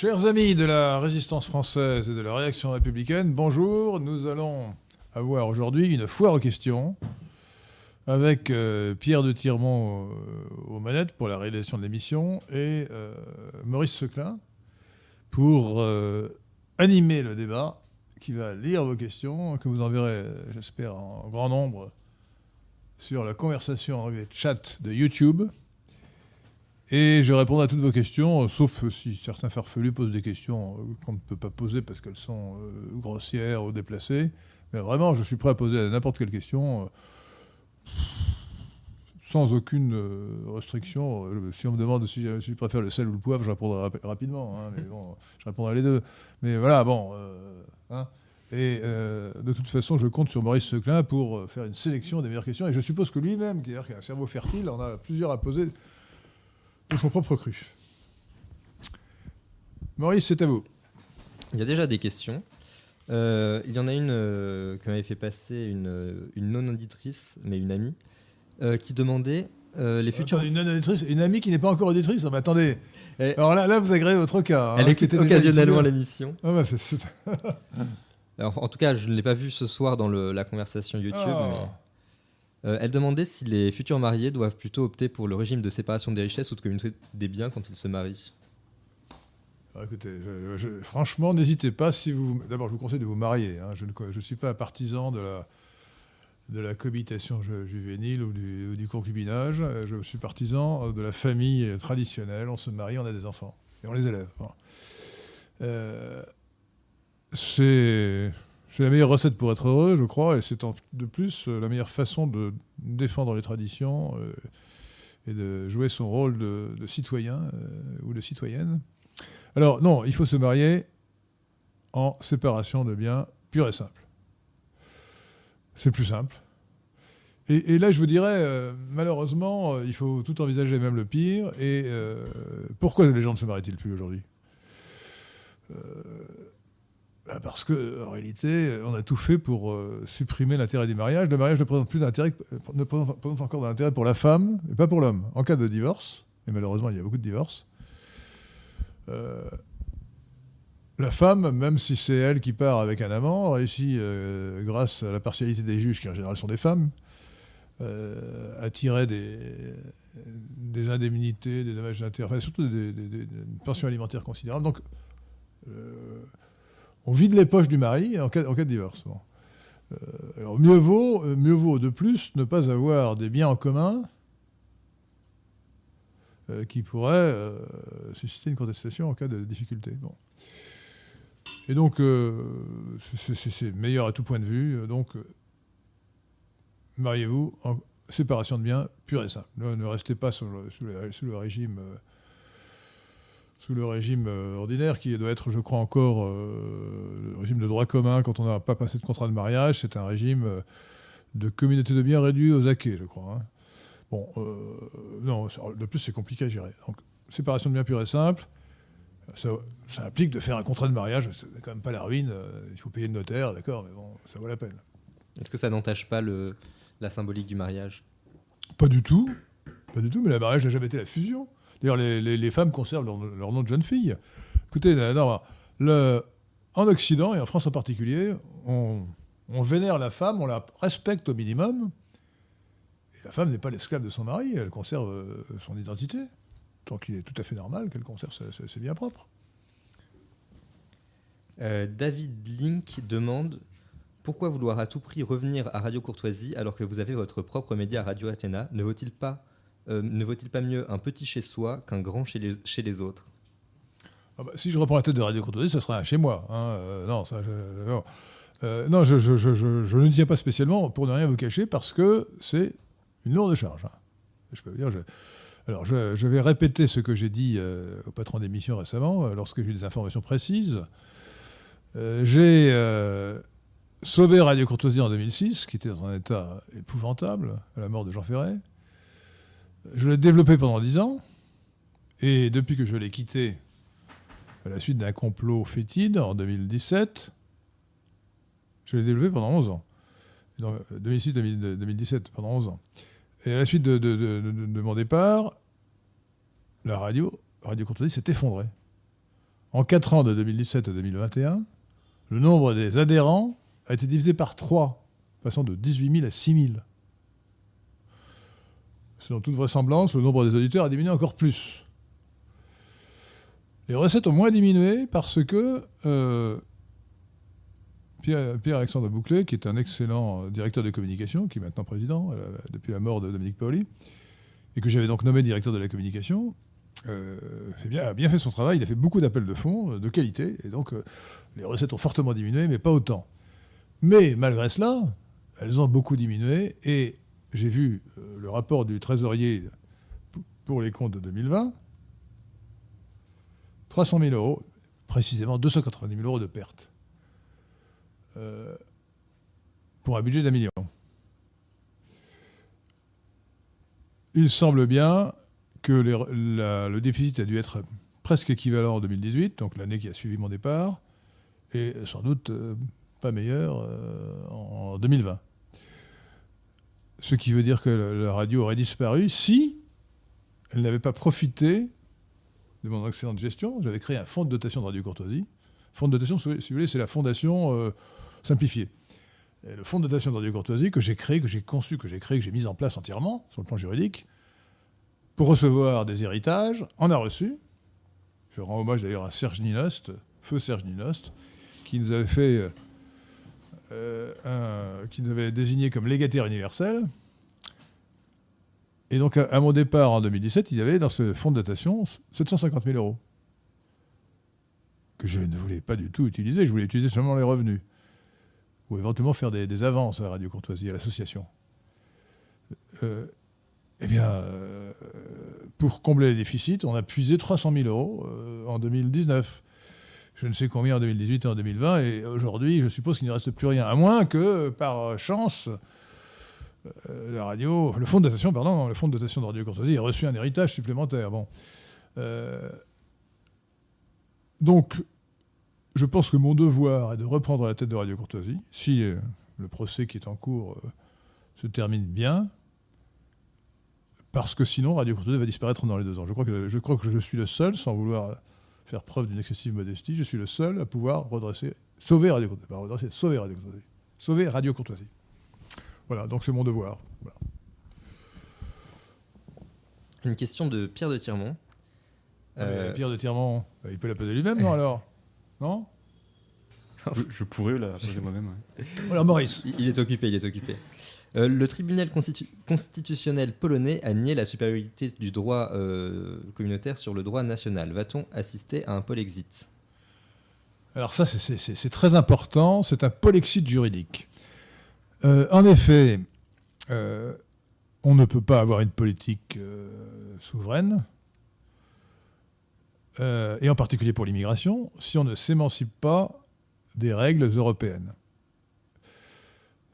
Chers amis de la résistance française et de la réaction républicaine, bonjour. Nous allons avoir aujourd'hui une foire aux questions avec euh, Pierre de Tirmont euh, aux manettes pour la réalisation de l'émission et euh, Maurice Seclin pour animer le débat qui va lire vos questions, que vous enverrez, j'espère, en grand nombre sur la conversation en chat de YouTube. Et je répondrai à toutes vos questions, sauf si certains farfelus posent des questions qu'on ne peut pas poser parce qu'elles sont grossières ou déplacées. Mais vraiment, je suis prêt à poser n'importe quelle question sans aucune euh, restriction. Euh, si on me demande si je, préfère le sel ou le poivre, je répondrai rapidement. Hein, mais bon, je répondrai les deux. Mais voilà, bon. Euh, hein. et de toute façon, je compte sur Maurice Seclin pour faire une sélection des meilleures questions. Et je suppose que lui-même, qui, a un cerveau fertile, en a plusieurs à poser son propre cru. Maurice, c'est à vous. Il y a déjà des questions. il y en a une qui m'avait fait passer une, une non-auditrice, mais une amie, euh, qui demandait euh, les futurs. une, une amie qui n'est pas encore auditrice. mais attendez. Alors là, là, vous agréez votre cas. Hein, elle écoute occasionnellement l'émission. Ah bah, en tout cas, je ne l'ai pas vue ce soir dans la conversation YouTube. Ah. Euh, elle demandait si les futurs mariés doivent plutôt opter pour le régime de séparation des richesses ou de communauté des biens quand ils se marient. Ah, écoutez, franchement, n'hésitez pas. Si vous, d'abord, je vous conseille de vous marier. Hein. Je ne suis pas partisan de la de cohabitation juvénile ou du, concubinage. Je suis partisan de la famille traditionnelle. On se marie, on a des enfants et on les élève. Euh, c'est la meilleure recette pour être heureux, je crois, et c'est de plus la meilleure façon de défendre les traditions euh, et de jouer son rôle de, citoyen euh, ou de citoyenne. Alors non, il faut se marier en séparation de biens pure et simple. C'est plus simple. Et, là, je vous dirais, euh, malheureusement, euh, il faut tout envisager, même le pire. Et euh, pourquoi les gens ne se marient-ils plus aujourd'hui? Bah, Parce qu'en réalité, on a tout fait pour supprimer l'intérêt du mariage. Le mariage ne présente plus d'intérêt, ne présente encore d'intérêt pour la femme, et pas pour l'homme. En cas de divorce, et malheureusement, il y a beaucoup de divorces, la femme, même si c'est elle qui part avec un amant, réussit, grâce à la partialité des juges, qui en général sont des femmes, euh, attirer des, des indemnités, des dommages d'intérêt, enfin surtout des, pensions alimentaires considérables. Donc, euh, on vide les poches du mari en cas, de divorce. Euh, alors mieux vaut, mieux vaut de plus ne pas avoir des biens en commun qui pourraient susciter une contestation en cas de difficulté. Bon. Et donc, c'est meilleur à tout point de vue. Donc, mariez-vous en séparation de biens pure et simple. Ne, restez pas euh, sous le régime euh, ordinaire qui doit être, je crois, encore euh, le régime de droit commun quand on n'a pas passé de contrat de mariage. C'est un régime de communauté de biens réduit aux acquis, je crois. Hein. Bon, non, de plus, c'est compliqué à gérer. Donc, séparation de biens pure et simple. Ça, ça, implique de faire un contrat de mariage, c'est quand même pas la ruine, il faut payer le notaire, d'accord, mais bon, ça vaut la peine. Est-ce que ça n'entache pas le, la symbolique du mariage? Pas du tout. Pas du tout, mais le mariage n'a jamais été la fusion. D'ailleurs, les, femmes conservent leur, nom de jeune fille. Écoutez, le, en Occident, et en France en particulier, on, vénère la femme, on la respecte au minimum. Et la femme n'est pas l'esclave de son mari, elle conserve euh, son identité. Donc il est tout à fait normal qu'elle conserve ses, biens propres. Euh, David Link demande pourquoi vouloir à tout prix revenir à Radio Courtoisie alors que vous avez votre propre média Radio Athéna? Ne vaut-il pas, euh, ne vaut-il pas mieux un petit chez soi qu'un grand chez les, autres? Ah bah, Si je reprends la tête de Radio Courtoisie, ce serait un chez moi. Hein. Euh, non, non. Euh, non je, je, je, ne tiens pas spécialement pour ne rien vous cacher parce que c'est une lourde charge. Hein. Je alors je, vais répéter ce que j'ai dit au patron d'émission récemment lorsque j'ai eu des informations précises. j'ai sauvé Radio Courtoisie en 2006, qui était dans un état épouvantable, à la mort de Jean Ferret. Je l'ai développé pendant dix ans, et depuis que je l'ai quitté, à la suite d'un complot fétide en 2017, je l'ai développé pendant 11 ans. 2006-2017, pendant 11 ans. Et à la suite de, mon départ, la radio, Radio Courtoisie s'est effondrée. en 4 ans de 2017 à 2021, le nombre des adhérents a été divisé par 3, passant de 18 000 à 6 000. Selon toute vraisemblance, le nombre des auditeurs a diminué encore plus. Les recettes ont moins diminué parce que euh, Pierre-Alexandre Bouclet, qui est un excellent directeur de communication, qui est maintenant président euh, depuis la mort de Dominique Pauli, et que j'avais donc nommé directeur de la communication, euh, bien, a bien fait son travail. Il a fait beaucoup d'appels de fonds de qualité, et donc les recettes ont fortement diminué, mais pas autant. Mais malgré cela, elles ont beaucoup diminué, et j'ai vu le rapport du trésorier pour les comptes de 2020, 300 000 euros, précisément 290 000 euros de pertes. Euh, pour un budget d'un million. Il semble bien que le déficit a dû être presque équivalent en 2018, donc l'année qui a suivi mon départ, et sans doute euh, pas meilleur euh, en 2020. Ce qui veut dire que la radio aurait disparu si elle n'avait pas profité de mon excellente gestion, j'avais créé un fonds de dotation de Radio Courtoisie. Fonds de dotation, si vous voulez, c'est la fondation euh, simplifiée. le fonds de dotation de Radio Courtoisie que j'ai créé, que j'ai conçu, que j'ai créé, que j'ai mis en place entièrement sur le plan juridique, pour recevoir des héritages, en a reçu. Je rends hommage d'ailleurs à Serge Ninost, feu Serge Ninost, qui nous avait fait, euh, un, qui nous avait désigné comme légataire universel. Et donc, à, mon départ en 2017, il y avait dans ce fonds de dotation 750 000 euros. Que je ne voulais pas du tout utiliser, je voulais utiliser seulement les revenus. Ou éventuellement faire des, avances à Radio Courtoisie, à l'association. Euh, eh bien, euh, pour combler les déficits, on a puisé 300 000 euros euh, en 2019. Je ne sais combien en 2018 et en 2020. Et aujourd'hui, je suppose qu'il ne reste plus rien. À moins que, par chance, euh, la radio, le fonds de dotation, pardon, le fonds de dotation de Radio Courtoisie a reçu un héritage supplémentaire. Bon. Euh, donc, je pense que mon devoir est de reprendre la tête de Radio Courtoisie, si euh, le procès qui est en cours se termine bien, parce que sinon Radio Courtoisie va disparaître dans les deux ans. Je crois que je, crois que je suis le seul, sans vouloir faire preuve d'une excessive modestie, je suis le seul à pouvoir redresser, sauver Radio Courtoisie, pas redresser, sauver Radio Courtoisie, sauver Radio Courtoisie. Voilà, donc c'est mon devoir. Une question de Pierre de Tirmont. Ah, euh, Pierre de Tirmont, il peut la poser lui-même, non alors? Non? Je, pourrais la poser moi-même. Alors Maurice. Il, est occupé, il est occupé. Euh, le tribunal constitutionnel polonais a nié la supériorité du droit euh, communautaire sur le droit national. Va-t-on assister à un polexit Alors ça, c'est très important. C'est un polexit juridique. Euh, en effet, on ne peut pas avoir une politique souveraine, et en particulier pour l'immigration, si on ne s'émancipe pas des règles européennes.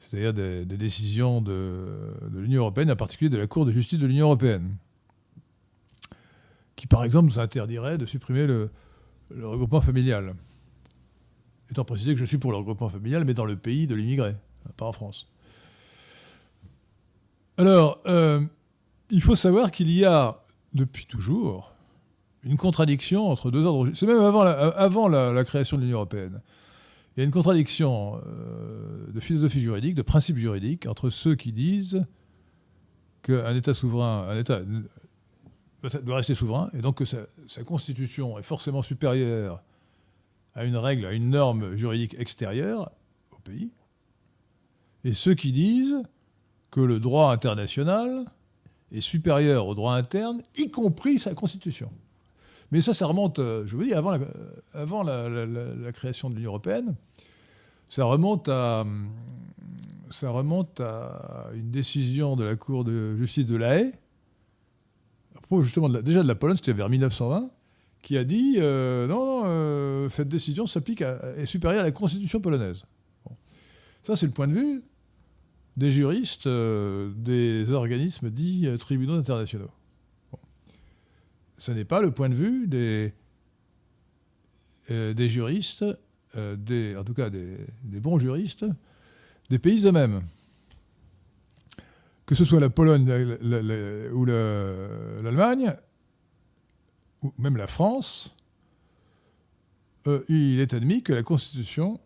C'est-à-dire des, décisions de, l'Union européenne, en particulier de la Cour de justice de l'Union européenne, qui par exemple nous interdirait de supprimer le, regroupement familial. Étant précisé que je suis pour le regroupement familial, mais dans le pays de l'immigré pas en France. Alors, euh, il faut savoir qu'il y a, depuis toujours, une contradiction entre deux ordres. C'est même avant la, création de l'Union européenne. Il y a une contradiction euh, de philosophie juridique, de principe juridique, entre ceux qui disent qu'un État souverain, un État doit rester souverain, et donc que sa, sa, constitution est forcément supérieure à une règle, à une norme juridique extérieure au pays, et ceux qui disent que le droit international est supérieur au droit interne, y compris sa constitution. Mais ça, ça remonte, euh, je vous dis, avant la, euh, la, création de l'Union européenne, ça remonte à, une décision de la Cour de justice de La Haye, à propos justement déjà de la Pologne, c'était vers 1920, qui a dit euh, non, cette décision s'applique est supérieure à la constitution polonaise. Ça, c'est le point de vue des juristes des organismes dits tribunaux internationaux. Ce n'est pas le point de vue des, euh, juristes, des, en tout cas des, bons juristes, des pays eux-mêmes. Que ce soit la Pologne ou l'Allemagne, ou même la France, euh, il est admis que la Constitution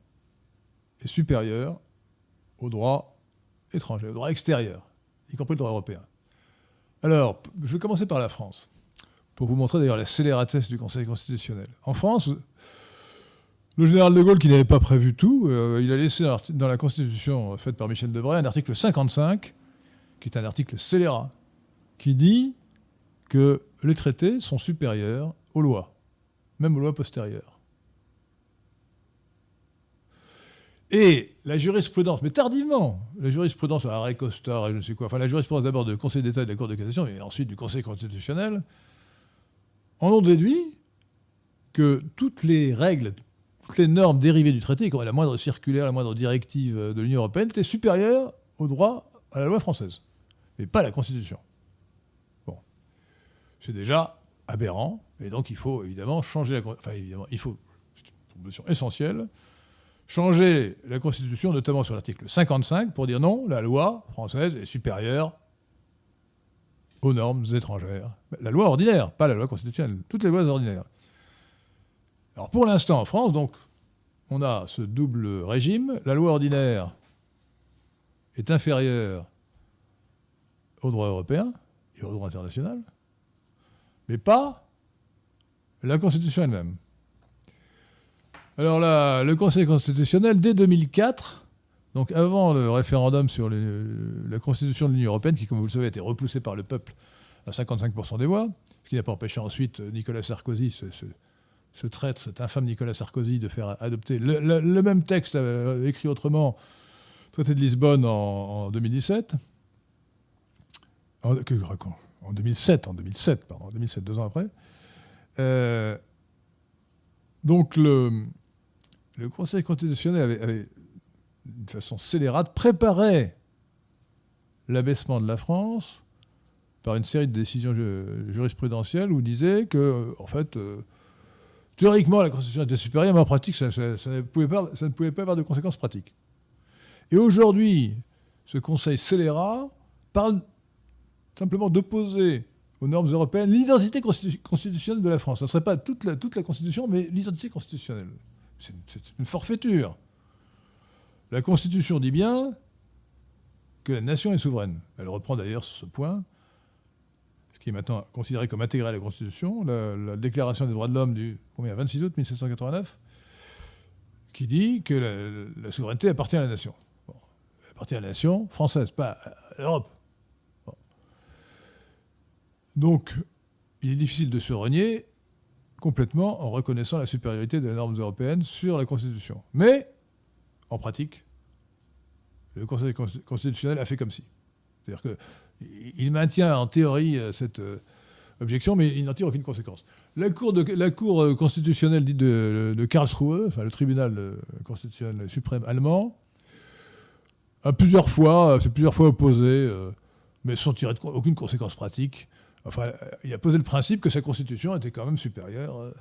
est supérieure au droit étranger, au droit extérieur, y compris le droit européen. Alors, je vais commencer par la France, pour vous montrer d'ailleurs la scélératesse du Conseil constitutionnel. En France, le général de Gaulle, qui n'avait pas prévu tout, euh, il a laissé dans la Constitution faite par Michel Debray un article 55, qui est un article scélérat, qui dit que les traités sont supérieurs aux lois, même aux lois postérieures. Et la jurisprudence, mais tardivement, la jurisprudence à Arrêt Costa et je ne sais quoi, enfin la jurisprudence d'abord du Conseil d'État et de la Cour de cassation, et ensuite du Conseil constitutionnel, en ont déduit que toutes les règles, toutes les normes dérivées du traité, comme la moindre circulaire, la moindre directive de l'Union européenne, étaient supérieures au droit, à la loi française, mais pas à la Constitution. Bon. C'est déjà aberrant, et donc il faut évidemment changer la... Enfin évidemment, il faut, c'est une notion essentielle, changer la Constitution, notamment sur l'article 55, pour dire non, la loi française est supérieure aux normes étrangères. La loi ordinaire, pas la loi constitutionnelle, toutes les lois ordinaires. Alors pour l'instant en France, donc, on a ce double régime. La loi ordinaire est inférieure au droit européen et au droit international, mais pas la Constitution elle-même. Alors là, le Conseil constitutionnel, dès 2004, donc avant le référendum sur la Constitution de l'Union européenne, qui, comme vous le savez, a été repoussé par le peuple à 55% des voix, ce qui n'a pas empêché ensuite Nicolas Sarkozy, ce, traître, cet infâme Nicolas Sarkozy, de faire adopter le, même texte euh, écrit autrement, traité de Lisbonne en, 2017. En, en 2007, en 2007, pardon, en 2007, deux ans après. Euh, donc le Conseil constitutionnel avait, d'une façon scélérate, préparé l'abaissement de la France par une série de décisions jurisprudentielles où disait que, en fait, euh, théoriquement, la Constitution était supérieure, mais en pratique, ça, ne pouvait pas, ça, ne pouvait pas, avoir de conséquences pratiques. Et aujourd'hui, ce Conseil scélérat parle simplement d'opposer aux normes européennes l'identité constitutionnelle de la France. Ce ne serait pas toute la, toute la Constitution, mais l'identité constitutionnelle. C'est une forfaiture. La Constitution dit bien que la nation est souveraine. Elle reprend d'ailleurs sur ce point, ce qui est maintenant considéré comme intégré à la Constitution, la, Déclaration des droits de l'homme du 26 août 1789, qui dit que la, souveraineté appartient à la nation. elle appartient à la nation française, pas à l'Europe. Donc, il est difficile de se renier complètement en reconnaissant la supériorité des normes européennes sur la Constitution. Mais, en pratique, le Conseil constitutionnel a fait comme si. C'est-à-dire qu'il maintient en théorie euh, cette euh, objection, mais il n'en tire aucune conséquence. La Cour, euh, constitutionnelle dite de, Karlsruhe, enfin le tribunal constitutionnel suprême allemand, a plusieurs fois, c'est plusieurs fois opposé, mais sans tirer aucune conséquence pratique, Enfin, il a posé le principe que sa constitution était quand même supérieure.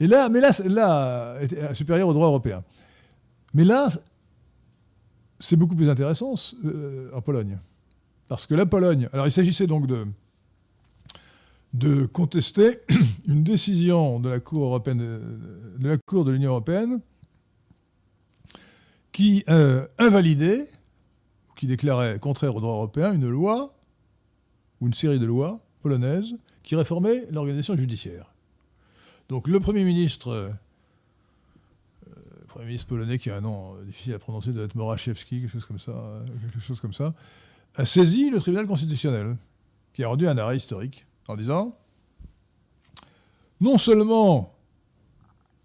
Et là, mais là, là, supérieure au droit européen. Mais là, c'est beaucoup plus intéressant en Pologne. Parce que la Pologne, alors il s'agissait donc de, contester une décision de la Cour européenne, de la Cour de l'Union européenne, qui invalidait, qui déclarait contraire au droit européen, une loi ou une série de lois polonaise qui réformait l'organisation judiciaire. Donc le Premier ministre, euh, Premier ministre polonais qui a un nom difficile à prononcer, doit être Moraczewski, quelque chose comme ça, euh, quelque chose comme ça, a saisi le tribunal constitutionnel, qui a rendu un arrêt historique en disant non seulement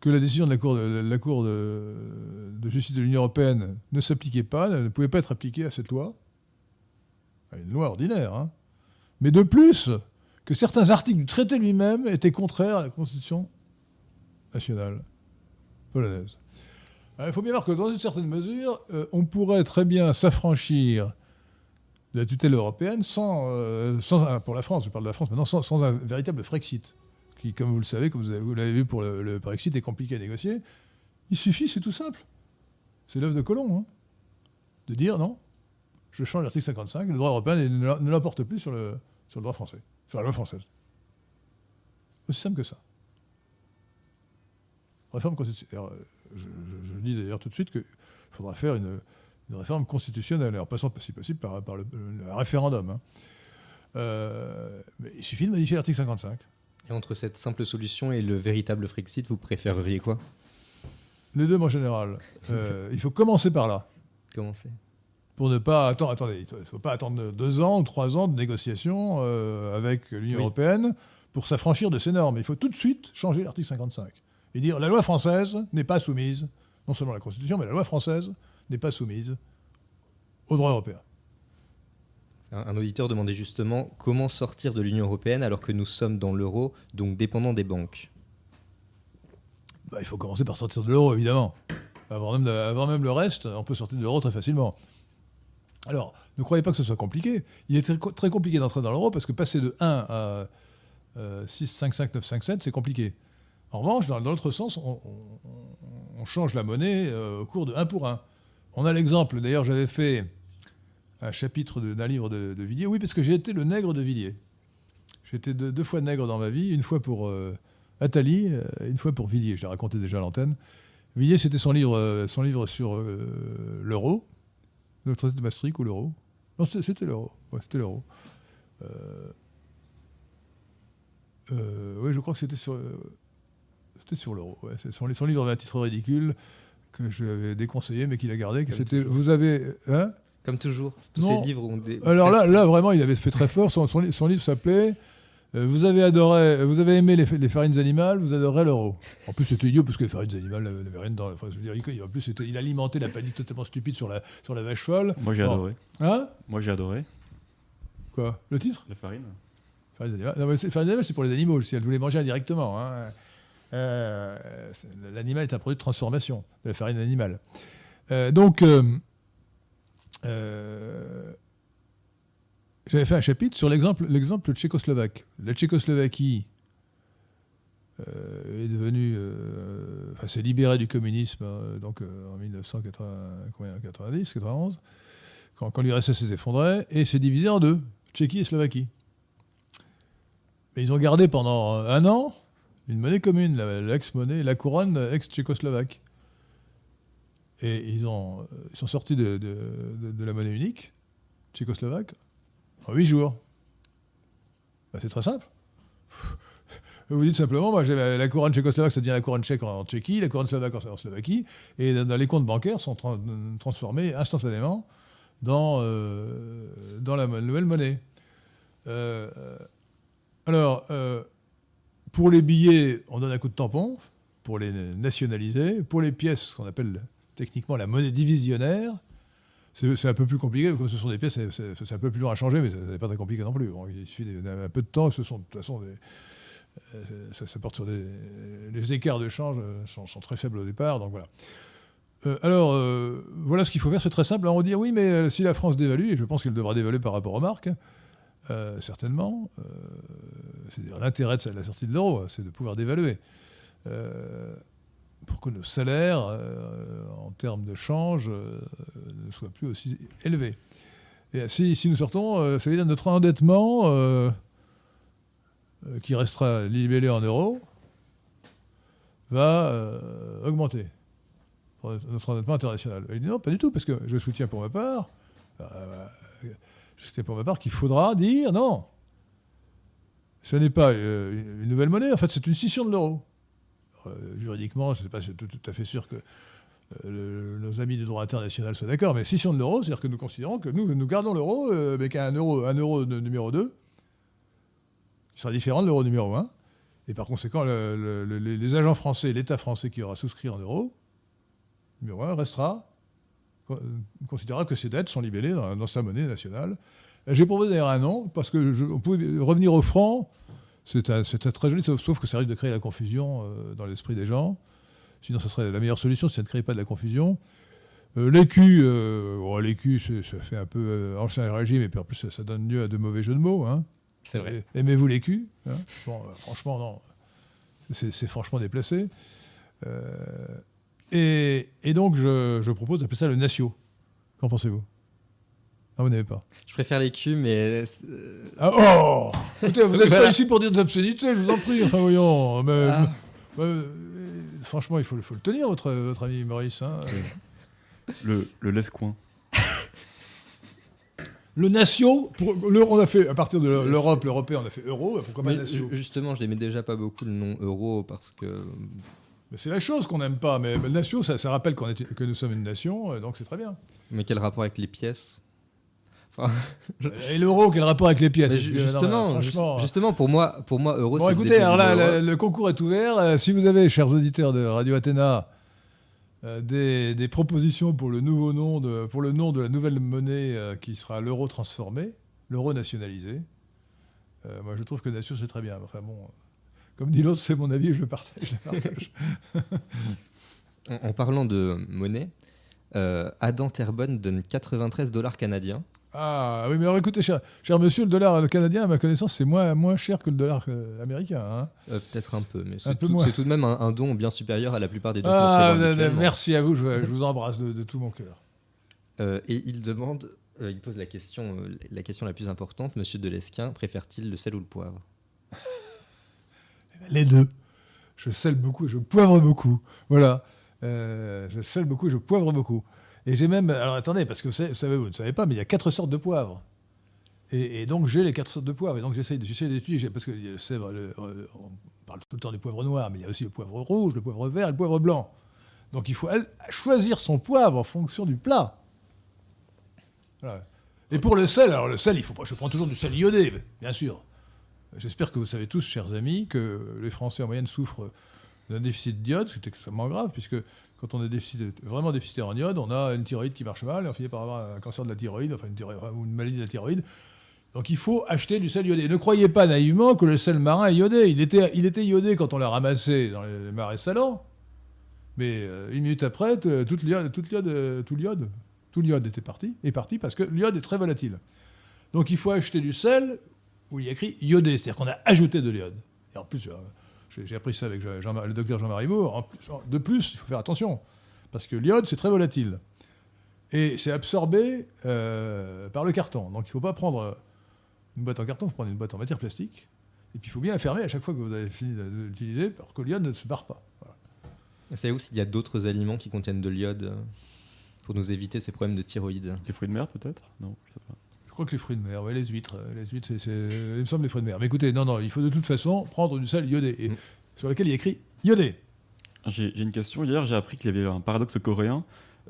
que la décision de la Cour de, justice de l'Union européenne ne s'appliquait pas, ne pouvait pas être appliquée à cette loi, une loi ordinaire, hein, mais de plus, que certains articles du traité lui-même étaient contraires à la Constitution nationale polonaise. Il faut bien voir que dans une certaine mesure, euh, on pourrait très bien s'affranchir de la tutelle européenne sans, euh, sans pour la France, je parle de la France maintenant, sans, un véritable Frexit, qui, comme vous le savez, comme vous l'avez vu pour le, Brexit, est compliqué à négocier. Il suffit, c'est tout simple. C'est l'œuvre de Colomb, hein, de dire non, je change l'article 55, le droit européen ne l'emporte plus sur le, sur le droit français, sur la loi française. Aussi simple que ça. réforme constitutionnelle. Je, dis d'ailleurs tout de suite qu'il faudra faire une, une réforme constitutionnelle, en passant, si possible, par, par le, le référendum. hein. Euh, mais il suffit de modifier l'article 55. Et entre cette simple solution et le véritable Frexit, vous préféreriez quoi? Les deux, en général. Euh, il faut commencer par là. Comment c'est Pour ne pas attendre, attendez, il ne faut pas attendre deux ans ou trois ans de négociations euh, avec l'Union Oui. européenne pour s'affranchir de ces normes. Il faut tout de suite changer l'article 55 et dire la loi française n'est pas soumise, non seulement la Constitution, mais la loi française n'est pas soumise au droit européen. Un, auditeur demandait justement comment sortir de l'Union européenne alors que nous sommes dans l'euro, donc dépendants des banques. Bah, il faut commencer par sortir de l'euro, évidemment. Avant même, de- avant même le reste, on peut sortir de l'euro très facilement. Alors, ne croyez pas que ce soit compliqué. Il est très, co- très compliqué d'entrer dans l'euro parce que passer de 1 à euh, 6, 5, 5, 9, 5, 7, c'est compliqué. En revanche, dans, l'autre sens, on, change la monnaie euh, au cours de 1 pour 1. On a l'exemple, d'ailleurs, j'avais fait un chapitre d'un livre de, Villiers. Oui, parce que j'ai été le nègre de Villiers. Été deux, deux fois nègre dans ma vie, une fois pour euh, Attali, euh, une fois pour Villiers. Je l'ai raconté déjà à l'antenne. Villiers, c'était son livre, son livre sur l'euro, le traité de Maastricht ou l'euro. Non, c'était l'euro. C'était l'euro. Oui, je crois que c'était sur, c'était sur l'euro. Ouais, son, son livre avait un titre ridicule que je lui avais déconseillé, mais qu'il a gardé. Que c'était, vous avez, hein? Comme toujours, tous Non. ces livres ont des... alors là, là, vraiment, il avait fait très fort. Son, son li- son livre s'appelait euh, Vous avez adoré, vous avez aimé les, les farines animales, vous adorez l'euro. En plus, c'était idiot parce que les farines animales n'avaient rien dedans. Enfin, je veux dire, il- en plus, il alimentait la panique totalement stupide sur la, sur la vache folle. Moi j'ai Bon. adoré. Hein? Moi j'ai adoré Quoi? Le titre? La farine. Farines animales. Non, mais c'est- farines animales, c'est pour les animaux, si elles voulaient manger indirectement. hein. Euh, L'animal est un produit de transformation de la farine animale. Euh, donc, euh, j'avais fait un chapitre sur l'exemple tchécoslovaque. La Tchécoslovaquie est devenue, enfin, s'est libérée du communisme donc en 1990, 91, quand, quand l'URSS s'est effondré, et s'est divisée en deux, Tchéquie et Slovaquie. Mais ils ont gardé pendant un an une monnaie commune, l'ex-monnaie, la couronne ex-tchécoslovaque. Et ils, ont, ils sont sortis de, la monnaie unique, tchécoslovaque, en huit jours. Bah, c'est très simple. Vous dites simplement, moi j'ai la, couronne tchécoslovaque, ça devient la couronne tchèque en Tchéquie, la couronne slovaque en, Slovaquie, et les comptes bancaires sont tran- transformés instantanément dans, euh, la nouvelle monnaie. Euh, alors, euh, pour les billets, on donne un coup de tampon pour les nationaliser. Pour les pièces, ce qu'on appelle techniquement la monnaie divisionnaire, c'est un peu plus compliqué, comme ce sont des pièces, c'est- un peu plus lourd à changer, mais ce n'est pas très compliqué non plus. Il suffit d'un peu de temps, ce sont de toute façon des, euh, ça, porte sur. Les écarts de change euh, sont, très faibles au départ, donc voilà. Euh, alors, voilà ce qu'il faut faire, c'est très simple. Alors, on dit oui, mais si la France dévalue, et je pense qu'elle devra dévaluer par rapport aux marques, euh, certainement, euh, c'est-à-dire l'intérêt de la sortie de l'euro, hein, c'est de pouvoir dévaluer. Euh, pour que nos salaires, en termes de change, ne soient plus aussi élevés. Et si, nous sortons, ça veut dire notre endettement, qui restera libellé en euros, va augmenter. Notre endettement international. Dit non, pas du tout, parce que je soutiens pour ma part, soutiens pour ma part qu'il faudra dire non. Ce n'est pas euh, une nouvelle monnaie, en fait, c'est une scission de l'euro. Euh, juridiquement, je ne pas tout, à fait sûr que euh, nos amis du droit international soient d'accord, mais scission de l'euro, c'est-à-dire que nous considérons que nous, nous gardons l'euro, mais qu'un euro, un euro numéro 2, qui sera différent de l'euro numéro 1. Et par conséquent, le- le- le- les les agents français, l'État français qui aura souscrit en euros, numéro 1, restera, con- considérera que ses dettes sont libellées dans, dans sa monnaie nationale. J'ai proposé d'ailleurs un nom, parce que je- on pouvait revenir au franc, un très joli, sauf, sauf que ça risque de créer la confusion euh, dans l'esprit des gens. Sinon, ça serait la meilleure solution si ça ne crée pas de la confusion. Euh, L'écu, euh, bon, l'écu, ça fait un peu euh, ancien régime, et puis en plus, ça, ça donne lieu à de mauvais jeux de mots. Hein. C'est vrai. Aimez-vous l'écu hein? Bon, euh, Franchement, non. C'est franchement déplacé. Et, et donc, je, je propose d'appeler ça le natio. Qu'en pensez-vous? Ah, vous n'avez pas Je préfère les culs, mais... euh, ah, Oh Écoutez, vous n'êtes Voilà. pas ici pour dire des obscénités, je vous en prie. Enfin, voyons. Mais, ah, mais, franchement, il faut, faut le tenir, votre, votre ami Maurice. hein. Le, le laisse-coin. Le nation, pour, le- on a fait à partir de l'Europe, l'européen, on a fait euro, pourquoi pas Mais nation ju- justement, je n'aimais déjà pas beaucoup le nom euro parce que. C'est la chose qu'on n'aime pas, mais, mais le nation, ça, ça rappelle est, que nous sommes une nation, euh, donc c'est très bien. Mais quel rapport avec les pièces Enfin, Et l'euro, quel rapport avec les pièces ju- non, justement, ju- justement, pour moi, pour moi, euro. Bon, écoutez, alors là, le, le concours est ouvert. Euh, si vous avez, chers auditeurs de Radio Athéna, euh, des, des propositions pour le nouveau nom de, pour le nom de la nouvelle monnaie euh, qui sera l'euro transformé, l'euro nationalisé, euh, moi je trouve que nation c'est très bien. Enfin bon, euh, comme dit l'autre, c'est mon avis, et je le partage. je le partage. En, en parlant de monnaie, euh, Adam Terbonne donne 93 dollars canadiens. ah oui, mais alors écoutez, cher, cher monsieur, le dollar canadien, à ma connaissance, c'est moins, moins cher que le dollar euh, américain. hein. Euh, Peut-être un peu, mais c'est tout, de même un, un don bien supérieur à la plupart des dons Ah, merci à vous, je, je vous embrasse de, de tout mon cœur. Et il demande, il pose la question, la question la plus importante Monsieur Delesquin préfère-t-il le sel ou le poivre? Les deux. Je sèle beaucoup et je poivre beaucoup. Voilà. Euh, je sèle beaucoup et je poivre beaucoup. Et j'ai même. Alors attendez, parce que vous ne savez pas, mais il y a quatre sortes de poivre. Et, donc j'ai les quatre sortes de poivre. Et donc j'essaie d'étudier. Parce que le- euh, on parle tout le temps du poivre noir, mais il y a aussi le poivre rouge, le poivre vert et le poivre blanc. Donc il faut choisir son poivre en fonction du plat. Et pour le sel, alors le sel, il faut. Je prends toujours du sel iodé, bien sûr. J'espère que vous savez tous, chers amis, que les Français en moyenne souffrent d'un déficit d'iode, c'est extrêmement grave, puisque quand on est vraiment déficitaire en iode, on a une thyroïde qui marche mal, et on finit par avoir un cancer de la thyroïde, enfin une, ou une maladie de la thyroïde. Donc il faut acheter du sel iodé. Ne croyez pas naïvement que le sel marin est iodé. Il était, il était iodé quand on l'a ramassé dans les marais salants, mais euh, une minute après, t- toute l'iode, toute l'iode, euh, tout l'iode, tout l'iode était parti, est parti parce que l'iode est très volatile. Donc il faut acheter du sel où il y a écrit iodé, c'est-à-dire qu'on a ajouté de l'iode. Et en plus, euh, j'ai appris ça avec Jean- le docteur Jean-Marie plus- de plus, il faut faire attention, parce que l'iode, c'est très volatile. Et c'est absorbé euh, par le carton. Donc il ne faut pas prendre une boîte en carton, il faut prendre une boîte en matière plastique. Et puis il faut bien la fermer à chaque fois que vous avez fini de l'utiliser, pour que l'iode ne se barre pas. Voilà. Savez-vous s'il y a d'autres aliments qui contiennent de l'iode euh, pour nous éviter ces problèmes de thyroïde Les fruits de mer, peut-être? Non, je sais pas. Je crois que les fruits de mer, ouais, les huîtres, euh, les huîtres, c'est, il me semble les fruits de mer. Mais écoutez, non, non, il faut de toute façon prendre du sel iodé, et Mm. sur lequel il y a écrit iodé. J'ai une question. Hier, j'ai appris qu'il y avait un paradoxe coréen.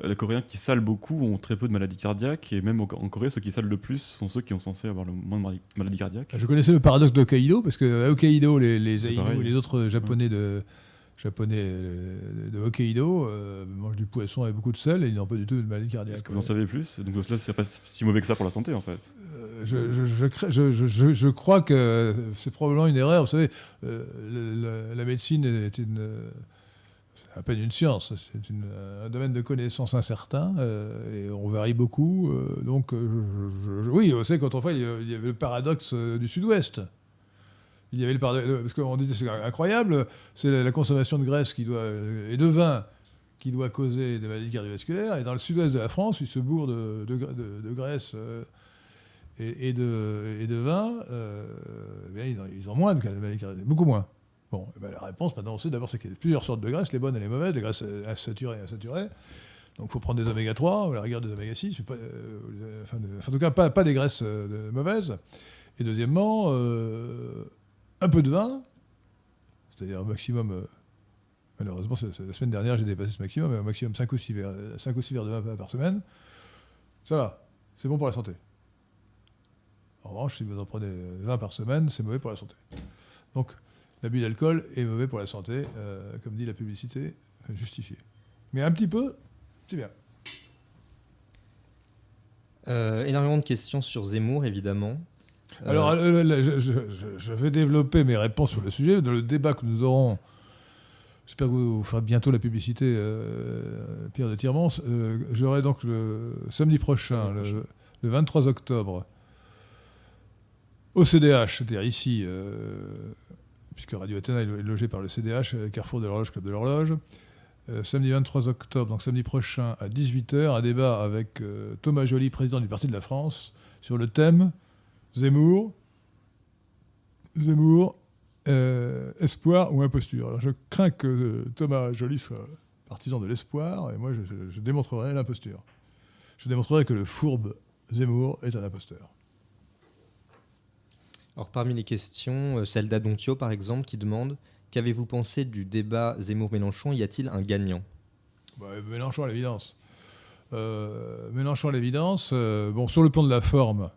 Euh, Les Coréens qui salent beaucoup ont très peu de maladies cardiaques, et même en Corée, ceux qui salent le plus sont ceux qui ont censé avoir le moins de maladies- cardiaques. Je connaissais le paradoxe d'Hokkaido, parce que à Hokkaido, les, les les autres japonais de, japonais euh, de Hokkaido euh, mangent du poisson avec beaucoup de sel et ils n'ont pas du tout de maladie cardiaque. Est-ce que vous en savez plus? Donc là, c'est pas si mauvais que ça pour la santé, en fait. Euh, je, je- je je- crois que c'est probablement une erreur. Vous savez, euh, le- le- la médecine est une, à peine une science, c'est un domaine de connaissance incertain et on varie beaucoup. donc, oui, vous savez, quand on fait, il y a- il y avait le paradoxe du Sud-Ouest. Il y avait le paradoxe, parce qu'on disait c'est incroyable, c'est la, consommation de graisse qui doit, et de vin qui doit causer des maladies cardiovasculaires. Et dans le sud-ouest de la France, ils se bourrent de, de, gra- de- de graisse euh, et, de, et de vin. euh, eh ils, ont, moins de maladies cardiovasculaires, beaucoup moins. Bon, eh ben, la réponse, maintenant, on sait d'abord c'est qu'il y a plusieurs sortes de graisses, les bonnes et les mauvaises, les graisses euh, insaturées et insaturées. Donc, il faut prendre des oméga 3, ou la rigueur des oméga 6, mais pas, euh, enfin, en tout cas, pas, des graisses mauvaises. Et deuxièmement, un peu de vin, c'est-à-dire un maximum. euh, malheureusement, la semaine dernière, j'ai dépassé ce maximum, mais un maximum 5 ou 6 verres, 5 ou six verres de vin par semaine. Ça va, c'est bon pour la santé. En revanche, si vous en prenez 20 par semaine, c'est mauvais pour la santé. Donc, l'abus d'alcool est mauvais pour la santé, euh, comme dit la publicité, euh, justifié. Mais un petit peu, c'est bien. Euh, Énormément de questions sur Zemmour, évidemment. Euh, Alors, euh, là, je, je- je- je vais développer mes réponses sur le sujet. Dans le débat que nous aurons, j'espère que vous, vous ferez bientôt la publicité, euh, Pierre de Tirmont. euh, J'aurai donc le samedi prochain, le, prochain. le 23 octobre, au CDH, c'est-à-dire ici, puisque Radio Athéna est lo- est logé par le CDH, Carrefour de l'Horloge, Club de l'Horloge. Euh, samedi 23 octobre, donc samedi prochain à 18h, un débat avec euh, Thomas Joly, président du Parti de la France, sur le thème Zemmour, Zemmour, euh, espoir ou imposture. Alors je crains que Thomas Joly soit partisan de l'espoir, et moi je, je démontrerai l'imposture. Je démontrerai que le fourbe Zemmour est un imposteur. Alors parmi les questions, euh, celle d'Adontio par exemple qui demande Qu'avez-vous pensé du débat Zemmour-Mélenchon? Y a-t-il un gagnant? Bah, Mélenchon à l'évidence. Euh, Mélenchon à l'évidence. euh, bon, sur le plan de la forme, euh,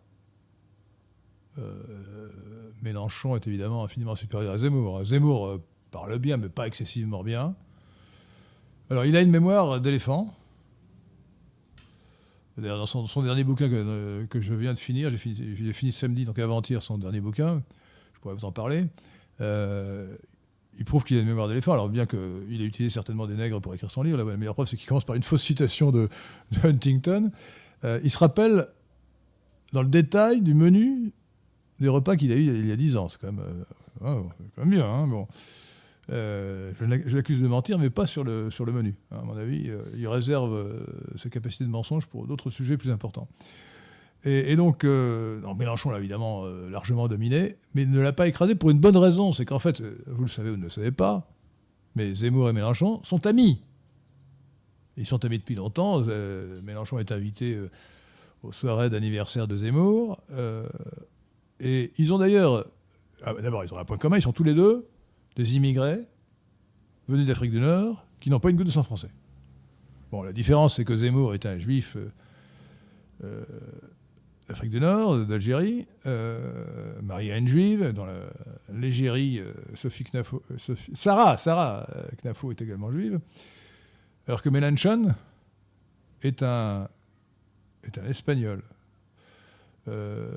Mélenchon est évidemment infiniment supérieur à Zemmour. Zemmour euh, parle bien, mais pas excessivement bien. Alors, il a une mémoire d'éléphant. D'ailleurs, dans son, dernier bouquin que, euh, que je viens de finir, j'ai fini, samedi, donc avant-hier, son dernier bouquin, je pourrais vous en parler, euh, il prouve qu'il a une mémoire d'éléphant. Alors, bien qu'il ait utilisé certainement des nègres pour écrire son livre, la meilleure preuve, c'est qu'il commence par une fausse citation de, Huntington. Euh, il se rappelle dans le détail du menu des repas qu'il a eu il y a 10 ans. C'est quand même, euh, quand même bien. hein, bon. Euh, je l'ac- je l'accuse de mentir, mais pas sur le, sur le menu. hein, à mon avis, euh, il réserve ses capacités de mensonge pour d'autres sujets plus importants. Et, et donc, Mélenchon l'a évidemment largement dominé, mais ne l'a pas écrasé pour une bonne raison. C'est qu'en fait, vous le savez ou ne le savez pas, mais Zemmour et Mélenchon sont amis. Ils sont amis depuis longtemps. Mélenchon est invité aux soirées d'anniversaire de Zemmour. Et ils ont d'ailleurs. ah, D'abord, ils ont un point commun, ils sont tous les deux des immigrés venus d'Afrique du Nord qui n'ont pas une goutte de sang français. Bon, la différence, c'est que Zemmour est un juif euh, euh, d'Afrique du Nord, d'Algérie, euh, marié une juive, dans la- l'égérie, euh, Sophie Knafo, Sophie- Sarah, Sarah Knafo est également juive, alors que Mélenchon est un, est un espagnol. Euh,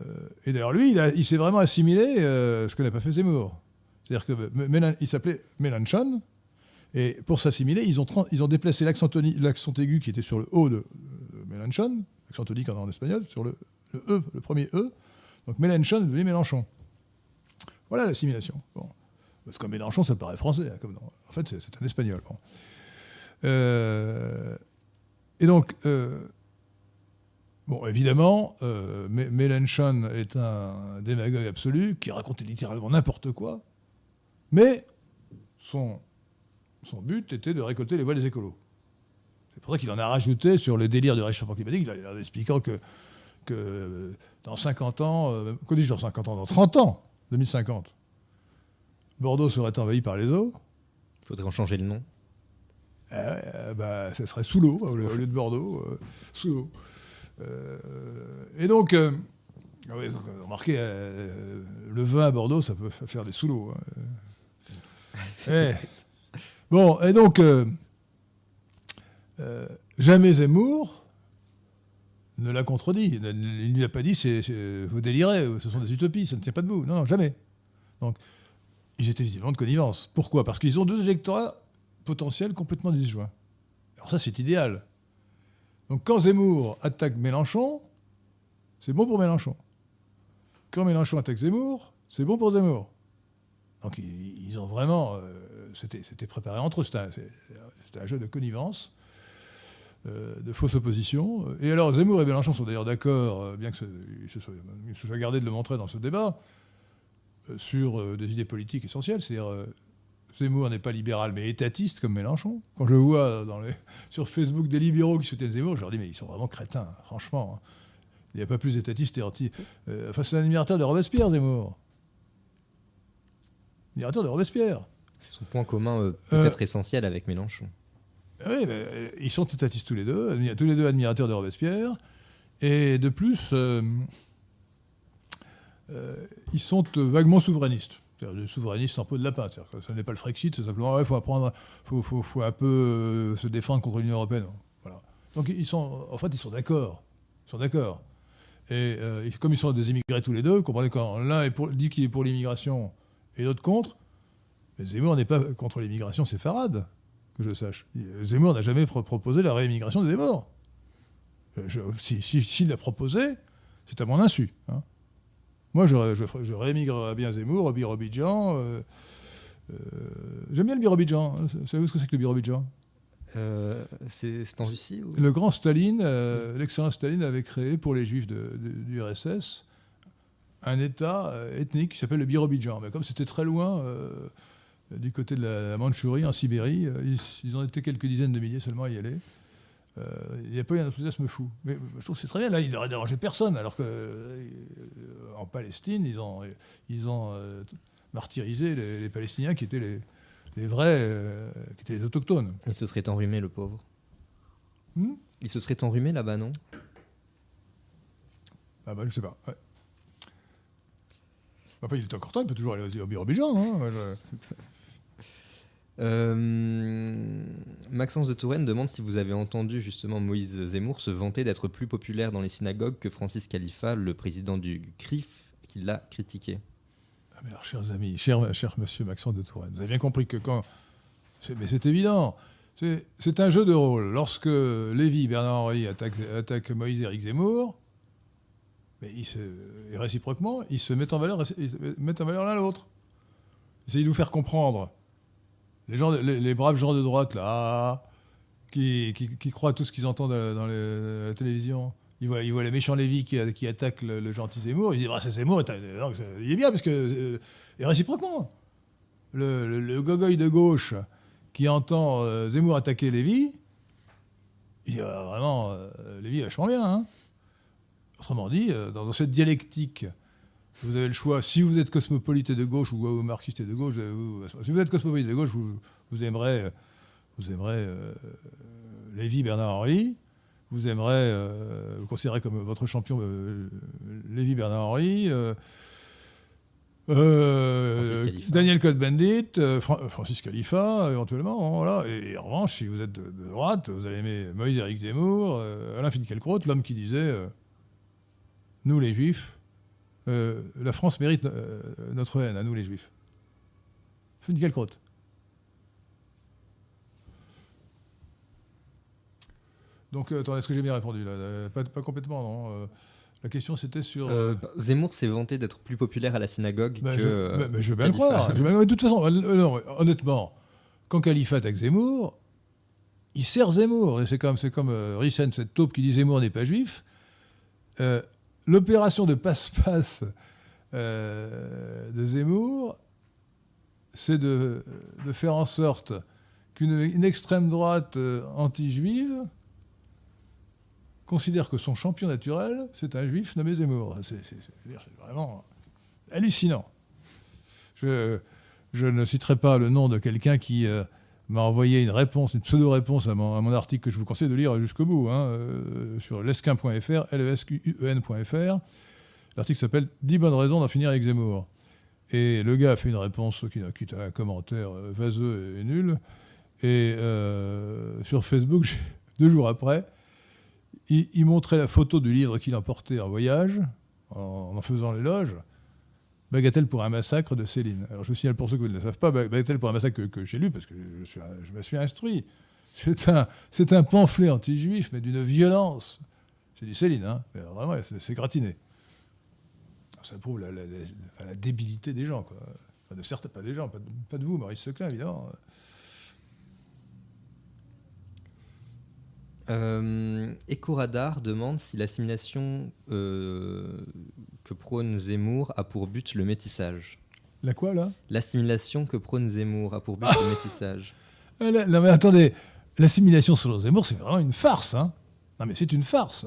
et d'ailleurs, lui, il, s'est vraiment assimilé euh, ce que n'a pas fait Zemmour. C'est-à-dire que M- Mélan- il s'appelait Mélenchon, et pour s'assimiler, ils ont, ils ont déplacé l'accent l'accent aigu qui était sur le haut de, Mélenchon, accent tonique en, espagnol, sur le, E, le premier E. Donc Mélenchon est Mélenchon. Voilà l'assimilation. Parce que Mélenchon, ça paraît français. hein, comme. En fait, c'est un espagnol. Euh, et donc, euh, bon, évidemment, euh, Mé- Mélenchon est un démagogue absolu qui racontait littéralement n'importe quoi, mais son, son but était de récolter les voix des écolos. C'est pour ça qu'il en a rajouté sur le délire du réchauffement climatique, il a- en expliquant que, que euh, dans 50 ans, euh, quoi dis-je dans 50 ans, dans 30 ans, 2050, Bordeaux serait envahi par les eaux. Il faudrait en changer le nom. Euh, bah, ça serait sous l'eau, au lieu au lieu de Bordeaux, euh, sous l'eau. Euh, et donc, euh, ah euh, remarquez, le vin à Bordeaux, ça peut fa- faire des sous hein. Eh. Bon, et donc, jamais Zemmour ne l'a contredit. Il ne il ne lui a pas dit, c'est, c'est- vous délirez, ce sont des utopies, ça ne tient pas debout. Non, non, jamais. Donc, ils étaient visiblement de connivence. Pourquoi? Parce qu'ils ont deux électorats potentiels complètement disjoints. Alors ça, c'est idéal. Donc quand Zemmour attaque Mélenchon, c'est bon pour Mélenchon. Quand Mélenchon attaque Zemmour, c'est bon pour Zemmour. Donc ils, ont vraiment... euh, c'était, préparé entre eux. C'était un, jeu de connivence, euh, de fausse opposition. Et alors Zemmour et Mélenchon sont d'ailleurs d'accord, euh, bien que ce- ils se soient, gardés de le montrer dans ce débat, sur des idées politiques essentielles. C'est-à-dire... euh, Zemmour n'est pas libéral, mais étatiste comme Mélenchon. Quand je vois dans les- sur Facebook des libéraux qui soutiennent Zemmour, je leur dis, mais ils sont vraiment crétins, hein, franchement. hein. Il n'y a pas plus étatiste et anti. Euh, enfin, c'est un admirateur de Robespierre, Zemmour. Admirateur de Robespierre. C'est son point commun euh, peut-être essentiel avec Mélenchon. Oui, mais, euh, ils sont étatistes tous les deux, tous les deux admirateurs de Robespierre. Et de plus, euh, euh, ils sont euh, vaguement souverainistes. C'est-à-dire des souverainistes en peau de lapin. Ce n'est pas le Frexit, c'est simplement, il faut apprendre, faut, faut, faut un peu euh, se défendre contre l'Union Européenne. Voilà. Donc ils sont, en fait, ils sont d'accord. Ils sont d'accord. Et euh, comme ils sont des immigrés tous les deux, vous comprenez quand l'un dit qu'il est pour l'immigration et l'autre contre, mais Zemmour n'est pas contre l'immigration séfarade que je sache. Zemmour n'a jamais pro- proposé la réimmigration des morts. Je- si- si- S'il l'a proposé, c'est à mon insu. hein. Moi, je, je, je réémigrerais bien Zemmour au Birobidjan. euh, euh, J'aime bien le Birobidjan. Savez-vous ce que c'est que le Birobidjan Euh, c'est en Russie ou... Le grand Staline, l'excellent Staline avait créé pour les juifs de- de- du RSS un État ethnique qui s'appelle le Birobidjan. Mais comme c'était très loin, du côté de la, Mandchourie, en Sibérie, ils, ils, en étaient quelques dizaines de milliers seulement à y aller. Il n'y a pas eu un enthousiasme fou. Mais je trouve que c'est très bien. Là, il n'aurait dérangé personne, alors qu'en Palestine, ils ont, ils ont martyrisé les, Palestiniens qui étaient les, les vrais, qui étaient les autochtones. Il se serait enrhumé, le pauvre. Hmm? Il se serait enrhumé là-bas, non? Ah bah je sais pas. Enfin, il est encore temps, il peut toujours aller au Birobidjan. Hein, euh, Maxence de Touraine demande si vous avez entendu justement Moïse Zemmour se vanter d'être plus populaire dans les synagogues que Francis Khalifa, le président du CRIF, qui l'a critiqué. Ah alors, chers amis, cher, monsieur Maxence de Touraine, vous avez bien compris que quand. Mais c'est évident. C'est un jeu de rôle. Lorsque Lévy, Bernard-Henri attaque, Moïse Éric Zemmour, mais se, et réciproquement, ils se mettent en valeur l'un l'autre. Essayez de nous faire comprendre. Les, braves gens de droite, là, qui, croient tout ce qu'ils entendent dans la télévision. Ils voient, les méchants Lévy qui, attaquent le, gentil Zemmour. Ils disent bah, c'est Zemmour, il est bien, parce que. Euh, et réciproquement. Le, le, gogoï de gauche qui entend euh, Zemmour attaquer Lévy, il dit ah, vraiment, euh, vachement bien. Hein. Autrement dit, euh, dans, cette dialectique, vous avez le choix, si vous êtes cosmopolite et de gauche ou, marxiste et de gauche, si vous êtes cosmopolite et de gauche, vous, vous aimerez, vous aimerez Lévy Bernard-Henri, vous aimerez, vous considérez comme votre champion Lévy Bernard-Henri, euh, Daniel Cohn-Bendit, euh, Francis Khalifa, éventuellement. Voilà. Et, en revanche, si vous êtes de, droite, vous allez aimer Moïse-Éric Zemmour, euh, Alain Finkielkraut, l'homme qui disait Nous les Juifs, la France mérite notre haine, à nous les Juifs. Finkielkraut. Donc, attendez, est-ce que j'ai bien répondu là? Pas, pas, complètement, non la question, c'était sur. Euh, euh, Zemmour s'est vanté d'être plus populaire à la synagogue que. Je, mais, je veux bien le croire. de toute façon, euh, honnêtement, quand Khalifa attaque Zemmour, il sert Zemmour. Et c'est comme, c'est comme Rissen, cette taupe qui dit Zemmour n'est pas juif. L'opération de passe-passe de Zemmour, c'est de, faire en sorte qu'une extrême droite anti-juive considère que son champion naturel, c'est un juif nommé Zemmour. C'est vraiment hallucinant. Je, ne citerai pas le nom de quelqu'un qui euh, m'a envoyé une réponse, une pseudo-réponse à mon, article que je vous conseille de lire jusqu'au bout, hein, euh, sur lesquin.fr, lesquen.fr. L'article s'appelle 10 bonnes raisons d'en finir avec Zemmour. Et le gars a fait une réponse qui n'a quitté un commentaire euh, vaseux et nul. Et sur Facebook, deux jours après, il, montrait la photo du livre qu'il emportait en voyage, en, en faisant l'éloge. Bagatelle pour un massacre de Céline. Alors je vous signale pour ceux qui ne le savent pas, Bagatelle pour un massacre que, j'ai lu parce que je, me suis instruit. C'est un, pamphlet anti-juif, mais d'une violence. C'est du Céline, hein. vraiment, c'est, gratiné. Ça prouve la, débilité des gens, quoi. de certes, pas des gens, pas de, pas de vous, Maurice Seclin, évidemment. Euh, Ecoradar demande si l'assimilation euh, que prône Zemmour a pour but le métissage. La quoi là? L'assimilation que prône Zemmour a pour but le métissage. Ah, non mais attendez, l'assimilation selon Zemmour c'est vraiment une farce. Hein non mais c'est une farce.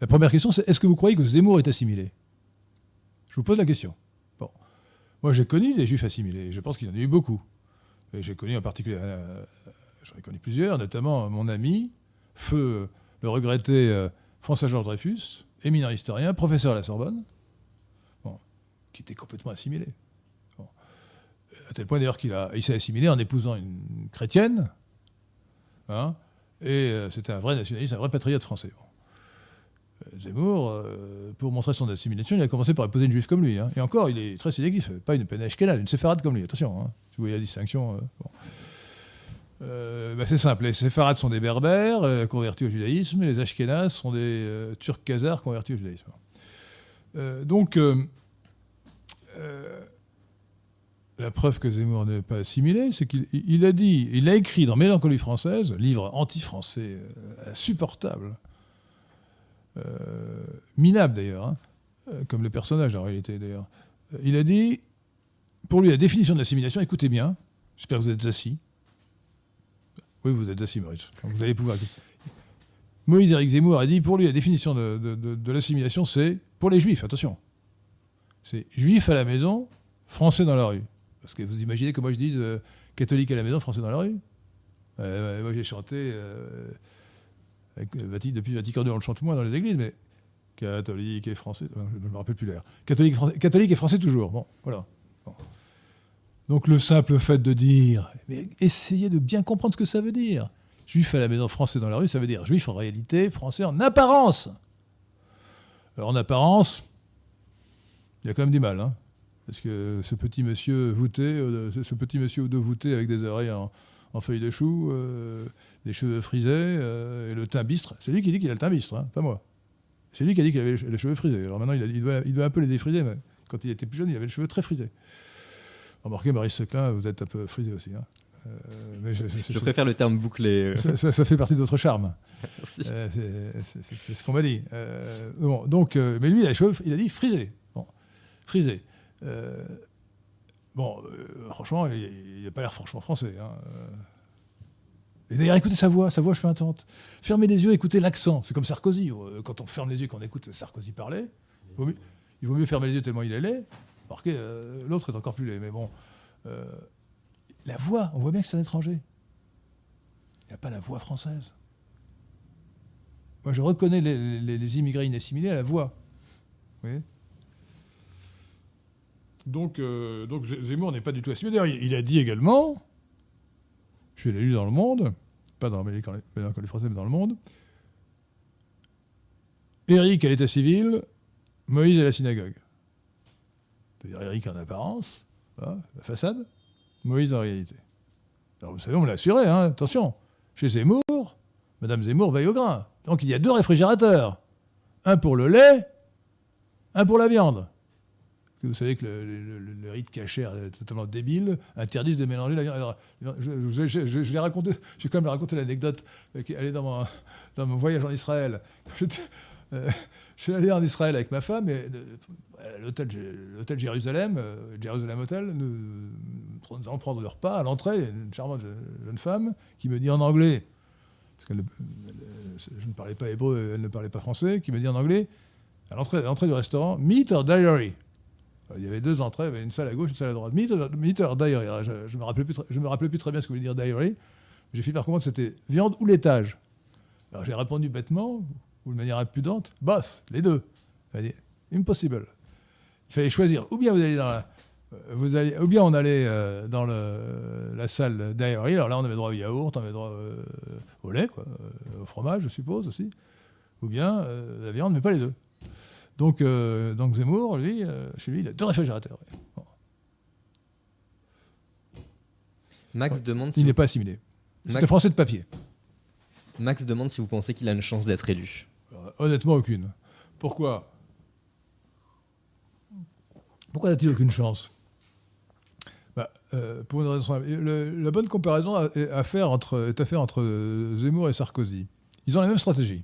La première question c'est est-ce que vous croyez que Zemmour est assimilé? Je vous pose la question. Bon. Moi j'ai connu des juifs assimilés, je pense qu'il y en a eu beaucoup. Et j'ai connu en particulier, euh, j'en ai connu plusieurs, notamment mon ami, feu le regretté euh, François-Georges Dreyfus, éminent historien, professeur à la Sorbonne, qui était complètement assimilé. À tel point d'ailleurs qu'il il s'est assimilé en épousant une chrétienne, hein, et euh, c'était un vrai nationaliste, un vrai patriote français. Euh, Zemmour, pour montrer son assimilation, il a commencé par épouser une juive comme lui. Hein. Et encore, il est très sélectif, pas une peine une séfarade comme lui, attention, hein, si vous voyez la distinction. Euh, bah, c'est simple, les séfarades sont des berbères euh, convertis au judaïsme, et les ashkénazes sont des euh, turcs khazars convertis au judaïsme. donc, la preuve que Zemmour n'est pas assimilé, c'est qu'il a dit, il a écrit dans Mélancolie française, livre anti-français insupportable, minable d'ailleurs, hein, euh, comme le personnage en réalité d'ailleurs. Euh, Il a dit, pour lui, la définition de l'assimilation, écoutez bien, j'espère que vous êtes assis. Oui, vous êtes. Donc vous allez pouvoir. Moïse Éric Zemmour a dit, pour lui, la définition de, l'assimilation, c'est, pour les juifs, attention, c'est juif à la maison, français dans la rue. Parce que vous imaginez que moi je dise euh, catholique à la maison, français dans la rue Euh, Moi j'ai chanté, euh, euh, depuis Vatican II, on le chante moins dans les églises, mais catholique et français, euh, je ne me rappelle plus l'air. Catholique, et français toujours, bon, voilà. Donc le simple fait de dire, essayez de bien comprendre ce que ça veut dire. Juif à la maison, français dans la rue, ça veut dire juif en réalité, français en apparence. En apparence, il y a quand même du mal, hein, parce que ce petit monsieur voûté, euh, ce- petit monsieur voûté avec des oreilles en, feuilles de chou, euh, des cheveux frisés euh, et le teint bistre, c'est lui qui dit qu'il a le teint bistre, hein, pas moi. C'est lui qui a dit qu'il avait les cheveux frisés. Alors maintenant, doit, il doit un peu les défriser, mais quand il était plus jeune, il avait les cheveux très frisés. Remarquez, Marie Seclin, vous êtes un peu frisé aussi. hein. Euh, mais je- je- Je préfère le terme bouclé. euh. ça, ça- ça fait partie de votre charme. Euh, c'est- ce qu'on m'a dit. Euh, bon, donc, mais lui, il a, il a dit frisé. Bon, frisé. Bon, franchement, il n'a pas l'air franchement français. hein. Et d'ailleurs, écoutez sa voix, sa voix chuintante. Fermez les yeux, écoutez l'accent. C'est comme Sarkozy. Quand on ferme les yeux qu'on écoute Sarkozy parler, il vaut mieux, il vaut mieux fermer les yeux tellement il est laid. Euh, l'autre est encore plus laid. Mais bon, euh, la voix, on voit bien que c'est un étranger. Il n'y a pas la voix française. Moi, je reconnais les, les- les immigrés inassimilés à la voix. Vous donc, euh, Zemmour n'est pas du tout assimilé. Il, a dit également, je l'ai lu dans Le Monde, pas dans Mélancolie française, mais dans Le Monde, Éric à l'état civil, Moïse à la synagogue. C'est-à-dire Éric en apparence, voilà, la façade, Moïse en réalité. Alors vous savez, on me l'a assuré, hein, attention, chez Zemmour, Madame Zemmour veille au grain. Donc il y a deux réfrigérateurs. Un pour le lait, un pour la viande. Vous savez que le, rite cachère est totalement débile, interdisent de mélanger la viande. Je, je- je- je- l'ai raconté, j'ai quand même raconté l'anecdote. euh, qui- mon, dans mon voyage en Israël. Euh, je suis allé en Israël avec ma femme et euh, l'hôtel, Jérusalem, euh, Jérusalem Hotel, nous, nous allons prendre le repas. À l'entrée, une charmante jeune femme qui me dit en anglais, parce que je ne parlais pas hébreu, elle ne parlait pas français, qui me dit en anglais, à l'entrée, du restaurant, Meat or Diary Il y avait deux entrées, il y avait une salle à gauche, une salle à droite. Meat or, Diary Je ne me, rappelais plus très- bien ce que voulait dire Diary. J'ai fini par comprendre c'était viande ou laitage. Alors j'ai répondu bêtement, ou de manière impudente, both, les deux. Impossible. Il fallait choisir. Ou bien vous allez dans la, euh, vous allez, ou bien on allait euh, dans le- la salle Diary. Alors là, on avait droit au yaourt, on avait droit euh, au lait, quoi, euh, au fromage, je suppose aussi. Ou bien euh, la viande, mais pas les deux. Donc, euh, donc Zemmour, lui, euh, chez lui, il a deux réfrigérateurs. Bon. Max, Ouais. demande si Il vous... n'est pas assimilé. C'est Max- un français de papier. Max demande si vous pensez qu'il a une chance d'être élu. Honnêtement, aucune. Pourquoi? Pourquoi n'a-t-il aucune chance? Bah, euh, la bonne comparaison est à faire entre, euh, Zemmour et Sarkozy. Ils ont la même stratégie.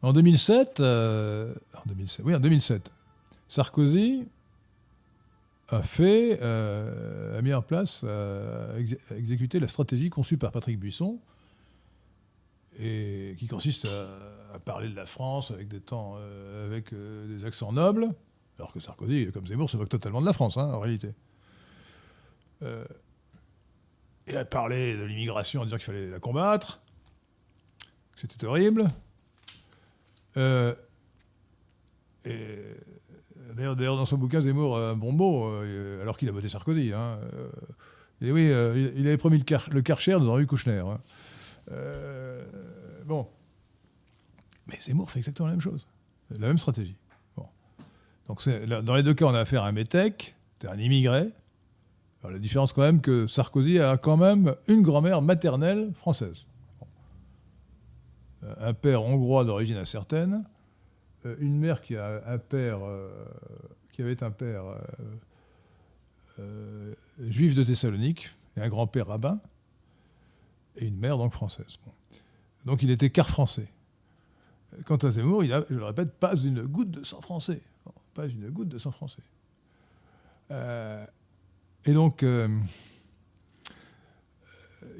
En 2007, euh, en 2007, oui, en 2007, Sarkozy a fait, a mis en place, a exécuté la stratégie conçue par Patrick Buisson, et qui consiste à, à parler de la France avec des temps, euh, avec euh, des accents nobles, alors que Sarkozy, comme Zemmour, se moque totalement de la France, hein, en réalité. Euh, et à parler de l'immigration en disant qu'il fallait la combattre, que c'était horrible. Euh, et d'ailleurs, dans son bouquin, Zemmour a un bon mot, alors qu'il a voté Sarkozy. Hein, et oui, il, avait promis le, car, Karcher dans rue Kouchner. hein. Bon. Mais Zemmour fait exactement la même chose. La même stratégie. Donc dans les deux cas, on a affaire à un métèque, un immigré. Alors, la différence quand même que Sarkozy a quand même une grand-mère maternelle française. Euh, Un père hongrois d'origine incertaine, euh, une mère qui a un père euh, qui avait un père juif de Thessalonique et un grand-père rabbin et une mère donc française. Donc il était quart français. Quant à Zemmour, il a, je le répète, pas une goutte de sang français. Pas une goutte de sang français. Euh, et donc, euh,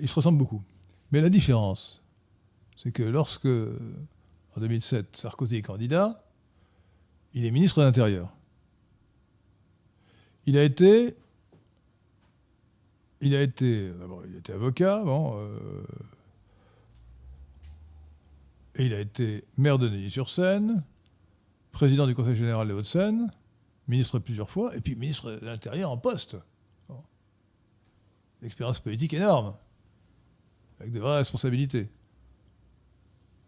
ils se ressemblent beaucoup. Mais la différence, c'est que lorsque, en 2007, Sarkozy est candidat, il est ministre de l'Intérieur. Il a été. Il a été. Il était avocat, bon. euh, et il a été maire de Neuilly-sur-Seine, président du Conseil général des Hauts-de-Seine, ministre plusieurs fois, et puis ministre de l'Intérieur en poste. Expérience politique énorme, avec de vraies responsabilités.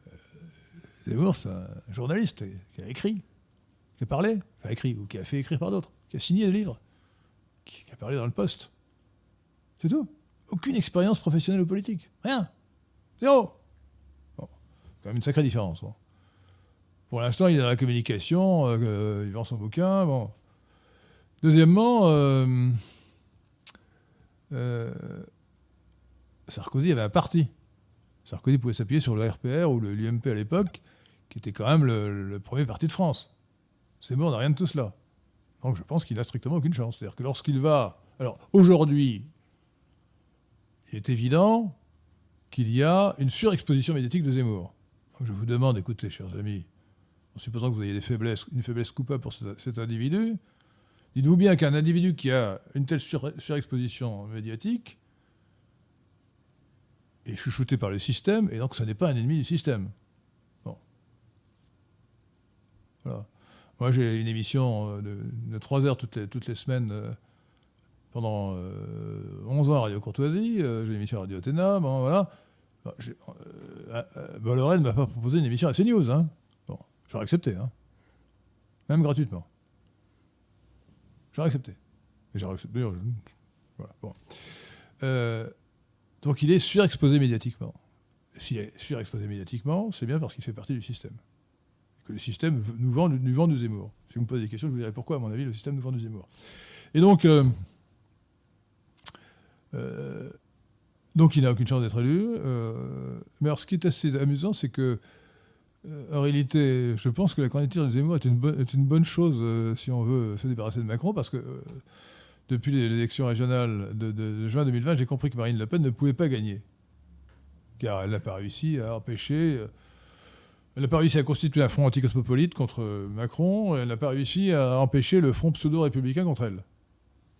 Euh, Zemmour, c'est un journaliste qui a écrit, qui a parlé, qui a écrit, ou qui a fait écrire par d'autres, qui a signé des livres, qui a parlé dans le poste. C'est tout. Aucune expérience professionnelle ou politique. Rien. Zéro. Quand même une sacrée différence. bon. Pour l'instant, il est dans la communication, euh, euh, il vend son bouquin. Bon. Deuxièmement, euh, Sarkozy avait un parti. Sarkozy pouvait s'appuyer sur le RPR ou l'UMP à l'époque, qui était quand même le, le premier parti de France. C'est bon, on n'a rien de tout cela. Donc je pense qu'il n'a strictement aucune chance. C'est-à-dire que lorsqu'il va. Alors aujourd'hui, il est évident qu'il y a une surexposition médiatique de Zemmour. Donc je vous demande, écoutez, chers amis, en supposant que vous ayez une faiblesse coupable pour cet, individu, dites-vous bien qu'un individu qui a une telle sur- surexposition médiatique est chouchouté par le système, et donc ce n'est pas un ennemi du système. Bon. Voilà. Moi, j'ai une émission euh, de, de 3 heures toutes les, semaines euh, pendant euh, 11 ans à Radio Courtoisie. euh, j'ai une émission à Radio Athéna. Bon, voilà. Bon, Bolloré ne m'a pas proposé une émission à CNews. Hein. Bon, j'aurais accepté. Hein. Même gratuitement. J'aurais accepté. Et j'aurais accepté. Voilà. Euh, donc il est surexposé médiatiquement. S'il est surexposé médiatiquement, c'est bien parce qu'il fait partie du système. Et que le système nous vend, nous vend du Zemmour. Si vous me posez des questions, je vous dirai pourquoi, à mon avis, le système nous vend du Zemmour. Et donc, euh, euh, donc il n'a aucune chance d'être élu. Euh, mais alors, ce qui est assez amusant, c'est que, euh, en réalité, je pense que la candidature de Zemmour est une, bonne- chose euh, si on veut se débarrasser de Macron, parce que depuis les élections régionales de, juin 2020, j'ai compris que Marine Le Pen ne pouvait pas gagner. Car elle n'a pas réussi à empêcher. elle n'a pas réussi à constituer un front anticosmopolite contre Macron, elle n'a pas réussi à empêcher le front pseudo-républicain contre elle.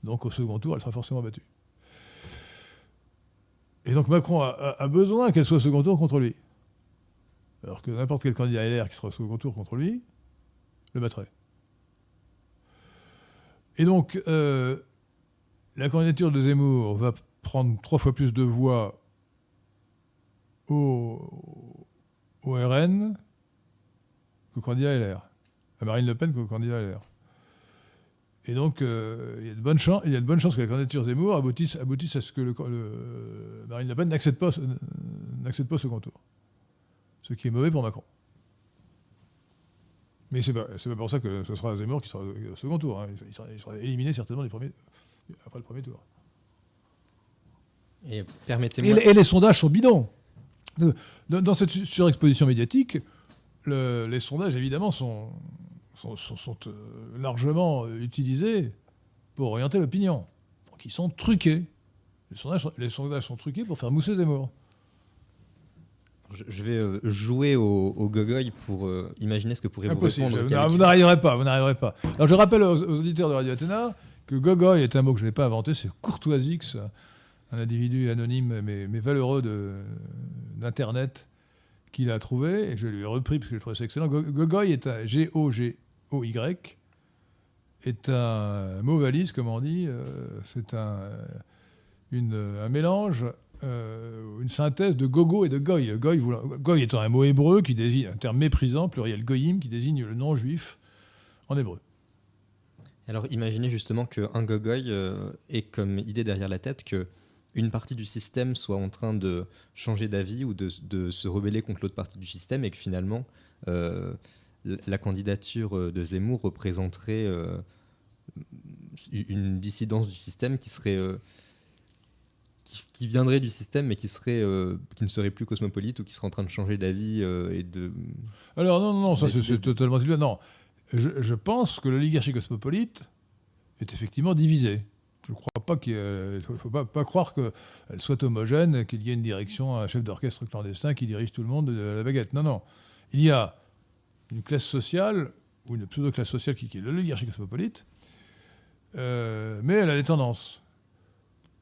Donc au second tour, elle sera forcément battue. Et donc Macron a, besoin qu'elle soit au second tour contre lui. Alors que n'importe quel candidat LR qui sera au second tour contre lui, le battrait. Et donc, euh, la candidature de Zemmour va prendre trois fois plus de voix au, au RN qu'au candidat LR. À Marine Le Pen qu'au candidat LR. Et donc, euh, il, y a de bonnes chances, il y a de bonnes chances que la candidature Zemmour aboutisse, aboutisse à ce que le, le- Marine Le Pen n'accède pas, euh, n'accède pas au second tour. Ce qui est mauvais pour Macron. Mais pas, c'est pas pour ça que ce sera Zemmour qui sera au second tour. hein. Il, sera, il sera éliminé certainement des premiers, après le premier tour. Et permettez-moi. les- et les sondages sont bidons. Dans, dans cette su- surexposition médiatique, le- les sondages, évidemment, sont, sont, sont- sont, euh, largement euh, utilisés pour orienter l'opinion. Donc ils sont truqués. Les sondages, sont- les sondages sont truqués pour faire mousser Zemmour. Je, je vais euh, jouer au, au gogoy pour euh, imaginer ce que pourrait vous Impossible. répondre. Vous n'a- vous n'arriverez pas. Vous n'arriverez pas. Alors je rappelle aux, aux auditeurs de Radio Athéna que gogoy est un mot que je n'ai pas inventé, c'est courtoisix, un individu anonyme mais, mais valeureux d'Internet qu'il a trouvé et je lui ai repris parce que je trouvais ça excellent. Go- Gogoy est un G-O-G-O-Y est un mot valise, comme on dit. euh, c'est un, une- un mélange, euh, une synthèse de gogo et de goy. Goy, étant un mot hébreu qui désigne un terme méprisant, pluriel goyim, qui désigne le non-juif en hébreu. Alors imaginez justement qu'un gogoy euh, ait comme idée derrière la tête que une partie du système soit en train de changer d'avis ou de, se rebeller contre l'autre partie du système et que finalement euh, la candidature euh, de Zemmour représenterait euh, une dissidence du système qui serait, euh, qui viendrait du système mais qui, serait, euh, qui ne serait plus cosmopolite ou qui serait en train de changer d'avis et de. Alors non, non, non, ça c'est totalement. Non, je, je pense que l'oligarchie cosmopolite est effectivement divisée. Je ne crois pas qu'il ne faut, faut pas, pas croire qu'elle soit homogène, qu'il y ait une direction, un chef d'orchestre clandestin qui dirige tout le monde de la baguette. Non, non. Il y a une classe sociale, ou une pseudo-classe sociale qui, est l'oligarchie cosmopolite, euh, mais elle a des tendances.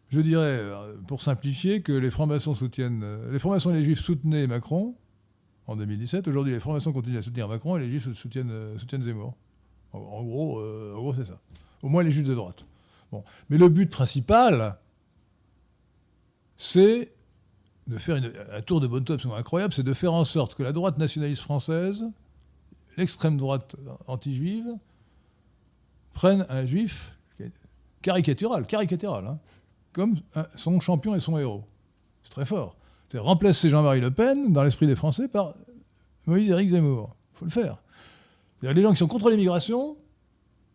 Je dirais, euh, pour simplifier, que les francs-maçons soutiennent. euh, les francs-maçons et les juifs soutenaient Macron en 2017. Aujourd'hui, les francs-maçons continuent à soutenir Macron et les juifs soutiennent, soutiennent Zemmour. En, gros, gros c'est ça. Au moins les juifs de droite. Bon. Mais le but principal, c'est de faire un tour de bonne absolument incroyable, c'est de faire en sorte que la droite nationaliste française, l'extrême droite anti-juive, prenne un juif caricatural, caricatural, hein, comme un- son champion et son héros. C'est très fort. C'est remplacer Jean-Marie Le Pen dans l'esprit des Français par Moïse-Éric Zemmour. Il faut le faire. Les gens qui sont contre l'immigration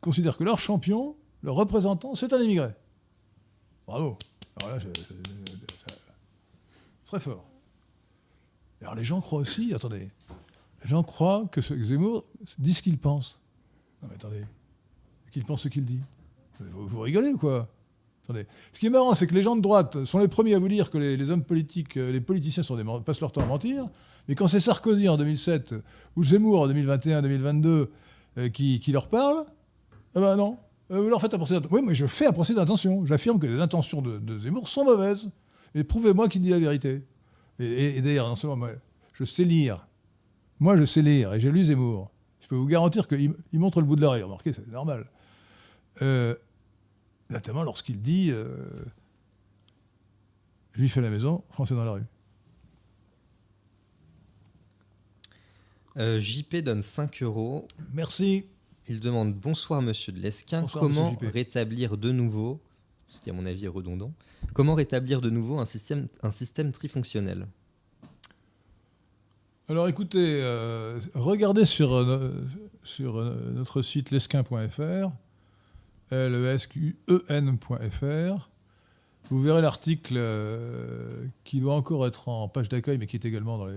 considèrent que leur champion, leur représentant, c'est un immigré. Bravo. Alors là, c'est très fort. Alors les gens croient aussi, attendez, les gens croient que ce Zemmour dit ce qu'il pense. Non mais attendez, qu'il pense ce qu'il dit. Vous, rigolez ou quoi? Attendez. Ce qui est marrant, c'est que les gens de droite sont les premiers à vous dire que les, hommes politiques, euh, les politiciens passent leur temps à mentir. Mais quand c'est Sarkozy en 2007 ou Zemmour en 2021-2022 euh, qui, leur parle, eh ben non. Euh, vous leur faites un procès d'intention. Oui, mais je fais un procès d'intention. J'affirme que les intentions de, Zemmour sont mauvaises. Et prouvez-moi qu'il dit la vérité. Et, et- d'ailleurs, non seulement moi, je sais lire. Moi, je sais lire et j'ai lu Zemmour. Je peux vous garantir qu'il il montre le bout de l'oreille. Remarquez, c'est normal. Euh, notamment lorsqu'il dit euh, Juif à la maison, Français dans la rue. Euh, JP donne 5 euros. Merci. Il demande Bonsoir Monsieur de Lesquin, Bonsoir, comment rétablir de nouveau, ce qui à mon avis est redondant, comment rétablir de nouveau un système, un système trifonctionnel? Alors écoutez, euh, regardez sur, euh, sur euh, notre site lesquin.fr, L-E-S-Q-E-N.fr. Vous verrez l'article euh, qui doit encore être en page d'accueil, mais qui est également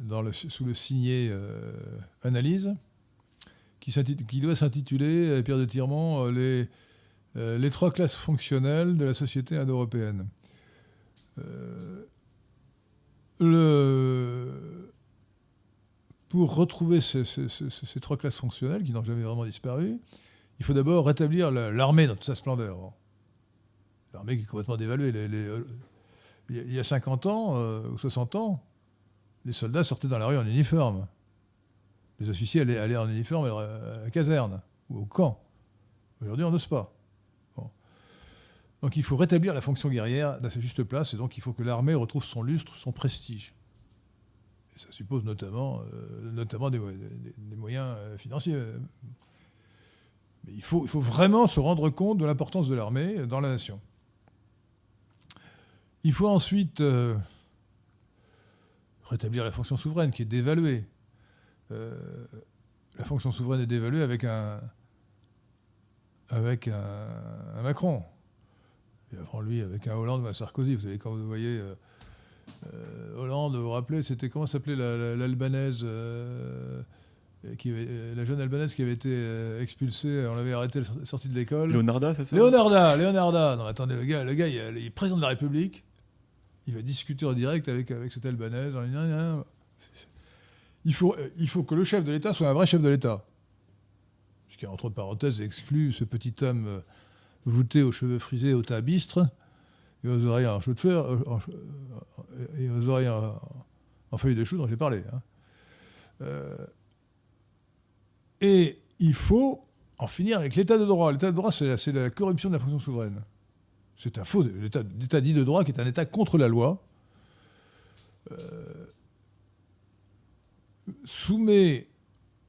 dans le, sous le signé euh, Analyse, qui, doit s'intituler, Pierre de Tirmont, euh, les, les trois classes fonctionnelles de la société indo-européenne. Le... Pour retrouver ces, trois classes fonctionnelles qui n'ont jamais vraiment disparu, il faut d'abord rétablir la- l'armée dans toute sa splendeur. L'armée qui est complètement dévaluée. Euh, il y a- il y a 50 ans euh, ou 60 ans, les soldats sortaient dans la rue en uniforme. Les officiers allaient, allaient en uniforme à la caserne ou au camp. Aujourd'hui, on n'ose pas. Donc il faut rétablir la fonction guerrière à sa juste place, et donc il faut que l'armée retrouve son lustre, son prestige. Et ça suppose notamment, euh, notamment des, mo- des- des moyens euh, financiers. Mais il faut, il faut vraiment se rendre compte de l'importance de l'armée dans la nation. Il faut ensuite euh, rétablir la fonction souveraine qui est dévaluée. La fonction souveraine est dévaluée avec un, avec un Macron. Avant lui, avec un Hollande ou un Sarkozy. Vous savez, quand vous voyez euh, euh, Hollande, vous vous rappelez, c'était comment s'appelait la- la- l'Albanaise euh, qui avait- la jeune Albanaise qui avait été euh, expulsée, on l'avait arrêtée, sortie de l'école. Leonarda, c'est ça? Léonarda, Léonarda. Non, attendez, le gars, le gars, il, est- il est président de la République. Il va discuter en direct avec, avec cette Albanaise. Il faut, il faut que le chef de l'État soit un vrai chef de l'État. Ce qui, entre parenthèses, exclut ce petit homme voûté aux cheveux frisés, au teint bistre, et aux oreilles en cheveux de fleurs, euh, et aux oreilles en, en feuilles de chou dont j'ai parlé. hein. Euh, et il faut en finir avec l'état de droit. L'état de droit, c'est la, corruption de la fonction souveraine. C'est un faux. L'état dit de droit qui est un état contre la loi. euh, soumet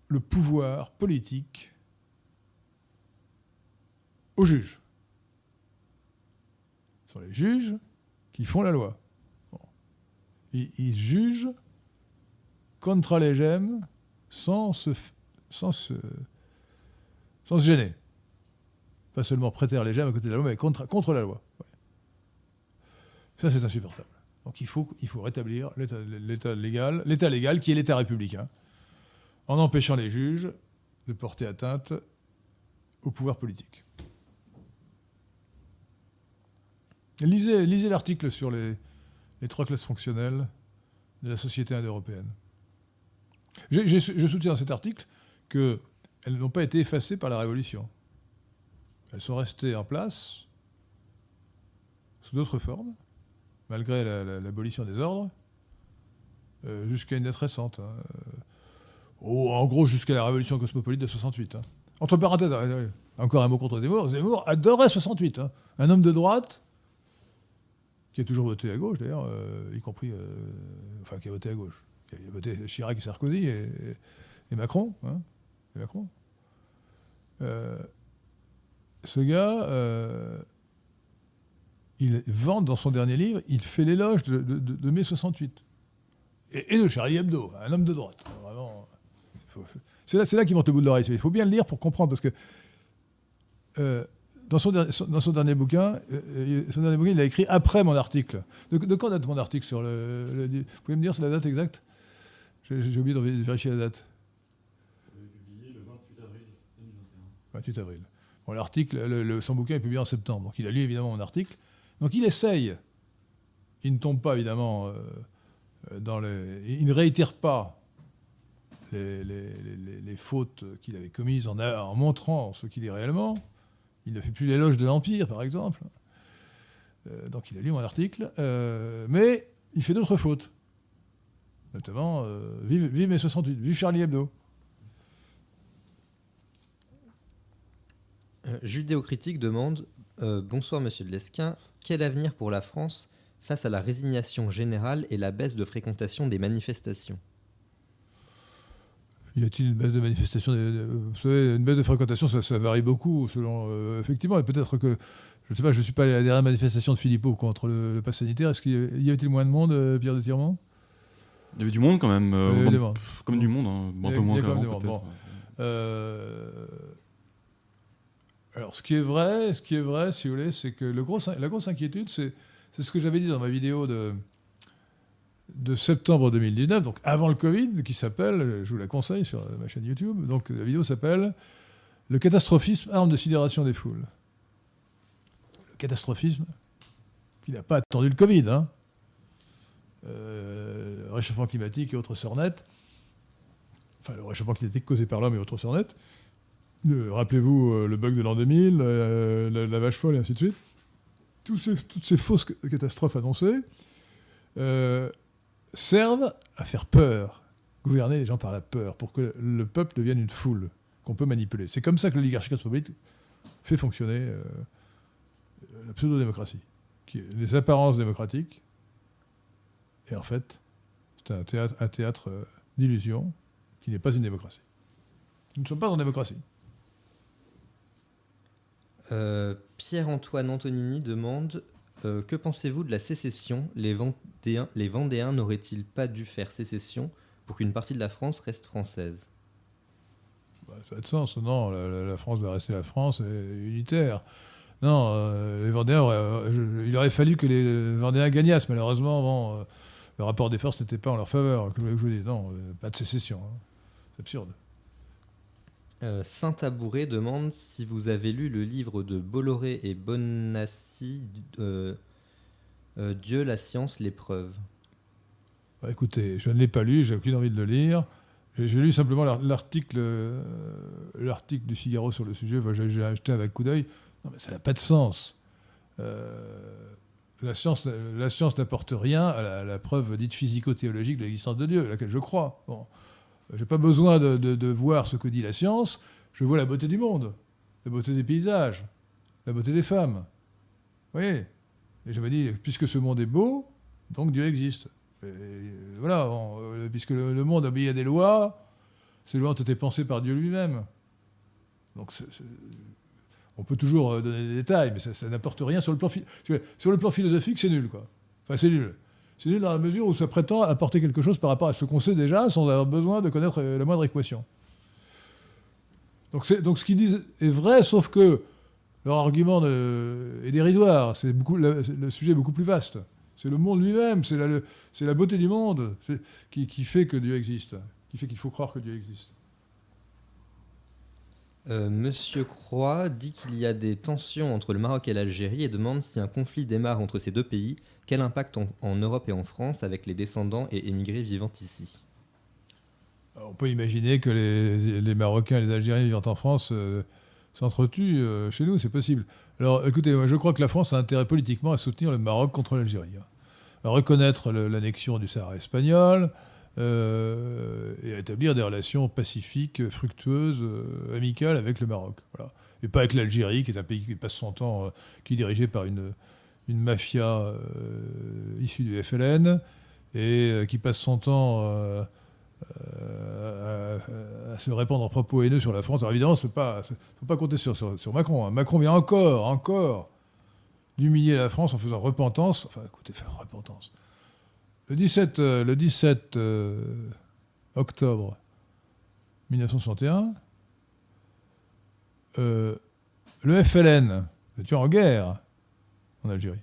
le pouvoir politique aux juges. Les juges qui font la loi. Ils, jugent sans se, f- sans se, gêner. Pas seulement prêter les gemmes à côté de la loi, mais contre, contre la loi. Ça, c'est insupportable. Donc il faut, il faut rétablir l'état légal, l'état légal qui est l'état républicain, en empêchant les juges de porter atteinte au pouvoir politique. Lisez, l'article sur les, trois classes fonctionnelles de la société indo-européenne. Je soutiens dans cet article qu'elles n'ont pas été effacées par la Révolution. Elles sont restées en place sous d'autres formes, malgré l'abolition des ordres, euh, jusqu'à une date récente. Hein. en gros, jusqu'à la révolution cosmopolite de 68. Hein. Entre parenthèses, encore un mot contre Zemmour. Zemmour adorait 68. Hein. Un homme de droite, qui a toujours voté à gauche d'ailleurs, euh, y compris. Euh, enfin, qui a voté à gauche. Qui a voté Chirac et Sarkozy et, Macron. et Macron. ce gars il vend dans son dernier livre, il fait l'éloge de, mai 68. Et, de Charlie Hebdo, un homme de droite. c'est là, là qu'il monte au bout de l'oreille. Il faut bien le lire pour comprendre, parce que euh, dans, son, dernier bouquin, euh, son dernier bouquin, il a écrit après mon article. De, quand date mon article sur le, Vous pouvez me dire c'est la date exacte? J'ai oublié de vérifier la date. publié le 28 avril 2021. 28 avril. Bon, l'article, son bouquin est publié en septembre. Donc il a lu évidemment mon article. Donc il essaye. Il ne tombe pas évidemment euh, dans les. Il ne réitère pas les, fautes qu'il avait commises en, en, montrant ce qu'il est réellement. Il ne fait plus l'éloge de l'Empire, par exemple. Euh, donc il a lu mon article. Euh, mais il fait d'autres fautes. Notamment, vive, vive mes 68, vive Charlie Hebdo. Judéocritique demande Bonsoir, monsieur de Lesquin. Quel avenir pour la France face à la résignation générale et la baisse de fréquentation des manifestations? Y a-t-il une baisse de manifestation Vous savez, une baisse de fréquentation, ça, varie beaucoup selon. Euh, effectivement, peut-être que je ne sais pas, je ne suis pas à la dernière manifestation de Philippot contre le, le pass sanitaire. Est-ce qu'il y avait-il moins de monde, euh, Pierre de Tirement Il y avait du monde quand même. Euh, comme du monde, hein. un peu moins qu'avant peut-être. Alors, ce qui est vrai, ce qui est vrai, si vous voulez, c'est que le gros, la grosse inquiétude, c'est, ce que j'avais dit dans ma vidéo de, de septembre 2019, donc avant le Covid, qui s'appelle, je vous la conseille sur ma chaîne YouTube, donc la vidéo s'appelle Le catastrophisme, arme de sidération des foules. Le catastrophisme, qui n'a pas attendu le Covid, hein. Euh, le réchauffement climatique et autres sornettes, enfin le réchauffement climatique causé par l'homme et autres sornettes, Rappelez-vous euh, le bug de l'an 2000, euh, la, vache folle et ainsi de suite. toutes ces fausses catastrophes annoncées euh, servent à faire peur, gouverner les gens par la peur, pour que le peuple devienne une foule qu'on peut manipuler. C'est comme ça que l'oligarchie cosmopolite fait fonctionner la pseudo-démocratie, les apparences démocratiques. Et en fait, c'est un théâtre, théâtre d'illusion qui n'est pas une démocratie. Nous ne sommes pas en démocratie. Euh, Pierre-Antoine Antonini demande euh, Que pensez-vous de la sécession? Les Vendéens, n'auraient-ils pas dû faire sécession pour qu'une partie de la France reste française? Bah, de sens. Non, la, France doit rester la France unitaire. Non, euh, les Vendéens, il aurait fallu que les Vendéens gagnassent. Malheureusement, le rapport des forces n'était pas en leur faveur. Je dise Non, pas de sécession. Hein. C'est absurde. Euh, Saint-Tabouret demande si vous avez lu le livre de Bolloré et Bonassi, euh, euh, Dieu, la science, l'épreuve. Bah, écoutez, je ne l'ai pas lu, j'ai aucune envie de le lire. J'ai lu simplement l'article l'article du Figaro sur le sujet, j'ai acheté avec coup d'œil. Non, mais ça n'a pas de sens. la science, la science n'apporte rien à la, preuve dite physico-théologique de l'existence de Dieu, à laquelle je crois. Bon. Je n'ai pas besoin de, voir ce que dit la science, je vois la beauté du monde, la beauté des paysages, la beauté des femmes. Vous voyez? Et je me dis, puisque ce monde est beau, donc Dieu existe. voilà, euh, puisque le, monde obéit à des lois, ces lois ont été pensées par Dieu lui-même. Donc on peut toujours euh, donner des détails, mais ça, n'apporte rien sur le plan, sur le plan philosophique, c'est nul, quoi. Enfin, c'est nul. C'est nul dans la mesure où ça prétend apporter quelque chose par rapport à ce qu'on sait déjà sans avoir besoin de connaître la moindre équation. Donc, ce qu'ils disent est vrai, sauf que leur argument est dérisoire. Beaucoup, le, sujet est beaucoup plus vaste. C'est le monde lui-même, c'est la, beauté du monde qui, qui fait que Dieu existe, qui fait qu'il faut croire que Dieu existe. Euh, Monsieur Croix dit qu'il y a des tensions entre le Maroc et l'Algérie et demande si un conflit démarre entre ces deux pays, quel impact en, Europe et en France avec les descendants et émigrés vivant ici? On peut imaginer que les, Marocains et les Algériens vivant en France euh, s'entretuent euh, chez nous, c'est possible. Alors écoutez, je crois que la France a intérêt politiquement à soutenir le Maroc contre l'Algérie. Hein. À reconnaître l'annexion du Sahara espagnol, euh, et à établir des relations pacifiques, fructueuses, amicales avec le Maroc. Et pas avec l'Algérie, qui est un pays qui passe son temps, qui est dirigé par une, une mafia issue du FLN, et qui passe son temps à, se répandre en propos haineux sur la France. Alors évidemment, il ne faut pas compter sur, Macron. Hein. Macron vient encore, encore d'humilier la France en faisant repentance. Enfin, écoutez, faire repentance. Le 17, euh, le 17 euh, octobre 1961, euh, le FLN, était en guerre Algérie.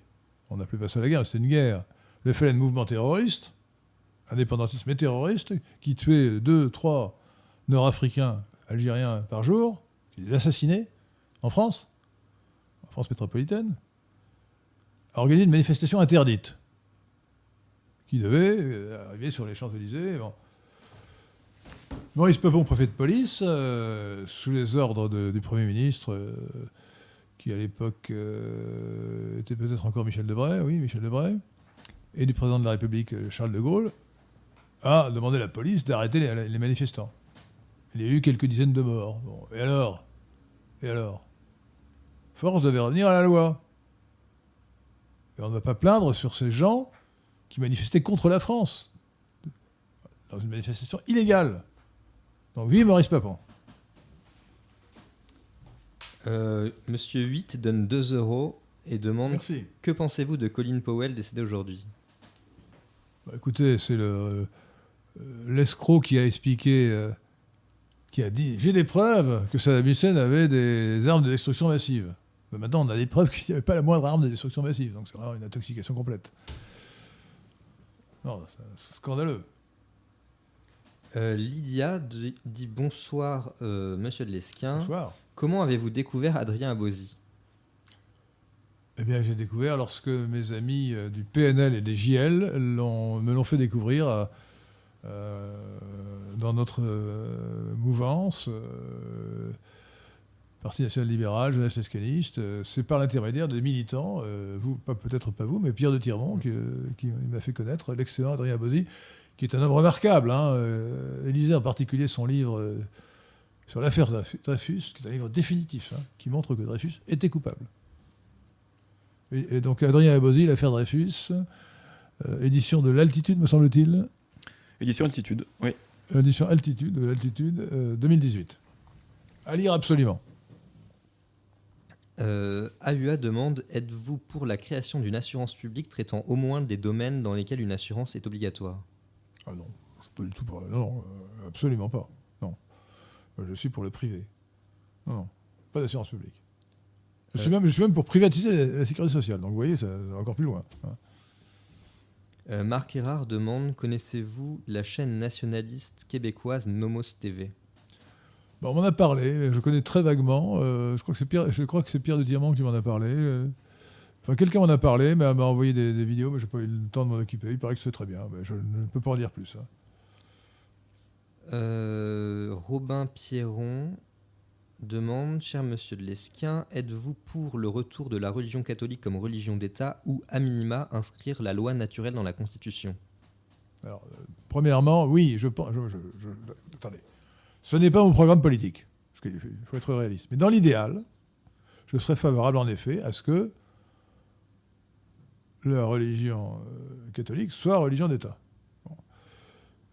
On n'appelait pas ça la guerre, c'était une guerre. Le FLN, mouvement terroriste, indépendantiste mais terroriste, qui tuait deux, trois Nord-Africains, Algériens par jour, qui les assassinait en France, en France métropolitaine, a organisé une manifestation interdite qui devait euh, arriver sur les Champs-Élysées. Maurice Papon, préfet de police, euh, sous les ordres du Premier ministre, euh, qui à l'époque était peut-être encore Michel Debray, oui, Michel Debray, et du président de la République, Charles de Gaulle, a demandé à la police d'arrêter les, manifestants. Il y a eu quelques dizaines de morts. et alors? Et alors? Force devait revenir à la loi. Et on ne va pas plaindre sur ces gens qui manifestaient contre la France, dans une manifestation illégale. Donc vive Maurice Papon. Euh, Monsieur 8 donne 2 euros et demande Merci. Que pensez-vous de Colin Powell décédé aujourd'hui? Bah, Écoutez, c'est le euh, l'escroc qui a expliqué, euh, qui a dit J'ai des preuves que Saddam Hussein avait des armes de destruction massive. Mais maintenant, on a des preuves qu'il n'y avait pas la moindre arme de destruction massive. Donc c'est vraiment une intoxication complète. Non, c'est scandaleux. Euh, Lydia dit bonsoir, euh, monsieur de Lesquin. Bonsoir. Comment avez-vous découvert Adrien Abosi? Eh bien, j'ai découvert lorsque mes amis euh, du PNL et des JL me l'ont fait découvrir dans notre mouvance. Parti national libéral, jeunesse escaniste, euh, c'est par l'intermédiaire des militants, euh, vous, peut-être pas vous, mais Pierre de Tirmont, qui, euh, m'a fait connaître l'excellent Adrien Bozzi, qui est un homme remarquable. Hein, lisez en particulier son livre sur l'affaire Dreyfus, qui est un livre définitif, hein, qui montre que Dreyfus était coupable. Et, donc Adrien Abosi, l'affaire Dreyfus, édition de l'Altitude, me semble-t-il. Édition Altitude, oui. Édition Altitude, de l'Altitude, 2018. À lire absolument. Euh, AUA demande Êtes-vous pour la création d'une assurance publique traitant au moins des domaines dans lesquels une assurance est obligatoire? Ah non, pas du tout. Non, euh, absolument pas. Non. Je suis pour le privé. Non, non, pas d'assurance publique. Je, suis euh. même, je suis même pour privatiser la, sécurité sociale. Donc vous voyez, ça va encore plus loin. Hein. Euh, Marc Erard demande Connaissez-vous la chaîne nationaliste québécoise Nomos TV on m'en a parlé, je connais très vaguement. Euh, je crois que c'est Pierre, je crois que c'est Pierre de Diamant qui m'en a parlé. Euh. Enfin, quelqu'un m'en a parlé, mais m'a envoyé des, vidéos, mais j'ai pas eu le temps de m'en occuper. Il paraît que c'est très bien. Mais je ne peux pas en dire plus. Hein. Euh, Robin Pierron demande, cher monsieur de Lesquin, êtes-vous pour le retour de la religion catholique comme religion d'État ou, à minima, inscrire la loi naturelle dans la Constitution? Alors, premièrement, oui, je pense. attendez. Ce n'est pas mon programme politique, qu'il faut être réaliste. Mais dans l'idéal, je serais favorable en effet à ce que la religion euh, catholique soit religion d'État.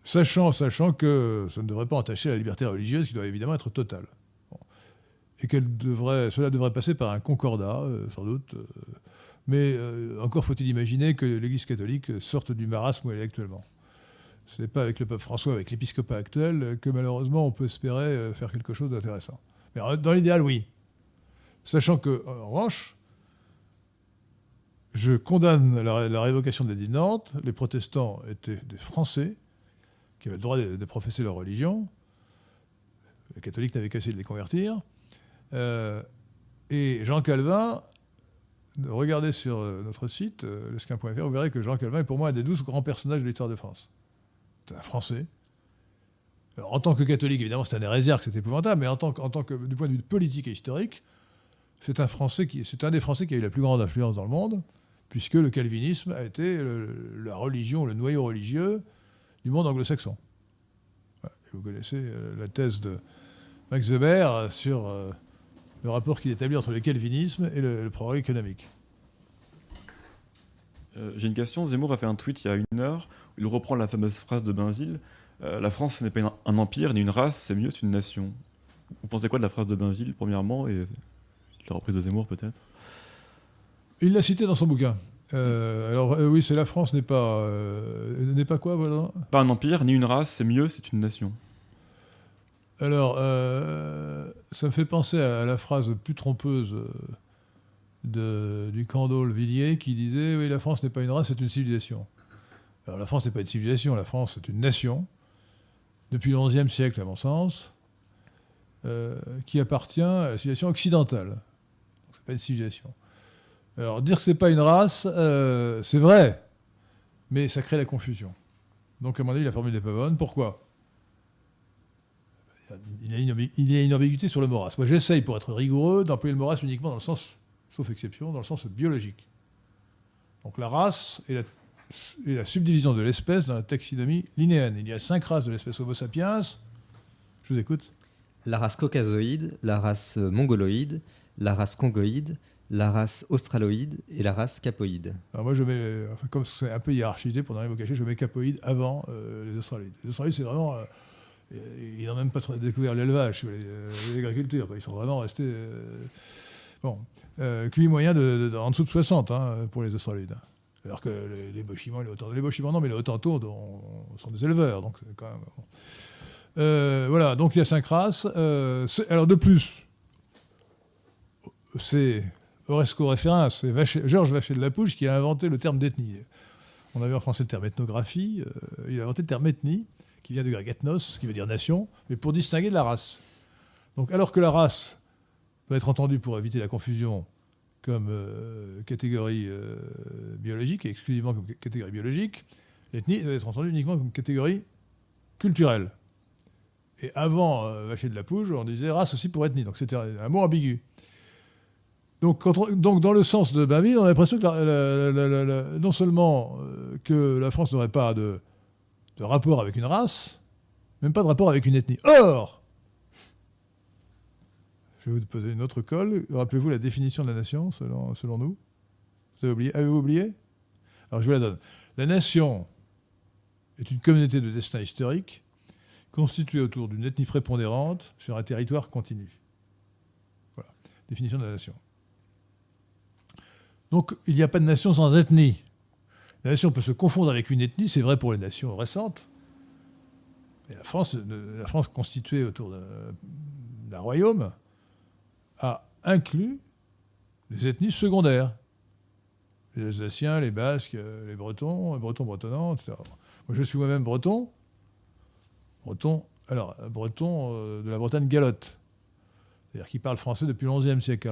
Sachant, sachant que ça ne devrait pas entacher la liberté religieuse qui doit évidemment être totale. Et devrait, cela devrait passer par un concordat, euh, sans doute. Euh, mais encore faut-il imaginer que l'Église catholique sorte du marasme où elle est actuellement. Ce n'est pas avec le pape François, avec l'épiscopat actuel, que malheureusement on peut espérer euh, faire quelque chose d'intéressant. Mais dans l'idéal, oui. Sachant que, en revanche, je condamne la, révocation de Nantes. Les protestants étaient des Français qui avaient le droit de, professer leur religion. Les catholiques n'avaient qu'à essayer de les convertir. Euh, et Jean Calvin, regardez sur euh, notre site, euh, lesquin.fr, vous verrez que Jean Calvin est pour moi un des douze grands personnages de l'histoire de France. C'est un Français. En tant que catholique, évidemment, c'est un hérésiarque, c'est épouvantable, mais en tant, en tant que, du point de vue politique et historique, c'est un, Français qui, c'est un des Français qui a eu la plus grande influence dans le monde puisque le calvinisme a été la religion, le noyau religieux du monde anglo-saxon. Vous connaissez euh, la thèse de Max Weber sur euh, le rapport qu'il établit entre le calvinisme et le, progrès économique. Euh, j'ai une question. Zemmour a fait un tweet il y a une heure où il reprend la fameuse phrase de Bainville La France, ce n'est pas un empire ni une race, c'est mieux, c'est une nation. Vous pensez quoi de la phrase de Bainville, premièrement, et la reprise de Zemmour, peut-être? Il l'a cité dans son bouquin. Euh, alors euh, oui, c'est la France n'est pas euh, n'est pas quoi voilà. Pas un empire ni une race, c'est mieux, c'est une nation. Alors ça me fait penser à, la phrase plus trompeuse de, du Candole Villiers qui disait oui la France n'est pas une race, c'est une civilisation. Alors la France n'est pas une civilisation, la France c'est une nation depuis le XIe siècle à mon sens, qui appartient à la civilisation occidentale. Donc c'est pas une civilisation. Alors dire que c'est pas une race, euh, c'est vrai, mais ça crée la confusion. Donc à mon avis, la formule n'est pas bonne. Pourquoi? Il y, a une, ambiguïté sur le moras. Moi, j'essaye, pour être rigoureux, d'employer le moras uniquement dans le sens, sauf exception, dans le sens biologique. Donc la race est la, subdivision de l'espèce dans la taxinomie linéenne. Il y a cinq races de l'espèce Homo sapiens. Je vous écoute. La race caucasoïde, la race mongoloïde, la race congoïde, la race australoïde et la race capoïde. Moi, je mets, comme c'est un peu hiérarchisé pour n'arriver au cacher, je mets capoïde avant euh, les australoïdes. Les australoïdes, c'est vraiment. Euh, ils n'ont même pas découvert l'élevage, euh, l'agriculture. Ils sont vraiment restés. bon. QI moyen de, en dessous de 60 hein, pour les australoïdes. Alors que les, les les les bochimans non, mais les hottentots sont des éleveurs. Donc quand même. voilà, donc il y a cinq races. alors de plus, c'est Oresco référence, c'est Georges Vacher de la Pouche qui a inventé le terme d'ethnie. On avait en français le terme ethnographie, euh, il a inventé le terme ethnie, qui vient du grec ethnos, qui veut dire nation, mais pour distinguer de la race. Donc alors que la race doit être entendue pour éviter la confusion comme euh, catégorie euh, biologique, et exclusivement comme catégorie biologique, l'ethnie doit être entendue uniquement comme catégorie culturelle. Et avant Vacher de la Pouge, on disait race aussi pour ethnie, donc c'était un mot ambigu. Donc, dans le sens de Bainville, on a l'impression que non seulement euh, que la France n'aurait pas de, rapport avec une race, même pas de rapport avec une ethnie. Or, je vais vous poser une autre colle. Rappelez-vous la définition de la nation, selon, selon nous? Vous avez oublié Avez-vous oublié? Alors, je vous la donne. La nation est une communauté de destin historique constituée autour d'une ethnie prépondérante sur un territoire continu. Voilà, définition de la nation. Donc il n'y a pas de nation sans ethnie. La nation peut se confondre avec une ethnie, c'est vrai pour les nations récentes. la France, constituée autour d'un royaume a inclus les ethnies secondaires. Les Alsaciens, les Basques, les Bretons, les Bretons bretonnants, etc. Moi, je suis moi-même breton. Breton, alors, breton euh, de la Bretagne galotte. C'est-à-dire qui parle français depuis le XIe siècle.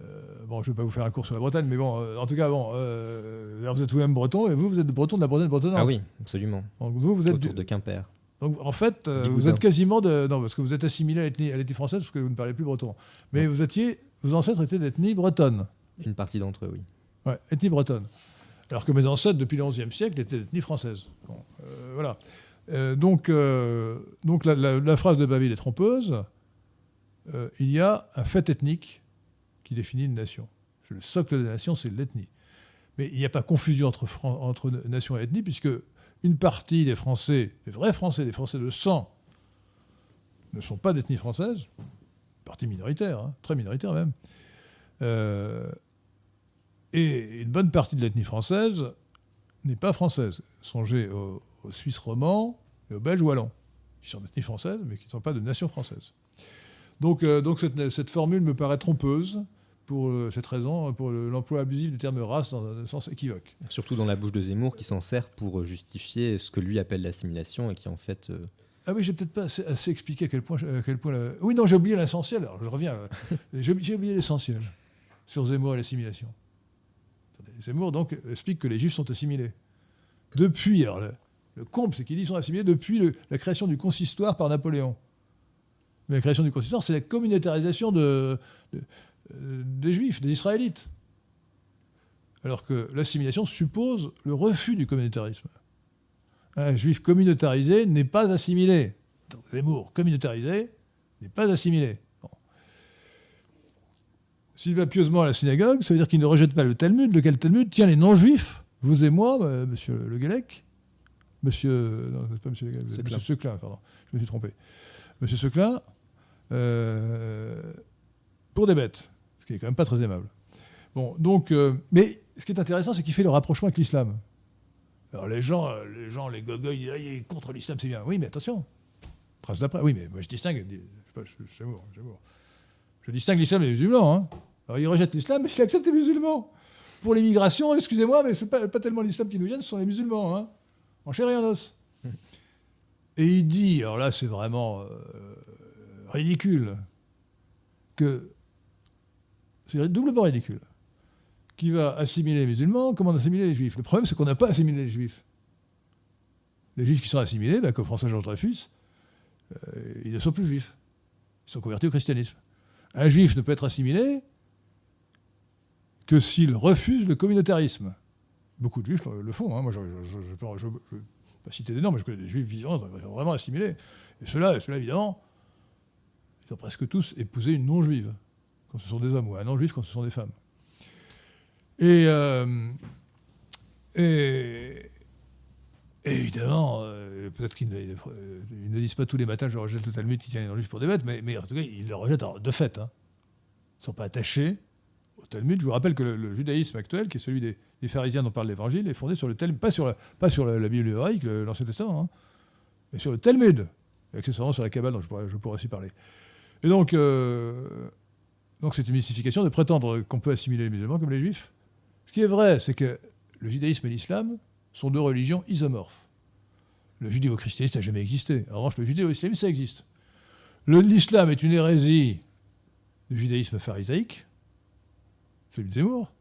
Euh, bon, je ne vais pas vous faire un cours sur la Bretagne, mais bon, euh, en tout cas, bon, euh, vous êtes vous-même breton, et vous, vous êtes breton de la Bretagne bretonnante. Ah oui, absolument. Donc vous, vous êtes Autour de Quimper. Donc en fait, vous êtes quasiment de. Non, parce que vous êtes assimilé à l'ethnie française parce que vous ne parlez plus breton. Mais vous étiez. Vos ancêtres étaient d'ethnie bretonne. Une partie d'entre eux, oui. Ouais, ethnie bretonne. Alors que mes ancêtres, depuis le XIe siècle, étaient d'ethnie française. voilà. donc, donc la, la, phrase de Baville est trompeuse. il y a un fait ethnique définit une nation. Le socle de la nation, c'est l'ethnie. Mais il n'y a pas confusion entre, nation et ethnie, puisque une partie des Français, des vrais Français, des Français de sang, ne sont pas d'ethnie française, partie minoritaire, hein, très minoritaire même. Euh, et une bonne partie de l'ethnie française n'est pas française. Songez aux, Suisses romands et aux Belges wallons, qui sont d'ethnie française, mais qui ne sont pas de nation française. Donc, euh, cette, formule me paraît trompeuse pour euh, cette raison, pour le- l'emploi abusif du terme race dans un sens équivoque. Surtout dans la bouche de Zemmour qui s'en sert pour euh, justifier ce que lui appelle l'assimilation et qui en fait. euh, Ah oui, j'ai peut-être pas assez, assez expliqué à quel point. à quel point la- Oui, non, j'ai oublié l'essentiel. Alors, je reviens. j'ai oublié l'essentiel sur Zemmour et l'assimilation. Zemmour, donc, explique que les Juifs sont assimilés. Depuis, alors, le, le comble, c'est qu'il dit qu'ils sont assimilés depuis le- la création du consistoire par Napoléon. Mais la création du consistoire, c'est la communautarisation de, de- des Juifs, des Israélites. Alors que l'assimilation suppose le refus du communautarisme. Un juif communautarisé n'est pas assimilé. Donc, Zemmour, communautarisé, n'est pas assimilé. Bon. S'il va pieusement à la synagogue, ça veut dire qu'il ne rejette pas le Talmud. Lequel Talmud tient les non-juifs, vous et moi, euh, monsieur Le Guélec, monsieur. Non, c'est pas monsieur Le Guélec, monsieur Seclin, pardon, je me suis trompé. Monsieur Seclin, euh, pour des bêtes, qui est quand même pas très aimable. Bon, donc, euh, mais ce qui est intéressant, c'est qu'il fait le rapprochement avec l'islam. Alors les gens, euh, les gens, les gogoys, ils disent Ah, il est contre l'islam, c'est bien. Oui, mais attention. Phrase d'après. Oui, mais moi je distingue. Je sais je, je, distingue l'islam les musulmans. Hein. Alors il rejette l'islam, mais il accepte les musulmans. Pour l'immigration, excusez-moi, mais c'est pas, pas tellement l'islam qui nous gêne, ce sont les musulmans. Hein. En chair et en os. Et il dit, alors là c'est vraiment euh, ridicule, que c'est doublement ridicule qui va assimiler les musulmans, comment assimiler les juifs? Le problème, c'est qu'on n'a pas assimilé les juifs. Les juifs qui sont assimilés, bah, comme François-Georges Dreyfus, euh, ils ne sont plus juifs. Ils sont convertis au christianisme. Un juif ne peut être assimilé que s'il refuse le communautarisme. Beaucoup de juifs le font. hein. Moi, je ne vais pas citer des noms, mais je connais des juifs vivants vraiment assimilés. Et ceux-là, ceux évidemment, ils ont presque tous épousé une non-juive, quand ce sont des hommes, ou un non-juif quand ce sont des femmes. Et, euh, et, évidemment, euh, peut-être qu'ils ne, disent pas tous les matins je rejette le Talmud qui tient les non-juifs pour des bêtes, mais, mais en tout cas, ils le rejettent de fait. hein. Ils ne sont pas attachés au Talmud. Je vous rappelle que le, judaïsme actuel, qui est celui des, pharisiens dont parle l'Évangile, est fondé sur le Talmud, pas sur la, pas sur Bible hébraïque, l'Ancien Testament, hein, mais sur le Talmud, et accessoirement sur la Kabbale, dont je pourrais, je pourrais aussi parler. Et donc, euh, donc c'est une mystification de prétendre qu'on peut assimiler les musulmans comme les juifs. Ce qui est vrai, c'est que le judaïsme et l'islam sont deux religions isomorphes. Le judéo-christianisme n'a jamais existé. En revanche, le judéo-islamisme, ça existe. L'islam est une hérésie du judaïsme pharisaïque, celui de Zemmour.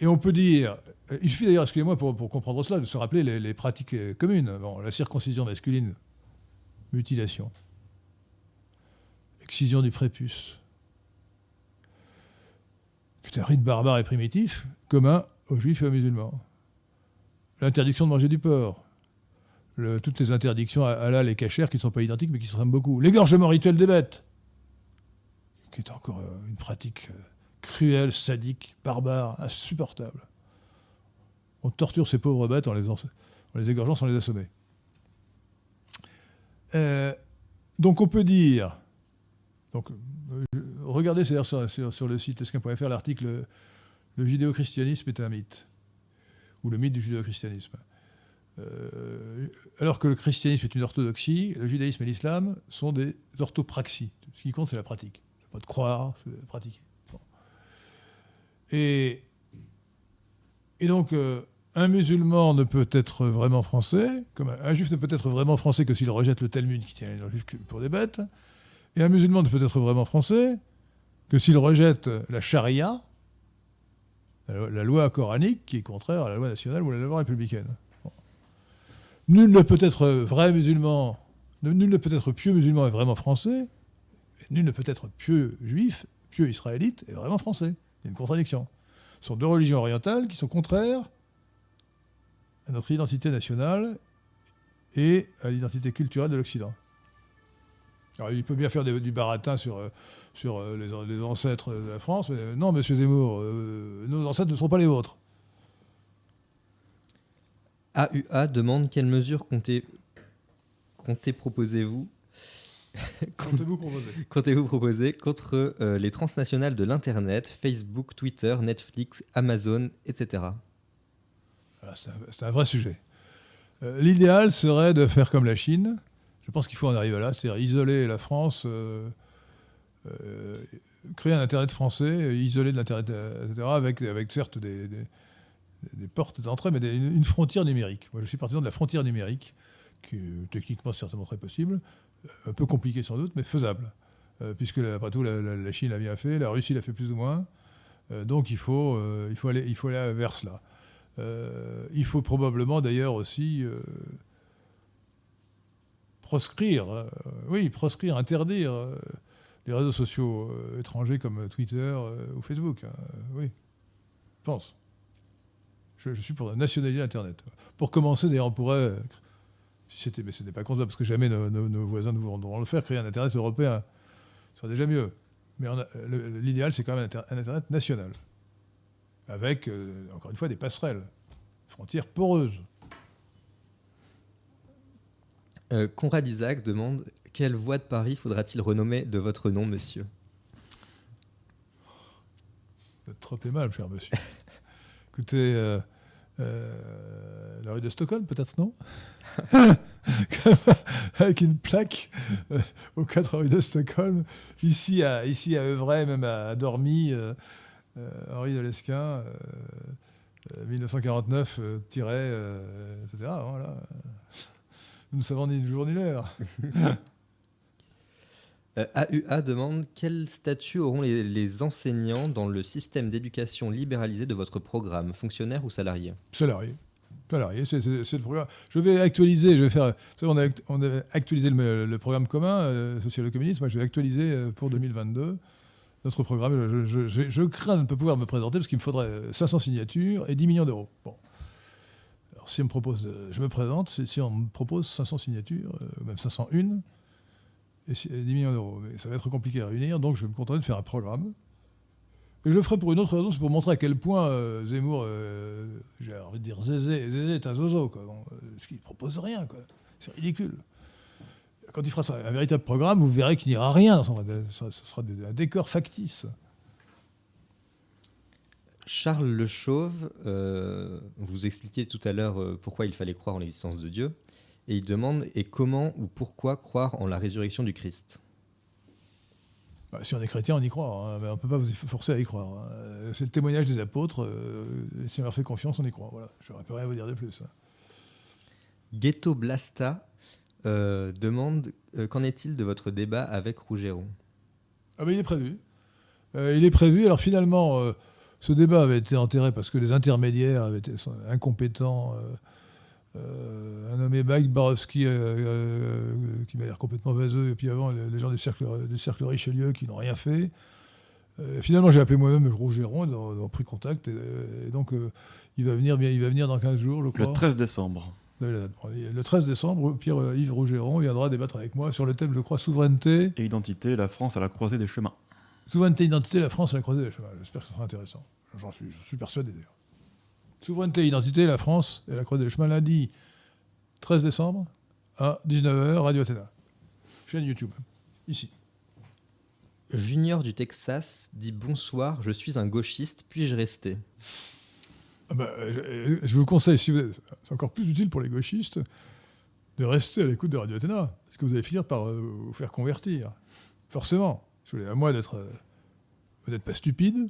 Et on peut dire, euh, il suffit d'ailleurs, excusez-moi pour, pour comprendre cela, de se rappeler les, les pratiques euh, communes. Bon, la circoncision masculine, mutilation, excision du prépuce, qui est un rite barbare et primitif, commun aux juifs et aux musulmans. L'interdiction de manger du porc. Toutes les interdictions à halal et cachères qui ne sont pas identiques mais qui se ressemblent beaucoup. L'égorgement rituel des bêtes, qui est encore euh, une pratique euh, cruelle, sadique, barbare, insupportable. On torture ces pauvres bêtes en les, en les égorgeant sans les assommer. Euh, donc on peut dire, donc, euh, regardez sur, sur- sur le site esquin.fr l'article Le judéo-christianisme est un mythe, ou le mythe du judéo-christianisme. Euh, alors que le christianisme est une orthodoxie, le judaïsme et l'islam sont des orthopraxies. Ce qui compte, c'est la pratique. C'est pas de croire, c'est de pratiquer. Et, et donc, euh, un musulman ne peut être vraiment français, comme un, un juif ne peut être vraiment français que s'il rejette le Talmud qui tient les juifs pour des bêtes, et un musulman ne peut être vraiment français que s'il rejette la charia, la, loi coranique qui est contraire à la loi nationale ou à la loi républicaine. Nul ne peut être vrai musulman, nul ne peut être pieux musulman et vraiment français, nul ne peut être pieux juif, pieux israélite et vraiment français. A une contradiction. Ce sont deux religions orientales qui sont contraires à notre identité nationale et à l'identité culturelle de l'Occident. Alors, il peut bien faire des- du baratin sur, euh, sur euh, les, an- les ancêtres de la France, mais euh, non, monsieur Zemmour, euh, nos ancêtres ne sont pas les vôtres. AUA demande quelles mesures comptez, comptez proposez-vous Comptez-vous proposer comptez-vous proposer contre euh, les transnationales de l'Internet, Facebook, Twitter, Netflix, Amazon, etc. C'est un, vrai sujet. Euh, L'idéal serait de faire comme la Chine. Je pense qu'il faut en arriver là, c'est-à-dire isoler la France euh, euh, créer un Internet français, isolé de l'Internet, etc., avec, avec certes des, des- portes d'entrée, mais une, frontière numérique. Moi, je suis partisan de la frontière numérique, qui est techniquement certainement très possible, euh, un peu compliqué sans doute, mais faisable. Puisque, après tout, la, Chine l'a bien fait, la Russie l'a fait plus ou moins. Donc, il faut, il, faut aller, il faut aller vers cela. Il faut probablement d'ailleurs aussi proscrire, euh, oui, proscrire, interdire euh, les réseaux sociaux euh, étrangers comme Twitter ou Facebook. hein, oui, je pense. Je, suis pour nationaliser Internet. Pour commencer, d'ailleurs, on pourrait, si c'était, mais ce n'est pas concevable parce que jamais nos, voisins ne voudront le faire, créer un Internet européen. Ce serait déjà mieux. Mais l'idéal, c'est quand même un, un Internet national. Avec, encore une fois, des passerelles, frontières poreuses. Euh, Conrad Isaac demande Quelle voie de Paris faudra-t-il renommer de votre nom, monsieur? Vous êtes trop aimable, cher monsieur. Écoutez, euh, euh, la rue de Stockholm, peut-être, non? Avec une plaque aux quatre rues de Stockholm, ici à, ici à Euvray, même à, à Dormy, Henri de Lesquin, euh, euh, 1949, euh, tiret, euh, etc. Voilà. Nous ne savons ni le jour ni l'heure. Euh, AUA demande Quel statut auront les, les enseignants dans le système d'éducation libéralisé de votre programme, fonctionnaire ou salarié? Salarié. Salarié, c'est le programme. Je vais actualiser, je vais faire. vous savez, on, a, actualisé le, le programme commun, euh, social-communiste. Moi, je vais actualiser euh, pour 2022 notre programme. Je, je- je- je crains de ne pas pouvoir me présenter parce qu'il me faudrait euh, 500 signatures et 10 millions d'euros. Bon. Si on me propose, euh, je me présente. Si, on me propose 500 signatures, euh, même 501, et, si- et 10 millions d'euros. Mais ça va être compliqué à réunir, donc je vais me contenter de faire un programme. Et je le ferai pour une autre raison, c'est pour montrer à quel point euh, Zemmour, euh, j'ai envie de dire Zézé, Zézé est un zozo, quoi. Bon, euh, ce qu'il propose rien, quoi. C'est ridicule. Quand il fera un véritable programme, vous verrez qu'il n'y aura rien ce sera un décor factice. Charles Le Chauve, euh, vous expliquiez tout à l'heure euh, pourquoi il fallait croire en l'existence de Dieu, et il demande et comment ou pourquoi croire en la résurrection du Christ? Bah, si on est chrétien, on y croit. hein, mais on ne peut pas vous forcer à y croire. hein. Euh, C'est le témoignage des apôtres. euh, si on leur fait confiance, on y croit. Voilà. Je ne peux rien vous dire de plus. hein. Ghetto Blasta euh, demande euh, Qu'en est-il de votre débat avec Rougeron? Ah ben il est prévu. Il est prévu. Alors finalement, ce débat avait été enterré parce que les intermédiaires avaient été sont incompétents. euh, euh, un nommé Mike Barowski, euh, qui m'a l'air complètement vaseux, et puis avant, les, les gens du cercle, du cercle Richelieu qui n'ont rien fait. Euh, finalement, j'ai appelé moi-même ont, ils ont pris contact, et, et donc euh, il, va venir, il va venir dans 15 jours, je crois. Le 13 décembre. Le, le 13 décembre, Pierre-Yves Rougeron viendra débattre avec moi sur le thème, je crois, souveraineté, Et identité, la France à la croisée des chemins. Souveraineté, identité, la France à la croisée des chemins. J'espère que ce sera intéressant. J'en suis, persuadé d'ailleurs. Souveraineté, identité, la France et la croisée des chemins, lundi 13 décembre à 19h, Radio Athéna. Chaîne YouTube, ici. Junior du Texas dit Bonsoir, je suis un gauchiste, puis-je rester? Ah euh, je, je vous conseille, si c'est encore plus utile pour les gauchistes, de rester à l'écoute de Radio Athéna, parce que vous allez finir par euh, vous faire convertir. Forcément. À moins d'être. euh, vous n'êtes pas stupide,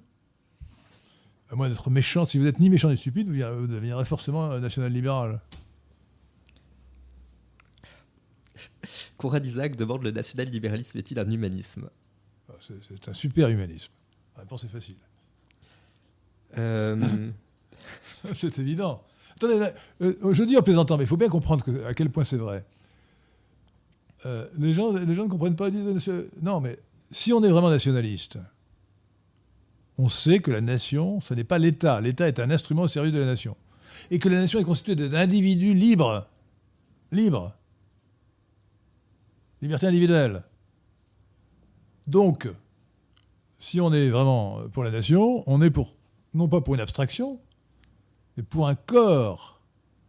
à moins d'être méchant. Si vous n'êtes ni méchant ni stupide, vous, deviendrez forcément un national-libéral. Conrad Isaac demande Le national-libéralisme est-il un humanisme? Ah, C'est un super humanisme. La réponse est facile. Euh, c'est évident. Attendez, là, euh, je dis en plaisantant, mais il faut bien comprendre que- à quel point c'est vrai. Euh, les, gens, les gens ne comprennent pas. disent, euh, non, mais si on est vraiment nationaliste, on sait que la nation, ce n'est pas l'État. L'État est un instrument au service de la nation. Et que la nation est constituée d'individus libres. Libres. Liberté individuelle. Donc, si on est vraiment pour la nation, on est pour, non pas pour une abstraction, mais pour un corps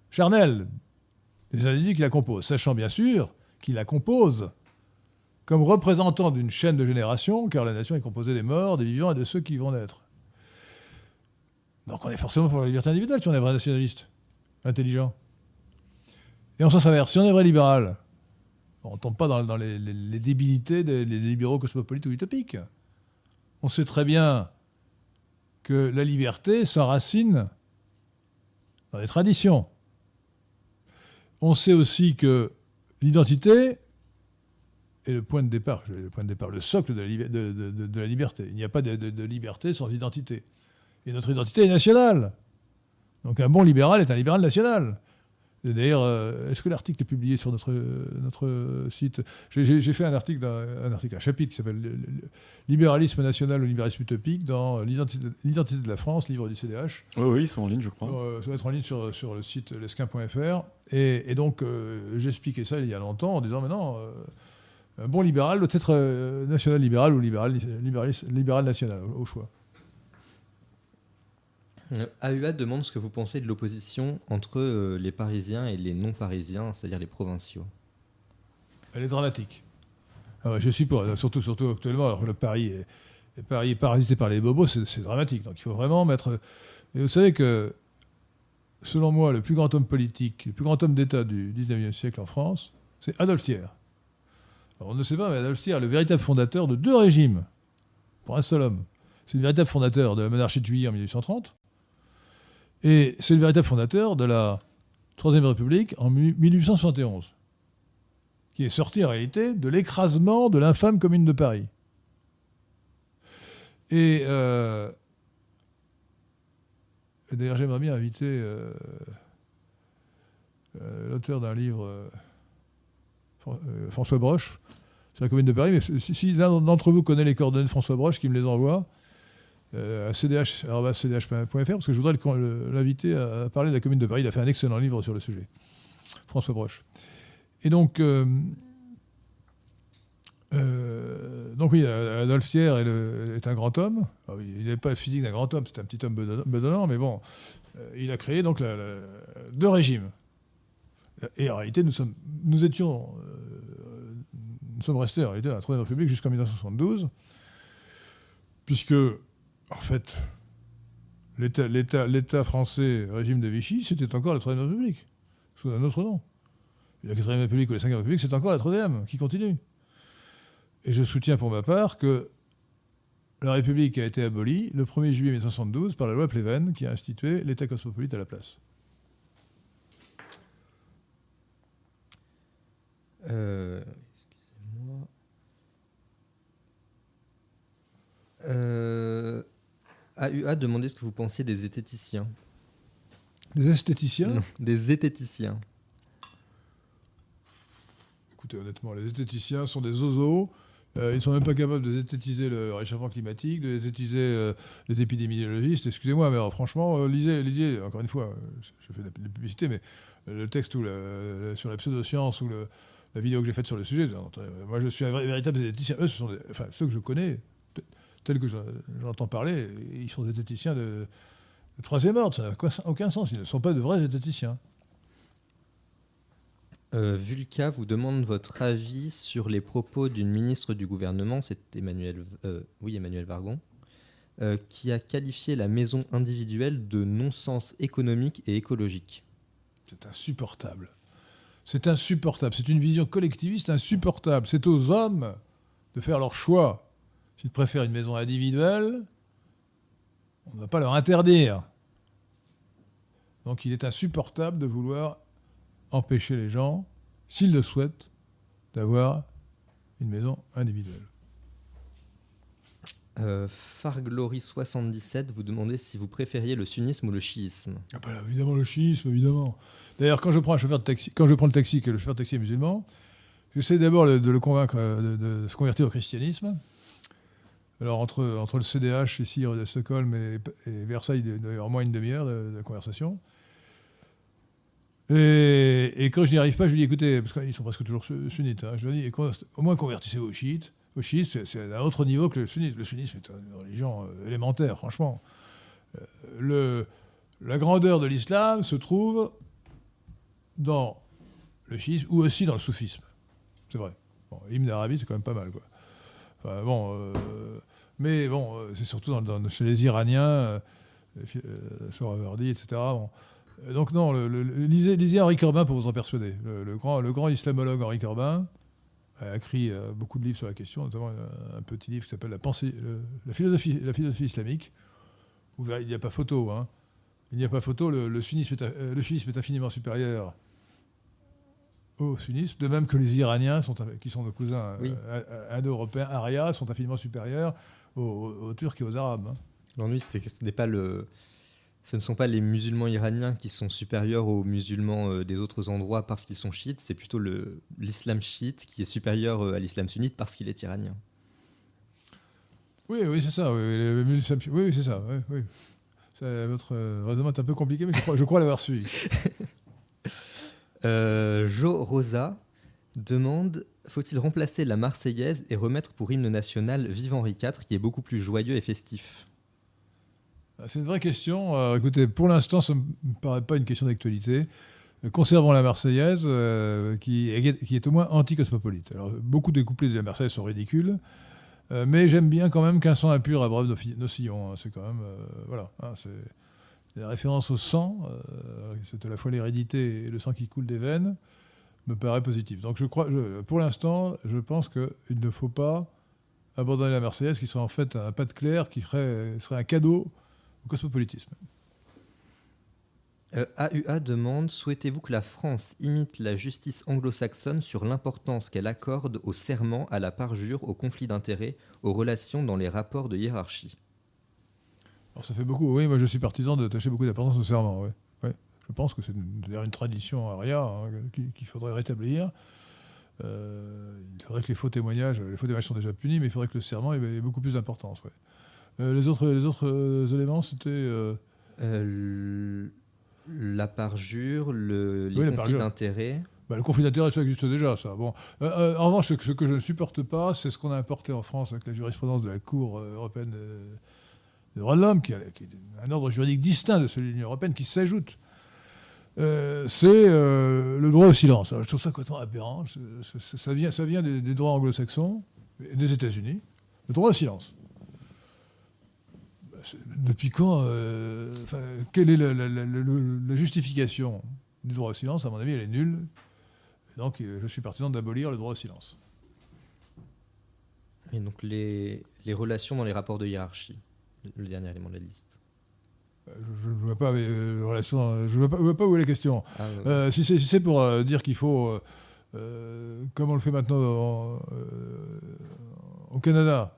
charnel des individus qui la composent, sachant bien sûr qu'ils la composent comme représentant d'une chaîne de génération, car la nation est composée des morts, des vivants et de ceux qui vont naître. Donc on est forcément pour la liberté individuelle si on est vrai nationaliste, intelligent. Et en sens inverse, si on est vrai libéral, on ne tombe pas dans, les, débilités des libéraux cosmopolites ou utopiques. on sait très bien que la liberté s'enracine dans les traditions. On sait aussi que l'identité est le point de départ, le point de départ, le socle de la, liberté. Il n'y a pas de, liberté sans identité. Et notre identité est nationale. Donc un bon libéral est un libéral national. D'ailleurs, euh, est-ce que l'article est publié sur notre, notre site? J'ai fait un article, un, article, un chapitre qui s'appelle Libéralisme national ou libéralisme utopique dans L'identité de la France, livre du CDH. Oui, oui, ils sont en ligne, je crois. Euh, ça va être en ligne sur, sur le site lesquin.fr. Et, donc, euh, j'ai expliqué ça il y a longtemps en disant, mais non, bon libéral doit être national libéral ou libéral, libéral national, au choix. AUA demande ce que vous pensez de l'opposition entre euh, les Parisiens et les non-Parisiens, c'est-à-dire les provinciaux. Elle est dramatique. Ah je suis pas, surtout, surtout actuellement, alors que le Paris est, Paris est parasité par les bobos, c'est dramatique. Donc il faut vraiment mettre. Et vous savez que, selon moi, le plus grand homme politique, le plus grand homme d'État du 19e siècle en France, c'est Adolphe Thiers. On ne sait pas, mais Adolphe Thiers est le véritable fondateur de deux régimes, pour un seul homme. C'est le véritable fondateur de la monarchie de Juillet en 1830 et c'est le véritable fondateur de la Troisième République en 1871, qui est sorti en réalité de l'écrasement de l'infâme commune de Paris. Et, euh, d'ailleurs, j'aimerais bien inviter euh, euh, l'auteur d'un livre, François Broche, sur la commune de Paris. Mais si, l'un d'entre vous connaît les coordonnées de François Broche, qui me les envoie, euh, à cdh.fr parce que je voudrais l'inviter à parler de la commune de Paris. Il a fait un excellent livre sur le sujet, François Broche. Et donc, euh, euh, oui, Adolphe Thiers est, un grand homme. Ah il n'est pas physique d'un grand homme, c'est un petit homme bedonnant, mais bon, il a créé donc deux régimes. Et en réalité, nous, sommes, nous étions, nous sommes restés en réalité dans la Troisième République jusqu'en 1972, puisque en fait, l'État français, régime de Vichy, c'était encore la Troisième République, sous un autre nom. la Quatrième République ou la Cinquième République, c'est encore la Troisième, qui continue. Et je soutiens pour ma part que la République a été abolie le 1er juillet 1972 par la loi Pleven, qui a institué l'État cosmopolite à la place. Euh, excusez-moi. Euh, AUA demandait ce que vous pensiez des esthéticiens. Des esthéticiens? Des zététiciens. Écoutez, honnêtement, les esthéticiens sont des ozos. Euh, ils ne sont même pas capables de zététiser le réchauffement climatique, de zététiser euh, les épidémiologistes. Excusez-moi, mais franchement, euh, lisez, lisez, encore une fois, je, fais de la publicité, mais le texte sur la pseudoscience ou la vidéo que j'ai faite sur le sujet, moi je suis un véritable zététicien. Eux, ce sont enfin, ceux que je connais, tels que j'entends parler, ils sont des zététiciens de, troisième ordre. Ça n'a aucun sens. Ils ne sont pas de vrais zététiciens. Euh, Vulca vous demande votre avis sur les propos d'une ministre du gouvernement, c'est Emmanuel, euh, oui, Emmanuel Vargon, euh, qui a qualifié la maison individuelle de non-sens économique et écologique. C'est insupportable. C'est insupportable. C'est une vision collectiviste insupportable. C'est aux hommes de faire leur choix. S'ils préfèrent une maison individuelle, on ne va pas leur interdire. Donc il est insupportable de vouloir empêcher les gens, s'ils le souhaitent, d'avoir une maison individuelle. Euh, Farglory77 vous demandez si vous préfériez le sunnisme ou le chiisme. Ah bah, évidemment le chiisme, évidemment. D'ailleurs, quand je prends un chauffeur de taxi, quand je prends le taxi, que le chauffeur de taxi est musulman, j'essaie d'abord de le convaincre euh, de, se convertir au christianisme. Alors, entre, entre le CDH ici de Stockholm et, Versailles, il au moins une demi-heure de, conversation. Et, quand je n'y arrive pas, je lui dis écoutez, parce qu'ils sont presque toujours sunnites, hein, je lui dis au moins convertissez-vous aux chiites. Au chiites, c'est à un autre niveau que le sunnisme. Le sunnisme est une religion euh, élémentaire, franchement. Euh, le, la grandeur de l'islam se trouve dans le chiisme ou aussi dans le soufisme. C'est vrai. Bon, Ibn d'Arabie, c'est quand même pas mal, quoi bon, euh, mais bon, c'est surtout chez les Iraniens, euh, sur Averdi, etc. Donc non, lisez, Henri Corbin pour vous en persuader. Le, grand, le grand islamologue Henri Corbin, a écrit euh, beaucoup de livres sur la question, notamment un, un petit livre qui s'appelle la, pensée, le- la, philosophie, la philosophie islamique. Verrez, il n'y a pas photo. hein. Il n'y a pas photo. Le, le sunnisme est, euh, le chiisme est infiniment supérieur au sunnisme, de même que les Iraniens, sont, qui sont nos cousins Oui. euh, euh, indo-européens, arias, sont infiniment supérieurs aux Turcs et aux Arabes. hein. L'ennui, c'est que ce n'est pas le. Ce ne sont pas les musulmans iraniens qui sont supérieurs aux musulmans euh, des autres endroits parce qu'ils sont chiites, c'est plutôt l'islam chiite qui est supérieur euh, à l'islam sunnite parce qu'il est iranien. Oui, oui, c'est ça. Oui, oui, oui, c'est ça. Oui, oui. Ça, votre euh, raisonnement est un peu compliqué, mais je crois, crois l'avoir suivi. Euh, Jo Rosa demande Faut-il remplacer la Marseillaise et remettre pour hymne national Vive Henri IV, qui est beaucoup plus joyeux et festif? C'est une vraie question. Euh, écoutez, pour l'instant, ça ne me paraît pas une question d'actualité. Euh, Conservons la Marseillaise, euh, qui, est, au moins anti-cosmopolite. Alors, beaucoup des couplets de la Marseillaise sont ridicules, mais j'aime bien quand même qu'un sang impur nos, fi- nos sillons. hein. C'est quand même. voilà. hein, c'est la référence au sang, c'est à la fois l'hérédité et le sang qui coule des veines, me paraît positif. Donc, je crois, pour l'instant, je pense qu'il ne faut pas abandonner la Marseillaise, qui serait en fait un pas de clair, qui ferait, serait un cadeau au cosmopolitisme. Euh, AUA demande Souhaitez-vous que la France imite la justice anglo-saxonne sur l'importance qu'elle accorde au serment, à la parjure, au conflit d'intérêts, aux relations dans les rapports de hiérarchie? Alors ça fait beaucoup, oui, moi je suis partisan d'attacher beaucoup d'importance au serment. Ouais. Je pense que c'est une, tradition aria hein, qu'il faudrait rétablir. Euh, il faudrait que les faux témoignages, les faux témoignages sont déjà punis, mais il faudrait que le serment ait, ait beaucoup plus d'importance. ouais. Euh, les autres, les autres euh, éléments, c'était... euh, La parjure, le, les Oui, conflits parjure. d'intérêts. bah, le conflit d'intérêts, ça existe déjà, ça. Bon. Euh, euh, en revanche, ce que, ce que je ne supporte pas, c'est ce qu'on a importé en France avec la jurisprudence de la Cour européenne des droits de l'homme, qui, a- qui est un ordre juridique distinct de celui de l'Union européenne, qui s'ajoute. Euh, c'est le droit au silence. Alors, je trouve ça complètement aberrant. Ça, vient, ça vient des, des droits anglo-saxons, et des États-Unis. Le droit au silence. Depuis quand euh, enfin, Quelle est la, la- la- la- la justification du droit au silence À mon avis, elle est nulle. Et donc, euh, je suis partisan d'abolir le droit au silence. Et donc les, les relations dans les rapports de hiérarchie, le- dernier élément de la liste. Euh, Je ne vois pas euh, relation, je vois pas, vois pas où est la question. Ah, Euh, si c'est si pour dire qu'il faut, comme on le fait maintenant en- au Canada,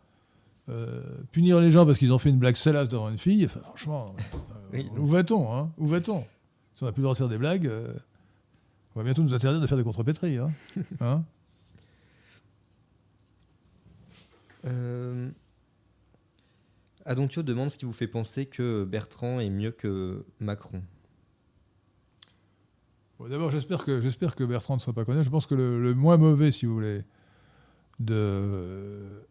euh, punir les gens parce qu'ils ont fait une blague salace devant une fille, enfin, franchement, euh, Oui, où va-t-on hein Où va-on Si on n'a plus le droit de faire des blagues, euh, on va bientôt nous interdire de faire des contrepétries. Hein Hein Euh, Adontio demande ce qui vous fait penser que Bertrand est mieux que Macron. Bon, D'abord, j'espère que, j'espère que Bertrand ne sera pas connu. Je pense que le, le moins mauvais, si vous voulez, de,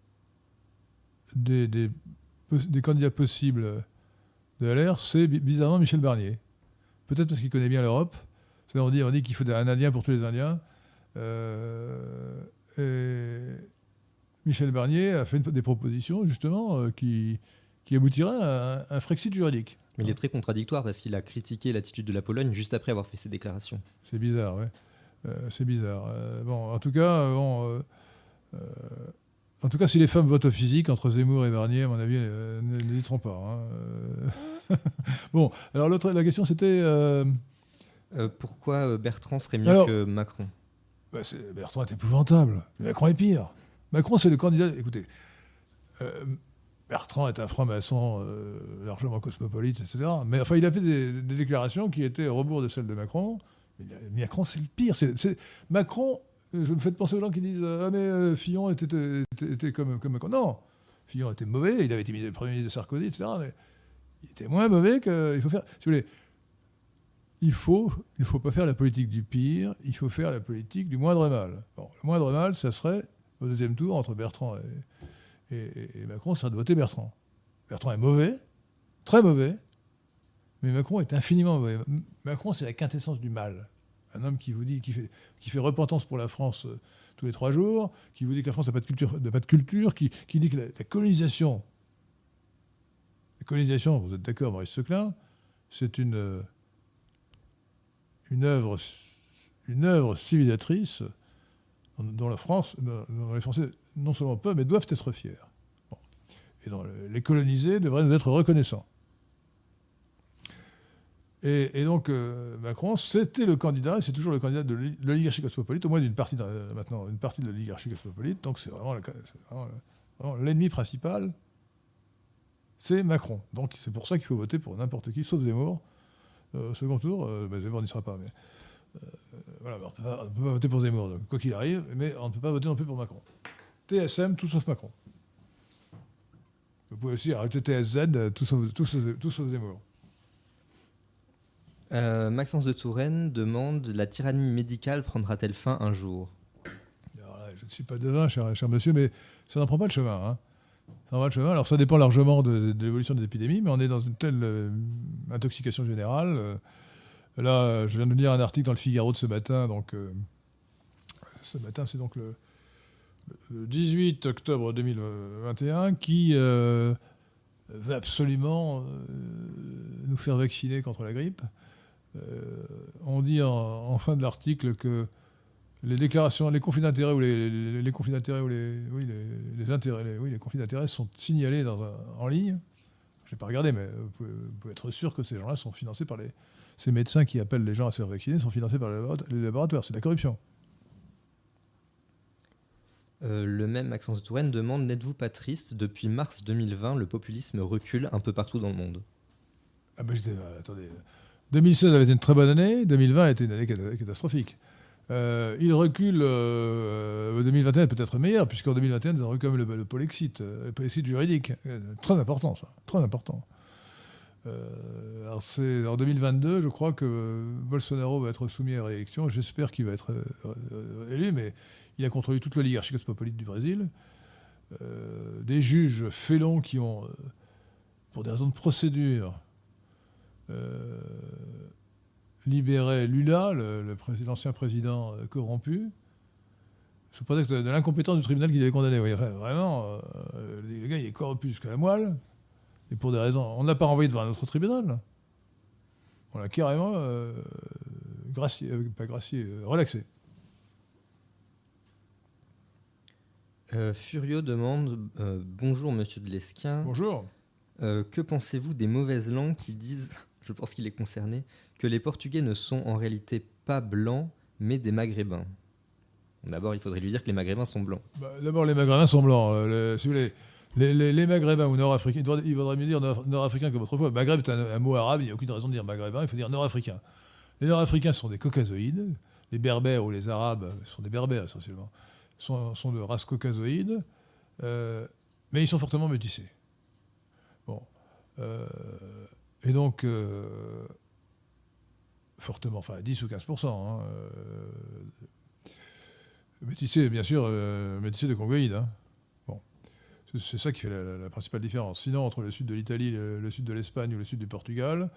des, des, candidats possibles de LR, c'est bi- bizarrement Michel Barnier. Peut-être parce qu'il connaît bien l'Europe. On dit, on dit qu'il faut un Indien pour tous les Indiens. Euh, et Michel Barnier a fait des propositions, justement, euh, qui, qui aboutiraient à un, un Frexit juridique. Mais il est très contradictoire parce qu'il a critiqué l'attitude de la Pologne juste après avoir fait ses déclarations. C'est bizarre, ouais. Euh, c'est bizarre. Euh, bon, en tout cas, bon, en tout cas, si les femmes votent au physique entre Zemmour et Barnier, à mon avis, euh, n- n'hésiteront pas. hein. Bon, alors l'autre, la question, c'était. euh, Euh, pourquoi Bertrand serait mieux Alors- que Macron? bah, c'est- Bertrand est épouvantable. Macron est pire. Macron, c'est le candidat. Écoutez, euh, Bertrand est un franc-maçon euh, largement cosmopolite, etc. Mais enfin, il a fait des, des déclarations qui étaient au rebours de celles de Macron. Mais Macron, c'est le pire. C'est- c'est- Macron, je me fais penser aux gens qui disent euh, Ah, mais euh, Fillon était, était- comme, comme. Non, Fillon était mauvais. Il avait été ministre- Premier ministre de Sarkozy, etc. Mais il était moins mauvais que. Il faut faire. Si vous voulez, il faut, il faut pas faire la politique du pire, il faut faire la politique du moindre mal. Bon, le moindre mal, ça serait, au deuxième tour, entre Bertrand et, et- Macron, ça serait de voter Bertrand. Bertrand est mauvais, très mauvais, mais Macron est infiniment mauvais. Macron, c'est la quintessence du mal. Un homme qui vous dit, qui fait, repentance pour la France euh, tous les trois jours, qui vous dit que la France n'a pas de culture, pas de culture qui, qui dit que la, colonisation, la colonisation, vous êtes d'accord, Maurice Seclin, c'est une, euh, une œuvre, une œuvre civilisatrice dont la France, dont les Français non seulement peuvent, mais doivent être fiers. Et dont les colonisés devraient nous être reconnaissants. Et, donc euh, Macron, c'était le candidat, c'est toujours le candidat de l'oligarchie cosmopolite, au moins d'une partie, maintenant, une partie de l'oligarchie cosmopolite. Donc c'est vraiment l'ennemi principal, c'est Macron. Donc c'est pour ça qu'il faut voter pour n'importe qui, sauf Zemmour. Euh, second tour, euh, ben, Zemmour n'y sera pas. Mais, voilà, on ne peut pas voter pour Zemmour, quoi qu'il arrive, mais on ne peut pas voter non plus pour Macron. TSM, tout sauf Macron. Vous pouvez aussi arrêter TSZ, tout sauf Zemmour. Euh, Maxence de Touraine demande La tyrannie médicale prendra-t-elle fin un jour? Je ne suis pas devin, cher, monsieur, mais ça n'en prend pas le chemin. Hein. Ça le chemin. Alors, ça dépend largement de, l'évolution des épidémies, mais on est dans une telle euh, intoxication générale. Euh, là, je viens de lire un article dans le Figaro de ce matin. Donc, ce matin, c'est donc le, le, 18 octobre 2021 qui veut absolument nous faire vacciner contre la grippe. Euh, on dit en, fin de l'article que les déclarations, les conflits d'intérêts ou les, conflits d'intérêts ou les, oui, les, intérêts, oui, les conflits d'intérêts sont signalés en ligne. Je n'ai pas regardé, mais vous pouvez, être sûr que ces gens-là sont financés par les. Ces médecins qui appellent les gens à se faire vacciner sont financés par les laboratoires. C'est de la corruption. Euh, le même Maxence Touraine demande N'êtes-vous pas triste Depuis mars 2020, le populisme recule un peu partout dans le monde? Ah ben, attendez. 2016 avait été une très bonne année, 2020 a été une année catastrophique. Euh, il recule, 2021 euh, peut-être meilleur, puisqu'en 2021, nous avons eu même le, le polexite, euh, le polexite juridique. Très important, ça. Très important. alors en 2022, je crois que Bolsonaro va être soumis à réélection. J'espère qu'il va être élu, mais il a contrôlé toute l'oligarchie cosmopolite du Brésil. des juges félons qui ont, pour des raisons de procédure, euh, libérer Lula, l'ancien président euh, corrompu, sous prétexte de, l'incompétence du tribunal qui devait condamner. vraiment, euh, le gars, il est corrompu jusqu'à la moelle, et pour des raisons. On ne l'a pas renvoyé devant un autre tribunal. On l'a carrément gracié, pas gracié, relaxé. Furio demande Bonjour, monsieur de Lesquin. Bonjour. que pensez-vous des mauvaises langues qui disent je pense qu'il est concerné, que les Portugais ne sont en réalité pas blancs, mais des Maghrébins. D'abord, il faudrait lui dire que les Maghrébins sont blancs. Bah, d'abord, les Maghrébins sont blancs. Euh, les, Maghrébins ou Nord-Africains, il vaudrait mieux dire Nord-Africains comme autrefois. Maghreb est un, mot arabe, il n'y a aucune raison de dire Maghrébin, il faut dire Nord-Africains. Les Nord-Africains sont des caucasoïdes. Les Berbères ou les Arabes sont des Berbères essentiellement, sont, sont de race caucasoïde, euh, mais ils sont fortement métissés. Bon. Euh, et donc, euh, fortement, enfin 10 ou 15%. Hein, euh, métissé, bien sûr, euh, métissé de congoïdes. Hein. Bon. C'est ça qui fait la, principale différence. Sinon, entre le sud de l'Italie, le, sud de l'Espagne ou le sud du Portugal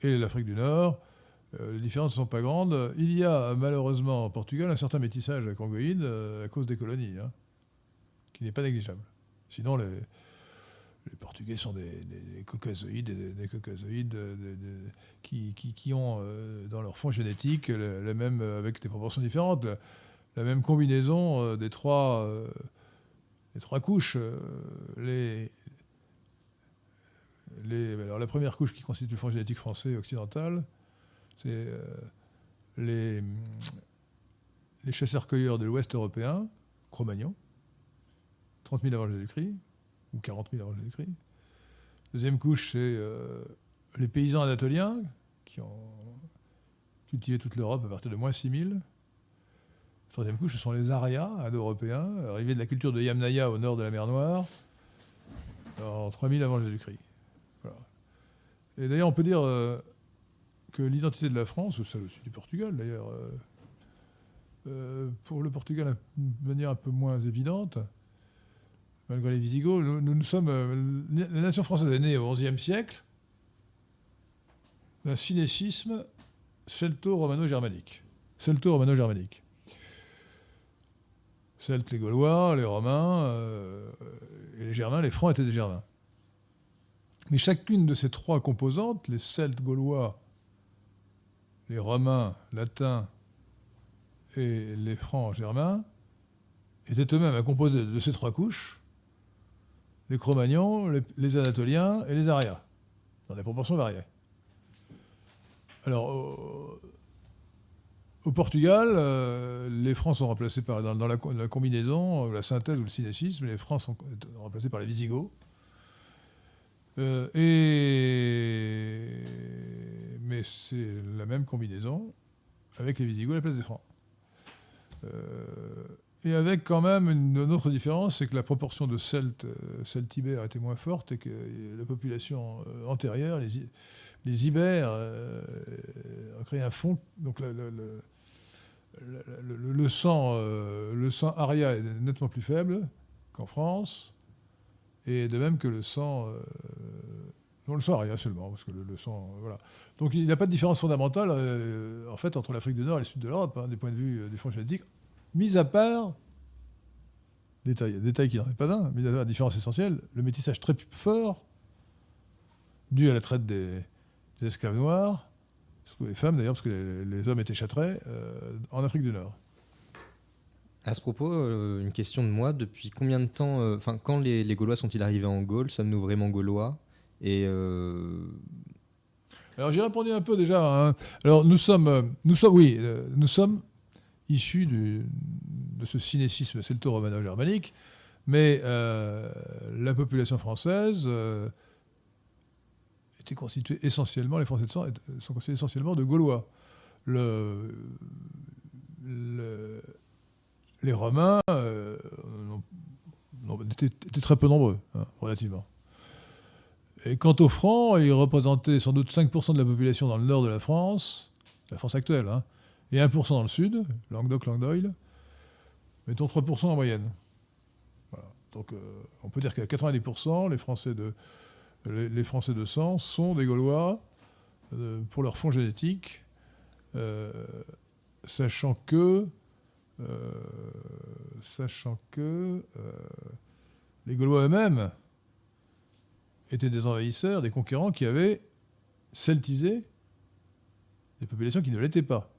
et l'Afrique du Nord, les différences ne sont pas grandes. Il y a malheureusement en Portugal un certain métissage congoïde à cause des colonies, hein, qui n'est pas négligeable. Sinon, les, les Portugais sont des, des, caucasoïdes, des, caucasoïdes qui, qui, ont euh, dans leur fond génétique, même, avec des proportions différentes, la, même combinaison euh, des, trois, euh, des trois couches. la première couche qui constitue le fond génétique français occidental, c'est les, les chasseurs-cueilleurs de l'Ouest européen, Cro-Magnon, 30 000 avant Jésus-Christ, ou 40 000 avant Jésus-Christ. Deuxième couche, c'est euh, les paysans anatoliens qui ont cultivé toute l'Europe à partir de moins 6 000. Troisième couche, ce sont les Arias, indo-européens, arrivés de la culture de Yamnaya au nord de la mer Noire, en 3000 avant Jésus-Christ. Et d'ailleurs, on peut dire euh, que l'identité de la France, ou celle aussi du Portugal d'ailleurs, euh, pour le Portugal de manière un peu moins évidente, malgré les Visigoths. Nous, sommes. Euh, la nation française est née au XIe siècle d'un cinécisme celto-romano-germanique. Celto-romano-germanique. Celtes, les Gaulois, les Romains, euh, et les Germains, les Francs étaient des Germains. Mais chacune de ces trois composantes, les Celtes gaulois, les Romains latins et les Francs germains, étaient eux-mêmes composés de ces trois couches les Cro-Magnons, les, Anatoliens et les Arias, dans des proportions variées. Alors, au, Portugal, euh, les Francs sont remplacés par, dans, la, combinaison, la synthèse ou le cinécisme, les Francs sont remplacés par les Visigoths. Euh, et... Mais c'est la même combinaison avec les Visigoths à la place des Francs. Euh, et avec quand même une, autre différence, c'est que la proportion de Celtes, euh, Celtes-Ibères était moins forte et que la population euh, antérieure, les, Ibères, euh, ont créé un fond. Donc le, sang, le sang aria est nettement plus faible qu'en France, et de même que le sang. le sang aria seulement, parce que le, sang. voilà. Donc il n'y a pas de différence fondamentale, en fait, entre l'Afrique du Nord et le sud de l'Europe, hein, des points de vue des fonds génétiques Mis à part, détail, détail qui n'en est pas un, mais la différence essentielle, le métissage très fort, dû à la traite des, esclaves noirs, surtout les femmes d'ailleurs, parce que les, hommes étaient châtrés, euh, en Afrique du Nord. À ce propos, euh, une question de moi. Depuis combien de temps, euh, enfin, quand les, Gaulois sont-ils arrivés en Gaule? Sommes-nous vraiment Gaulois? Et alors j'ai répondu un peu déjà. Hein. Alors nous sommes, nous sommes, oui, nous sommes issu de ce cinécisme celto-romano-germanique, mais euh, la population française euh, était constituée essentiellement, les Français de sang sont constitués essentiellement de Gaulois. Le, les Romains euh, étaient, très peu nombreux, hein, relativement. Et quant aux Francs, ils représentaient sans doute 5% de la population dans le nord de la France, la France actuelle, hein, et 1% dans le sud, Languedoc, Languedoil, mettons 3% en moyenne. Donc euh, on peut dire qu'à 90%, les Français, de, les, Français de sang sont des Gaulois euh, pour leur fond génétique, euh, sachant que, sachant que les Gaulois eux-mêmes étaient des envahisseurs, des conquérants qui avaient celtisé des populations qui ne l'étaient pas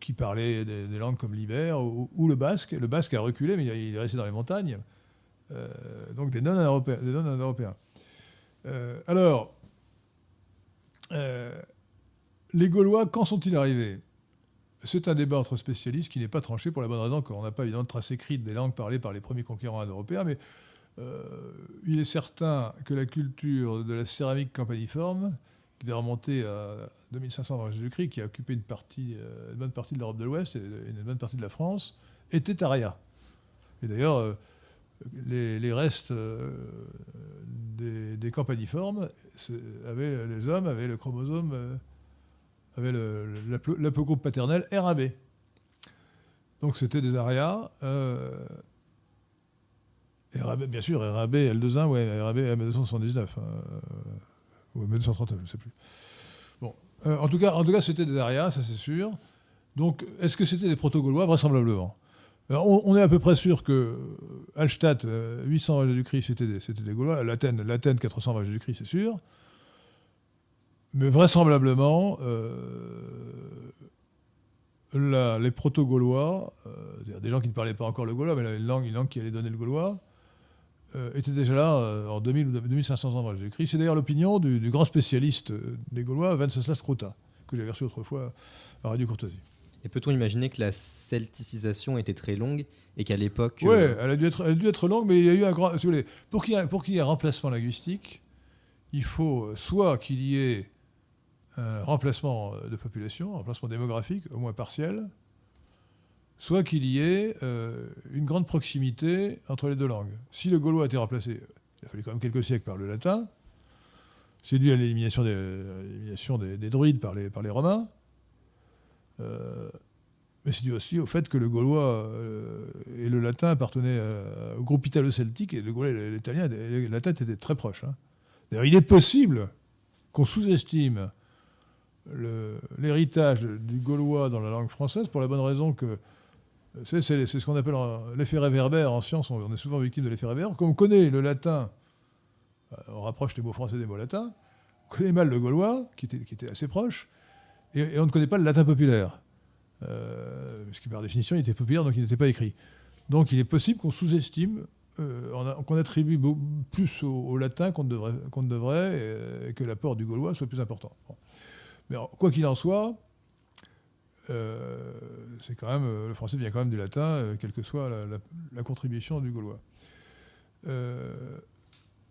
qui parlaient des, langues comme l'Iber ou, le basque. Le basque a reculé, mais il est resté dans les montagnes. Euh, donc des non-européens. Euh, alors, euh, les Gaulois, quand sont-ils arrivés? C'est un débat entre spécialistes qui n'est pas tranché pour la bonne raison qu'on n'a pas évidemment de trace écrite des langues parlées par les premiers conquérants européens, mais il est certain que la culture de la céramique campaniforme qui est remonté à 2500 avant Jésus-Christ, qui a occupé une, partie, euh, bonne partie de l'Europe de l'Ouest et une bonne partie de la France, était aria. Et d'ailleurs, euh, les, restes euh, des, campaniformes, avaient, les hommes avaient le chromosome, avaient l'aplogroupe paternel RAB. Donc c'était des arias. Bien sûr, RAB, L21, ouais, RAB, M279 ou 1939, je ne sais plus. Euh, en tout cas, c'était des arias, ça c'est sûr. Donc, est-ce que c'était des proto-gaulois? Vraisemblablement. on, est à peu près sûr que Hallstatt, 800 avant du Christ, c'était des, Gaulois. L'Athènes, 400 avant du Christ, c'est sûr. Mais vraisemblablement, euh, les proto-gaulois, euh, des gens qui ne parlaient pas encore le gaulois, mais une langue, une langue qui allait donner le gaulois, euh, était déjà là euh, en 2000 ou 2500 ans avant Jésus-Christ. C'est d'ailleurs l'opinion du, grand spécialiste euh, des Gaulois, Venceslas Kruta, que j'avais reçu autrefois à Radio Courtoisie. Et peut-on imaginer que la celticisation était très longue et qu'à l'époque. Oui, elle, a dû être, elle a dû être longue, mais il y a eu un grand. pour qu'il y, ait un remplacement linguistique, il faut soit qu'il y ait un remplacement de population, un remplacement démographique, au moins partiel, soit qu'il y ait euh, une grande proximité entre les deux langues. Si le gaulois a été remplacé, il a fallu quand même quelques siècles par le latin, c'est dû à l'élimination des, des, druides par les, Romains, euh, mais c'est dû aussi au fait que le gaulois euh, et le latin appartenaient au groupe italo-celtique, et le gaulois et l'italien, la tête était très proche. Hein. D'ailleurs, il est possible qu'on sous-estime l'héritage du gaulois dans la langue française pour la bonne raison que c'est ce qu'on appelle l'effet réverbère. En science, on est souvent victime de l'effet réverbère. Quand on connaît le latin, euh, on rapproche les mots français des mots latins, on connaît mal le gaulois, qui était, assez proche, et, on ne connaît pas le latin populaire. Euh, parce que par définition, il était populaire, donc il n'était pas écrit. Donc il est possible qu'on sous-estime, euh, qu'on attribue plus au, latin qu'on ne devrait, et, que l'apport du gaulois soit plus important. Mais quoi qu'il en soit, c'est quand même, le français vient quand même du latin, quelle que soit la, contribution du gaulois.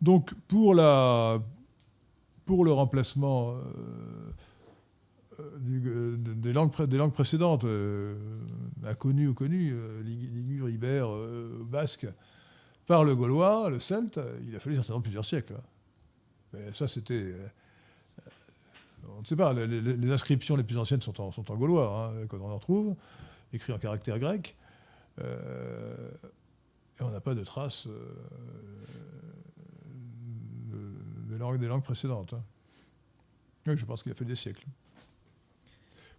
donc pour, la, pour le remplacement euh, des, langues, des langues précédentes, euh, inconnues ou connues, euh, ligure, ibère, basque, par le gaulois, le celte, il a fallu certainement plusieurs siècles. Hein. Ça, c'était. On ne sait pas, les, inscriptions les plus anciennes sont en, gaulois, hein, quand on en trouve, écrits en caractère grec. et on n'a pas de traces des, langues, des langues précédentes. Hein. Je pense qu'il a fait des siècles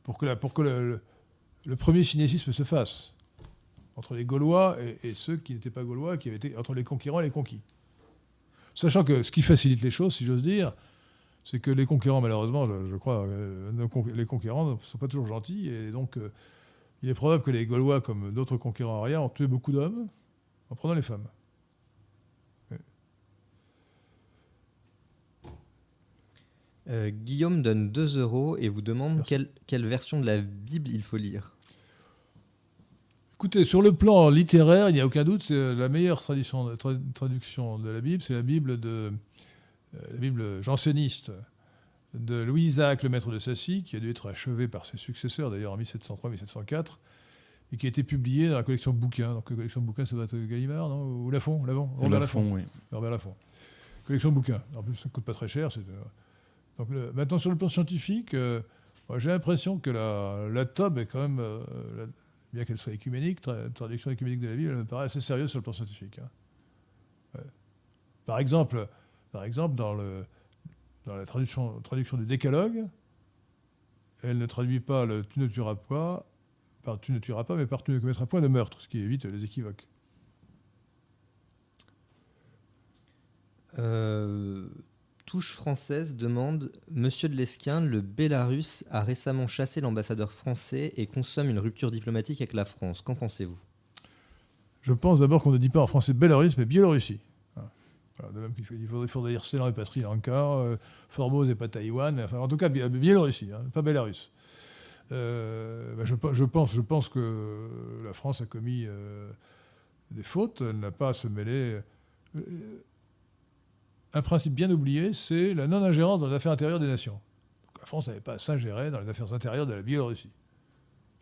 pour que, le, premier cinésisme se fasse entre les Gaulois et, ceux qui n'étaient pas Gaulois, qui avaient été entre les conquérants et les conquis. Sachant que ce qui facilite les choses, si j'ose dire, c'est que les conquérants, malheureusement, je, crois, euh, les conquérants ne sont pas toujours gentils, et donc euh, il est probable que les Gaulois, comme d'autres conquérants arrière, ont tué beaucoup d'hommes en prenant les femmes. Euh, Guillaume donne 2 euros et vous demande quelle, version de la Bible il faut lire. Écoutez, sur le plan littéraire, il n'y a aucun doute, c'est la meilleure traduction de la Bible, c'est la Bible de la Bible janséniste de Louis Isaac, le maître de Sassy, qui a dû être achevé par ses successeurs, d'ailleurs en 1703-1704, et qui a été publié dans la collection bouquins. Donc la collection bouquins, ça doit être Gallimard, non? Ou Lafont, Lafont Robert Lafont, oui. Robert Lafont. Collection bouquins. En plus, ça ne coûte pas très cher. Euh, donc maintenant, sur le plan scientifique, euh, j'ai l'impression que la, la TOB est quand même, euh, bien qu'elle soit écuménique, traduction écuménique de la Bible, elle me paraît assez sérieuse sur le plan scientifique. Hein. Par exemple, par exemple dans, le, dans la traduction, traduction du décalogue, elle ne traduit pas le tu ne tueras pas, par tu ne tueras pas, mais par tu ne commettras point de meurtre, ce qui évite les équivoques. Euh, Touche française demande Monsieur de Lesquin, le Bélarus a récemment chassé l'ambassadeur français et consomme une rupture diplomatique avec la France. Qu'en pensez-vous? Je pense d'abord qu'on ne dit pas en français Bélarus, mais Biélorussie. De même qu'il faudrait, dire Ceylan et pas Sri Lanka, euh, Formose et pas Taïwan, enfin en tout cas Biélorussie, hein, pas Bélarus. Euh, bah, je, pense, que la France a commis euh, des fautes, elle n'a pas à se mêler un principe bien oublié, c'est la non-ingérence dans les affaires intérieures des nations. la France n'avait pas à s'ingérer dans les affaires intérieures de la Biélorussie.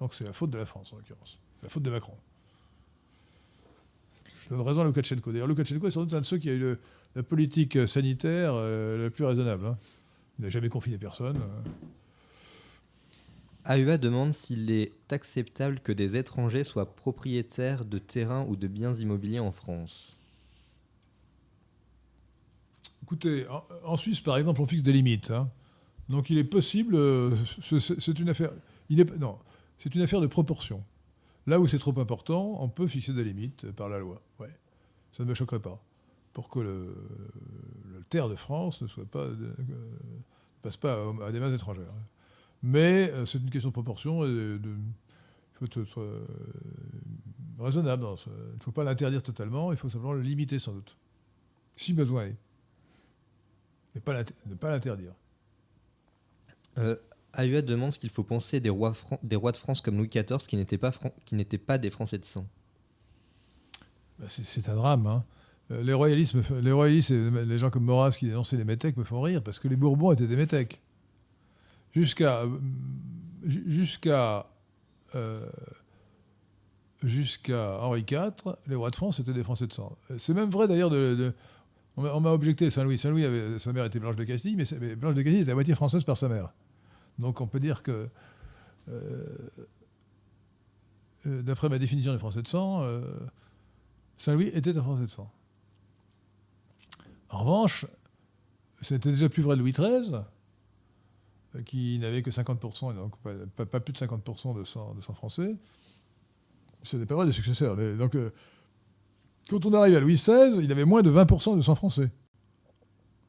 Donc c'est la faute de la France, en l'occurrence. La faute de Macron. Je donne raison à Loukachenko. D'ailleurs, Loukachenko est sans doute un de ceux qui a eu la politique sanitaire euh, la plus raisonnable. Hein. Il n'a jamais confiné personne. AUA demande s'il est acceptable que des étrangers soient propriétaires de terrains ou de biens immobiliers en France. Écoutez, en, Suisse, par exemple, on fixe des limites. Hein. Donc il est possible, euh, c'est une affaire, il est, non, c'est une affaire de proportion. Là où c'est trop important, on peut fixer des limites par la loi. Ça ne me choquerait pas. Pour que le, terre de France ne soit pas, passe pas à, des mains étrangères. Mais euh, c'est une question de proportion et il faut être euh, raisonnable. Il ne faut pas l'interdire totalement, il faut simplement le limiter sans doute. Si besoin est ne pas l'interdire. Euh, AUA demande ce qu'il faut penser des rois, des rois de France comme Louis XIV qui n'étaient pas, qui pas des Français de sang. Bah, c'est un drame. Hein. Euh, les, royalistes, les royalistes et les gens comme Maurras qui dénonçaient les métèques me font rire parce que les Bourbons étaient des métèques. Jusqu'à euh, jusqu'à euh, jusqu'à Henri IV, les rois de France étaient des Français de sang. C'est même vrai d'ailleurs de, on m'a objecté Saint-Louis. Saint-Louis, sa mère était Blanche de Castille, mais, Blanche de Castille était à moitié française par sa mère. Donc on peut dire que, euh, euh, d'après ma définition des Français de sang, euh, Saint-Louis était un Français de sang. En revanche, c'était déjà plus vrai de Louis XIII, qui n'avait que 50%, donc pas, plus de 50% de sang, de sang français. Ce n'est pas vrai des successeurs. Donc quand on arrive à Louis XVI, il avait moins de 20% de sang français.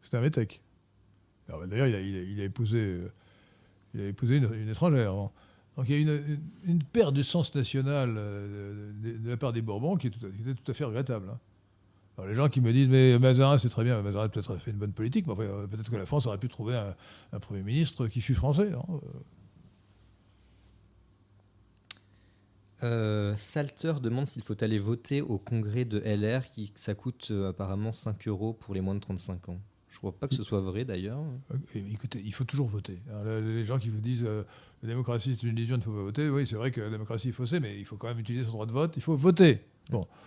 C'était un métèque. D'ailleurs, il, a, épousé, il a épousé une, étrangère. Donc il y a une, une, perte du sens national euh, de, la part des Bourbons qui, est tout était tout à fait regrettable. hein. Alors les gens qui me disent mais Mazarin c'est très bien, Mazarin a peut-être fait une bonne politique, mais enfin, euh, peut-être que la France aurait pu trouver un, Premier ministre qui fût français. hein. Euh, Salter demande s'il faut aller voter au congrès de LR, qui ça coûte apparemment 5 euros pour les moins de 35 ans. Je crois pas que ce soit vrai d'ailleurs. Euh, écoutez, il faut toujours voter. Alors, les gens qui vous disent euh, la démocratie c'est une illusion, il ne faut pas voter, oui c'est vrai que la démocratie est faussée, mais il faut quand même utiliser son droit de vote, il faut voter.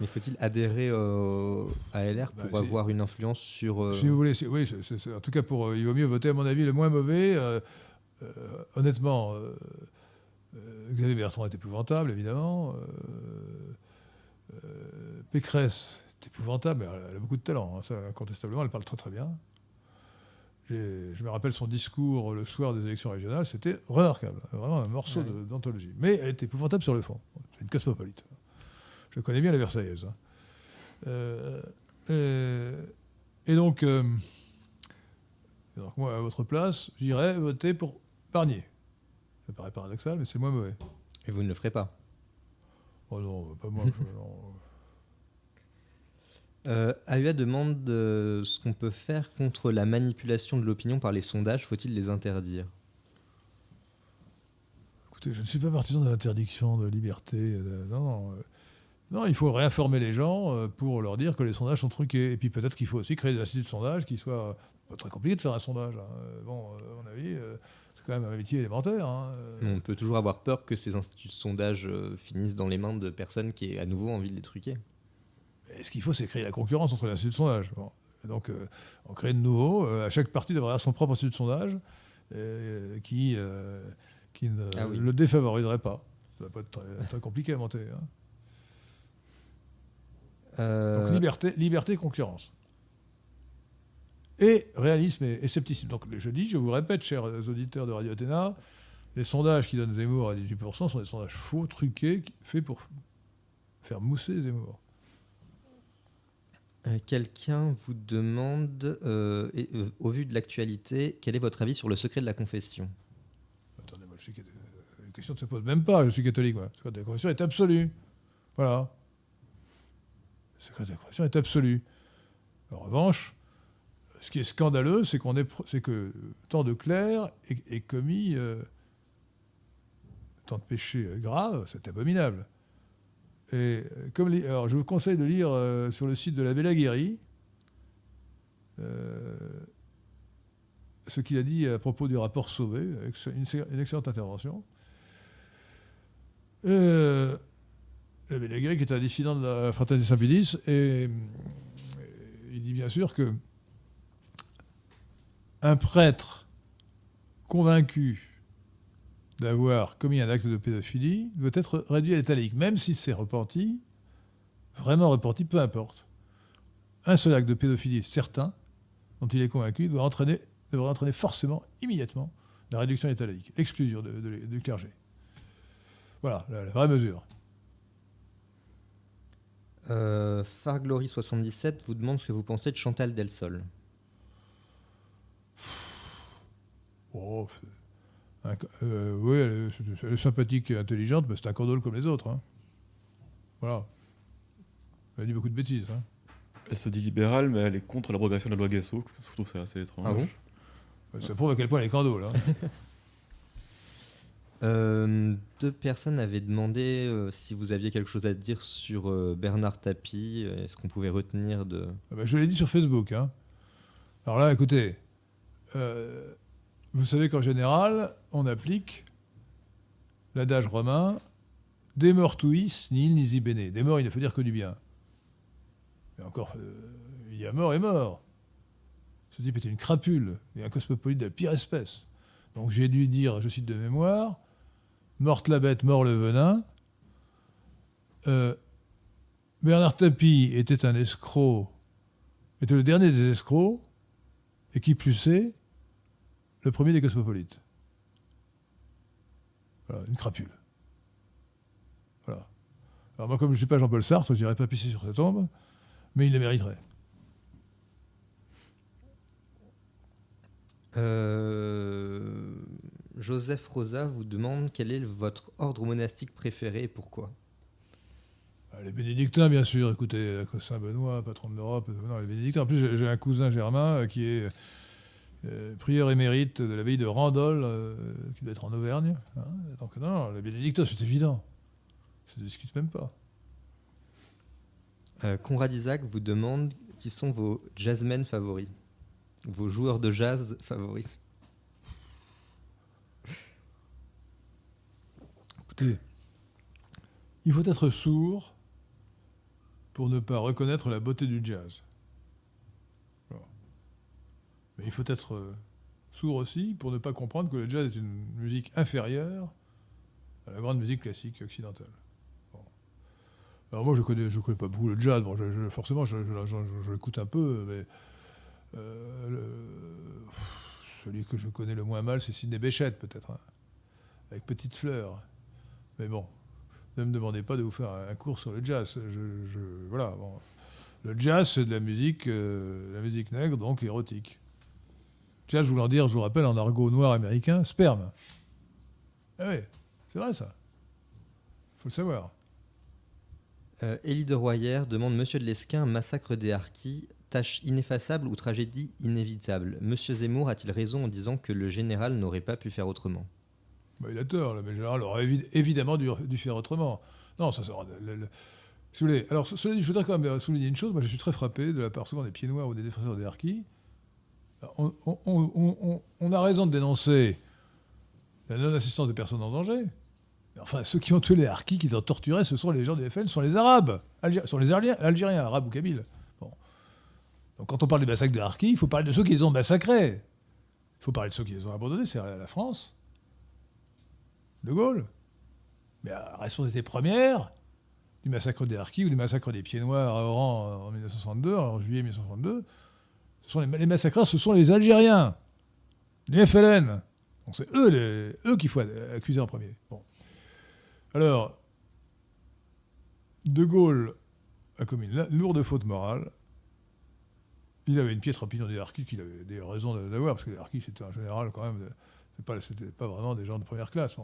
Mais faut-il adhérer euh, à LR Bah, pour c'est- avoir une influence sur. euh, Si vous voulez, oui, en tout cas, pour, il vaut mieux voter, à mon avis, le moins mauvais. honnêtement, Xavier Bertrand est épouvantable, évidemment. Pécresse est épouvantable, mais elle, elle a beaucoup de talent, hein, ça, incontestablement, elle parle très très bien. Je me rappelle son discours le soir des élections régionales, c'était remarquable, vraiment un morceau d'anthologie. Mais elle est épouvantable sur le fond. C'est une cosmopolite. Je connais bien la Versaillaise. hein. Euh, euh, et donc, euh, et donc, moi, à votre place, j'irais voter pour Barnier. Ça paraît paradoxal, mais c'est moins mauvais. Et vous ne le ferez pas? Oh non, pas moi. je- non. Euh, AUA demande euh, ce qu'on peut faire contre la manipulation de l'opinion par les sondages. Faut-il les interdire? Écoutez, je ne suis pas partisan de l'interdiction de liberté. de- non, non. euh, non, il faut réinformer les gens euh, pour leur dire que les sondages sont truqués. Et puis peut-être qu'il faut aussi créer des instituts de sondage qui soient. Pas très compliqué de faire un sondage. hein. Bon, à mon avis, c'est quand même un métier élémentaire. hein. On peut toujours avoir peur que ces instituts de sondage finissent dans les mains de personnes qui aient à nouveau envie de les truquer. Et ce qu'il faut, c'est créer la concurrence entre les instituts de sondage. Bon. Donc, euh, on crée de nouveau. euh, à chaque parti devrait avoir son propre institut de sondage euh, qui, qui ne Ah oui. le défavoriserait pas. Ça va pas être très, très compliqué à monter. hein. Donc, liberté, liberté, concurrence. Et réalisme et, et scepticisme. Donc, je dis, je vous répète, chers auditeurs de Radio Athéna, les sondages qui donnent Zemmour à 18% sont des sondages faux, truqués, faits pour faire mousser Zemmour. Euh, Quelqu'un vous demande, euh, euh, au vu de l'actualité, quel est votre avis sur le secret de la confession? Attendez, moi, je suis. La question ne se pose même pas, je suis catholique. Le secret de la confession est absolu. Voilà. Le secret de la confession est absolu. En revanche, ce qui est scandaleux, c'est qu'on est, que tant de clercs est commis tant de péchés graves, c'est abominable. Et euh, comme alors, je vous conseille de lire euh, sur le site de l'abbé Laguérie euh, ce qu'il a dit à propos du rapport Sauvé, une, excellente intervention. Euh, Laguérie, qui est un dissident de la Fraternité Saint-Pédis, et euh, il dit bien sûr que un prêtre convaincu d'avoir commis un acte de pédophilie doit être réduit à l'état laïque, même si c'est repenti, vraiment repenti, peu importe. Un seul acte de pédophilie certain, dont il est convaincu, doit entraîner, devrait entraîner forcément, immédiatement, la réduction à l'état laïque, l'exclusion de- de- du clergé. Voilà, la, la vraie mesure. euh, Farglory77 vous demande ce que vous pensez de Chantal Delsol. Oh, un euh, oui, elle est, elle est sympathique et intelligente, mais c'est un condole comme les autres. hein. Voilà. Elle dit beaucoup de bêtises. hein. Elle se dit libérale, mais elle est contre l'abrogation de la loi Gasso. Je trouve ça assez étrange. Ah bon? Ça prouve à quel point elle est condole. hein. Euh, deux personnes avaient demandé euh, si vous aviez quelque chose à dire sur euh, Bernard Tapie. Est-ce qu'on pouvait retenir de. Ah ben, je l'ai dit sur Facebook. hein. Alors là, écoutez, euh, vous savez qu'en général, on applique l'adage romain des morts tuis, nihil nisi bene. Des morts, il ne faut dire que du bien. Et encore, euh, il y a mort et mort. Ce type était une crapule et un cosmopolite de la pire espèce. Donc j'ai dû dire, je cite de mémoire, morte la bête, mort le venin. Euh, Bernard Tapie était un escroc, était le dernier des escrocs, et qui plus est, le premier des cosmopolites. Voilà, une crapule. Voilà. Alors moi, comme je ne suis pas Jean-Paul Sartre, je n'irai pas pisser sur sa tombe, mais il le mériterait. Euh, Joseph Rosa vous demande quel est votre ordre monastique préféré et pourquoi? Ah, Les bénédictins, bien sûr. Écoutez, euh, Saint-Benoît, patron de l'Europe. Non, les bénédictins. En plus, j'ai- j'ai un cousin germain euh, qui est euh, prieur émérite de l'abbaye de Randol, euh, qui doit être en Auvergne. hein. Donc, non, les bénédictins, c'est évident. Ça ne discute même pas. Euh, Conrad Isaac vous demande qui sont vos jazzmen favoris, vos joueurs de jazz favoris. Écoutez, il faut être sourd pour ne pas reconnaître la beauté du jazz. Mais il faut être euh, sourd aussi pour ne pas comprendre que le jazz est une musique inférieure à la grande musique classique occidentale. Alors moi, je connais, je connais pas beaucoup le jazz. Bon, forcément, je, l'écoute un peu, mais euh, celui que je connais le moins mal, c'est Sidney Bechet, peut-être, hein, avec Petite Fleur. Mais bon, ne me demandez pas de vous faire un cours sur le jazz. Voilà. Le jazz, c'est de la musique, euh, la musique nègre, donc érotique. Jazz voulant dire, je vous rappelle, en argot noir américain, sperme. Ah oui, c'est vrai ça. faut le savoir. Euh, Élie de Royer demande Monsieur de Lesquin, massacre des Harkis, tâche ineffaçable ou tragédie inévitable? Monsieur Zemmour a-t-il raison en disant que le général n'aurait pas pu faire autrement? Bah, il a tort, le général aurait évi- évidemment dû, dû faire autrement. Non, ça sera. le- le- si vous voulez. Alors, cela dit, je voudrais quand même souligner une chose. Moi, je suis très frappé de la part souvent des pieds noirs ou des défenseurs des harkis. On, a raison de dénoncer la non-assistance des personnes en danger. Enfin, ceux qui ont tué les harkis, qui les ont torturés, ce sont les gens du FN, ce sont les Arabes. Sont les Algériens, Arabes ou Kabyles. Donc, quand on parle des massacres des harkis, il faut parler de ceux qui les ont massacrés. Il faut parler de ceux qui les ont abandonnés, c'est la France. De Gaulle. Mais la responsabilité première du massacre des Harkis ou du massacre des Pieds Noirs à Oran en 1962, en juillet 1962, ce sont les, les massacreurs, ce sont les Algériens, les FLN. C'est eux, eux qu'il faut accuser en premier. Alors, De Gaulle a commis une lourde faute morale. Il avait une piètre opinion des Harkis qu'il avait des raisons d'avoir, parce que les Harkis, c'était en général quand même, c'est pas, pas vraiment des gens de première classe.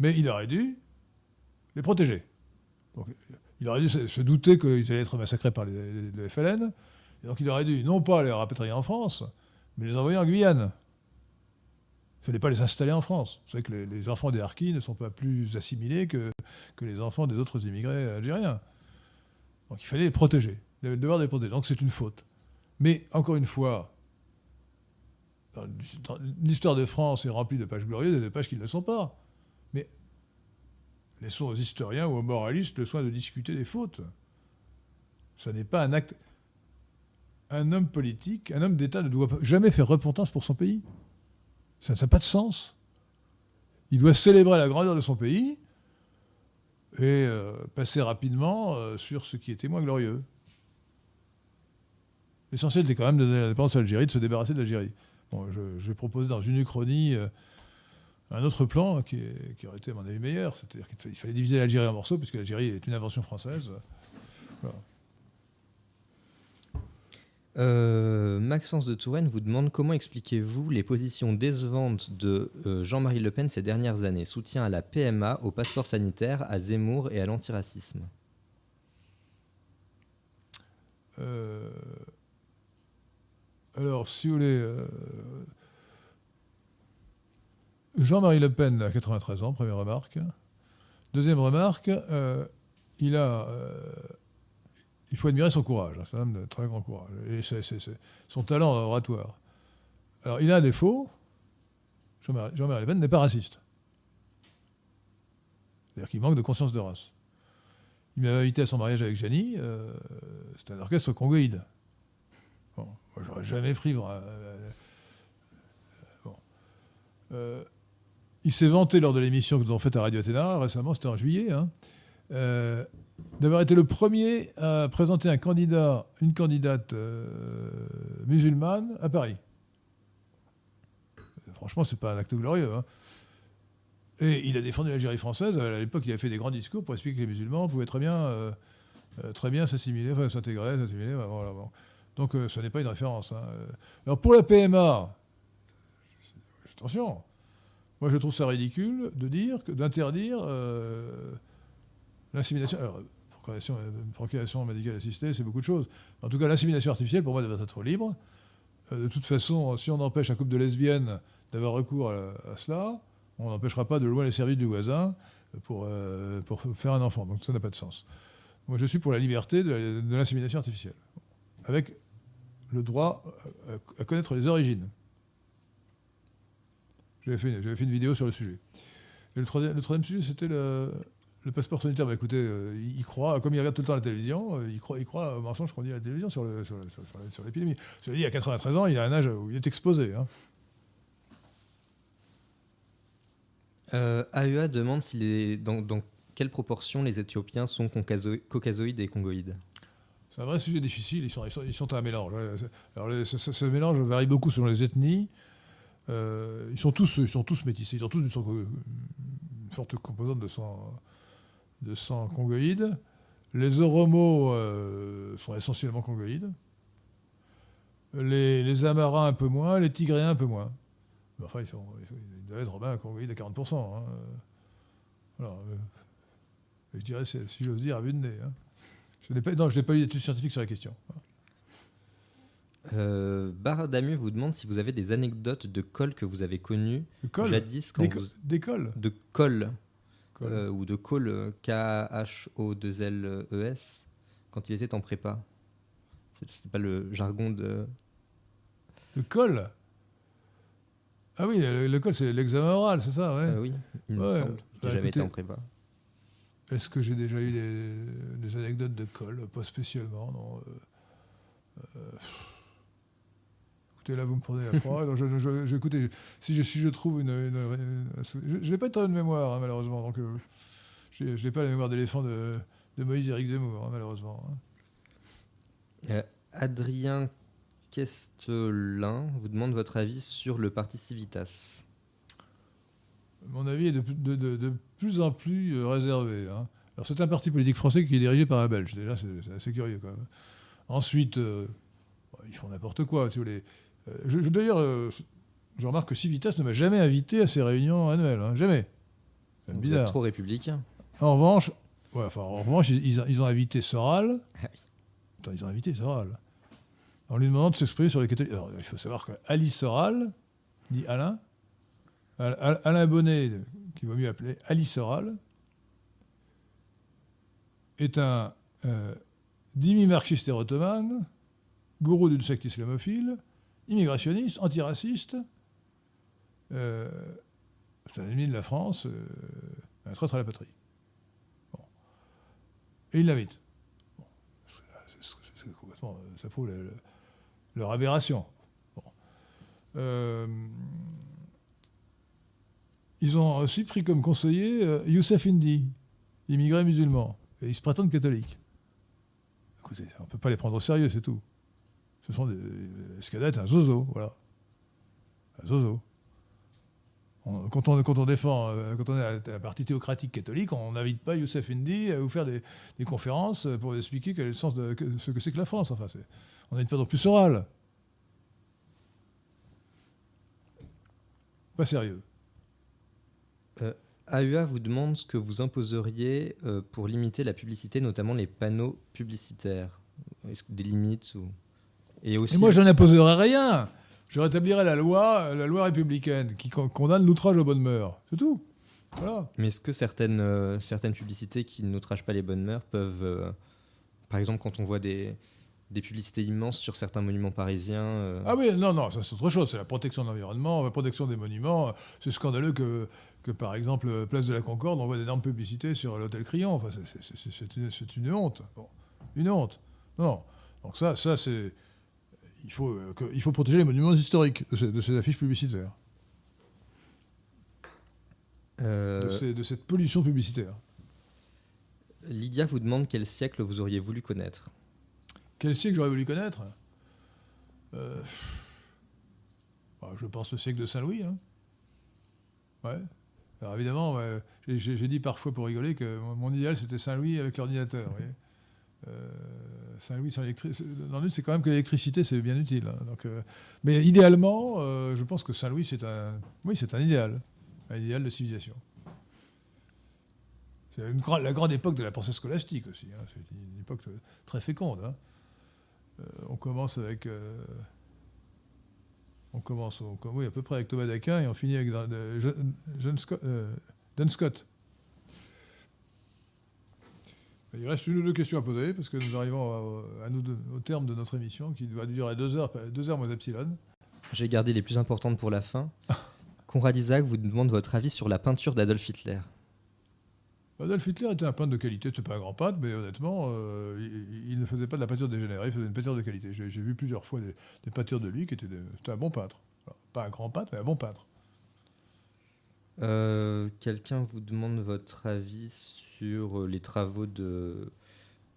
Mais il aurait dû les protéger. Il aurait dû se, douter qu'ils allaient être massacrés par les- les FLN. Donc il aurait dû non pas les rapatrier en France, mais les envoyer en Guyane. Il ne fallait pas les installer en France. Vous savez que les, enfants des Harkis ne sont pas plus assimilés que, que les enfants des autres immigrés algériens. Donc il fallait les protéger. Il avait le devoir de les protéger. Donc c'est une faute. Mais encore une fois, l'histoire de France est remplie de pages glorieuses et de pages qui ne le sont pas. Mais laissons aux historiens ou aux moralistes le soin de discuter des fautes. Ce n'est pas un acte. Un homme politique, un homme d'État ne doit jamais faire repentance pour son pays. Ça n'a pas de sens. Il doit célébrer la grandeur de son pays et euh, passer rapidement euh, sur ce qui était moins glorieux. L'essentiel était quand même de donner l'indépendance à l'Algérie, de se débarrasser de l'Algérie. Bon, je, vais proposer dans une uchronie euh, un autre plan qui, est- qui aurait été, à mon avis, meilleur. C'est-à-dire qu'il fa- il fallait diviser l'Algérie en morceaux, puisque l'Algérie est une invention française. Euh, Maxence de Touraine vous demande comment expliquez-vous les positions décevantes de euh, Jean-Marie Le Pen ces dernières années? Soutien à la PMA, au passeport sanitaire, à Zemmour et à l'antiracisme. Euh, alors, si vous voulez, Jean-Marie Le Pen a 93 ans, première remarque. Deuxième remarque, il a, il faut admirer son courage. hein, C'est un homme de très grand courage et son talent oratoire. Alors, il a un défaut. Jean-Marie Le Pen n'est pas raciste. C'est-à-dire qu'il manque de conscience de race. Il m'avait invité à son mariage avec Janie. euh, C'était un orchestre congoïde. Bon, moi, j'aurais jamais pris. euh, euh. Euh, il s'est vanté lors de l'émission que nous avons faite à Radio Athéna récemment, c'était en juillet, hein, d'avoir été le premier à présenter un candidat, une candidate euh, musulmane à Paris. Franchement, c'est pas un acte glorieux. hein. Et il a défendu l'Algérie française. À l'époque, il a fait des grands discours pour expliquer que les musulmans pouvaient très bien, euh, euh, bien s'assimiler, s'intégrer, s'assimiler. Donc, ce n'est pas une référence. hein. Alors, pour la PMA, attention, Moi, je trouve ça ridicule de dire, d'interdire l'insémination. Alors, procréation, euh, médicale assistée, c'est beaucoup de choses. En tout cas, l'insémination artificielle, pour moi, devrait être libre. Euh, de toute façon, si on empêche un couple de lesbiennes d'avoir recours à, cela, on n'empêchera pas de louer les services du voisin pour, euh, pour faire un enfant. Donc ça n'a pas de sens. Moi, je suis pour la liberté de, l'insémination artificielle, avec le droit à, connaître les origines. J'avais fait, une vidéo sur le sujet. Et le troisième sujet, c'était le, le passeport sanitaire. Bah, écoutez, euh, il il croit, comme il regarde tout le temps la télévision, euh, il, croit, il croit au mensonge qu'on dit à la télévision sur, le- sur, le- sur- sur la- sur l'épidémie. Cela dit, à 93 ans, il a un âge où il est exposé. hein. Euh, AEA demande s'il est dans, dans quelle proportion les Éthiopiens sont caucaso- caucasoïdes et congoïdes. C'est un vrai sujet difficile, ils sont, ils sont, ils sont un mélange. Alors, ce, mélange varie beaucoup selon les ethnies. Euh, ils, sont tous, ils sont tous métissés, ils ont tous une, sorte- une forte composante de sang, de sang congoïde. Les Oromos euh, sont essentiellement congoïdes. Les, les Amarins un peu moins, les Tigréens un peu moins. Mais enfin, ils, sont, ils, sont- ils doivent être Romains congoïdes à 40%. hein. Euh, Je dirais, si j'ose dire, à vue de nez. hein. Je n'ai pas, non, je n'ai pas eu d'études scientifiques sur la question. Euh, Bardamu vous demande si vous avez des anecdotes de cols que vous avez connus jadis quand vous... D'école de cols Col. euh, ou de call euh, K-H-O-2-L-E-S quand il était en prépa. C'est c'est pas le jargon de. Le col Ah oui, le, le col, c'est l'examen oral, c'est ça, ouais. Euh, oui, il me semble. bah, J'ai jamais été en prépa. Est-ce que j'ai déjà eu des, des anecdotes de col Pas spécialement, non. euh, écoutez, là, vous me prenez à froid. Alors, je, je- je- écoutez, si, je, si je trouve une... une- une- je n'ai pas de très bonne mémoire, hein, malheureusement. Donc, euh, je n'ai pas la mémoire d'éléphant de, de Moïse Éric Zemmour, hein, malheureusement. hein. Euh, Adrien Kestelin vous demande votre avis sur le parti Civitas. Mon avis est de, plus- de- de- de plus en plus euh, réservé. hein. Alors, c'est un parti politique français qui est dirigé par un Belge. Déjà, c'est assez curieux quand même. Ensuite, euh, ils font n'importe quoi. Vois, les- euh, je- je- D'ailleurs, euh, je remarque que Civitas ne m'a jamais invité à ses réunions annuelles. hein. Jamais. C'est bizarre. trop républicain. En revanche, ouais, enfin, en revanche ils, ont invité Soral. Ah. Attends, ils ont invité Soral. En lui demandant de s'exprimer sur les catholiques. Alors, il faut savoir qu'Ali Soral, dit Alain, Al- Al- Alain Bonnet, qu'il vaut mieux appeler Ali Soral, est un euh, demi-marxiste et ottomane, gourou d'une secte islamophile, immigrationniste, antiraciste. euh, c'est un ennemi de la France, euh, un traître à la patrie. Bon. Et il l'invite. Bon. C'est- complètement- ça prouve le- le- leur aberration. Bon. Euh, ils ont aussi pris comme conseiller euh, Youssef Indy, immigré musulman. Et ils se prétendent catholiques. Écoutez, on ne peut pas les prendre au sérieux, c'est tout. Ce sont des. Escada est un zozo, voilà. Un zozo. Quand, on, défend, euh, quand on est un parti théocratique catholique, on n'invite pas Youssef Indy à vous faire des, conférences pour expliquer quel est le sens de ce que c'est que la France. Enfin, on a une période plus orale. Pas sérieux. AEA vous demande ce que vous imposeriez euh, pour limiter la publicité, notamment les panneaux publicitaires. Est-ce que des limites ou... Et aussi, Et moi, je n'imposerai rien. Je rétablirai la loi, la loi républicaine qui con- condamne l'outrage aux bonnes mœurs. C'est tout. Voilà. Mais est-ce que certaines, euh, certaines publicités qui n'outragent pas les bonnes mœurs peuvent, euh, par exemple, quand on voit des, des publicités immenses sur certains monuments parisiens, euh, Ah oui, non, non, ça c'est autre chose. C'est la protection de l'environnement, la protection des monuments. C'est scandaleux que, que, par exemple, euh, Place de la Concorde, on voit d'énormes publicités sur l'hôtel Crillon. Enfin, c'est- une, une honte. Bon, une honte. Non. Donc ça, ça c'est... Il faut, euh, que- il faut protéger les monuments historiques de ces, de ces affiches publicitaires, euh, de, ces- de cette pollution publicitaire. Lydia vous demande quel siècle vous auriez voulu connaître. Quel siècle j'aurais voulu connaître? Euh, bah, Je pense le siècle de Saint-Louis. hein. Ouais. Alors évidemment, ouais, j'ai- dit parfois pour rigoler que mon, idéal c'était Saint-Louis avec l'ordinateur. Euh, Saint-Louis c'est quand même que l'électricité c'est bien utile. hein. Euh, mais idéalement, euh, je pense que Saint-Louis c'est un, oui, c'est un idéal. un idéal de civilisation. C'est la grande époque de la pensée scolastique aussi. hein. C'est une époque très féconde. hein. Euh, on commence avec. on commence oui, à peu près avec Thomas d'Aquin et on finit avec John- Scott. Il reste une ou deux questions à poser parce que nous arrivons à- à nous deux- au terme de notre émission qui doit durer deux heures, deux heures moins epsilon. J'ai gardé les plus importantes pour la fin. Conrad Isaac vous demande votre avis sur la peinture d'Adolf Hitler. Adolf Hitler était un peintre de qualité, c'était pas un grand peintre, mais honnêtement, euh, il, il ne faisait pas de la peinture dégénérée, il faisait une peinture de qualité. J'ai vu plusieurs fois des, des peintures de lui qui étaient, des- un bon peintre. Pas un grand peintre, mais un bon peintre. Euh, Quelqu'un vous demande votre avis sur euh, les travaux de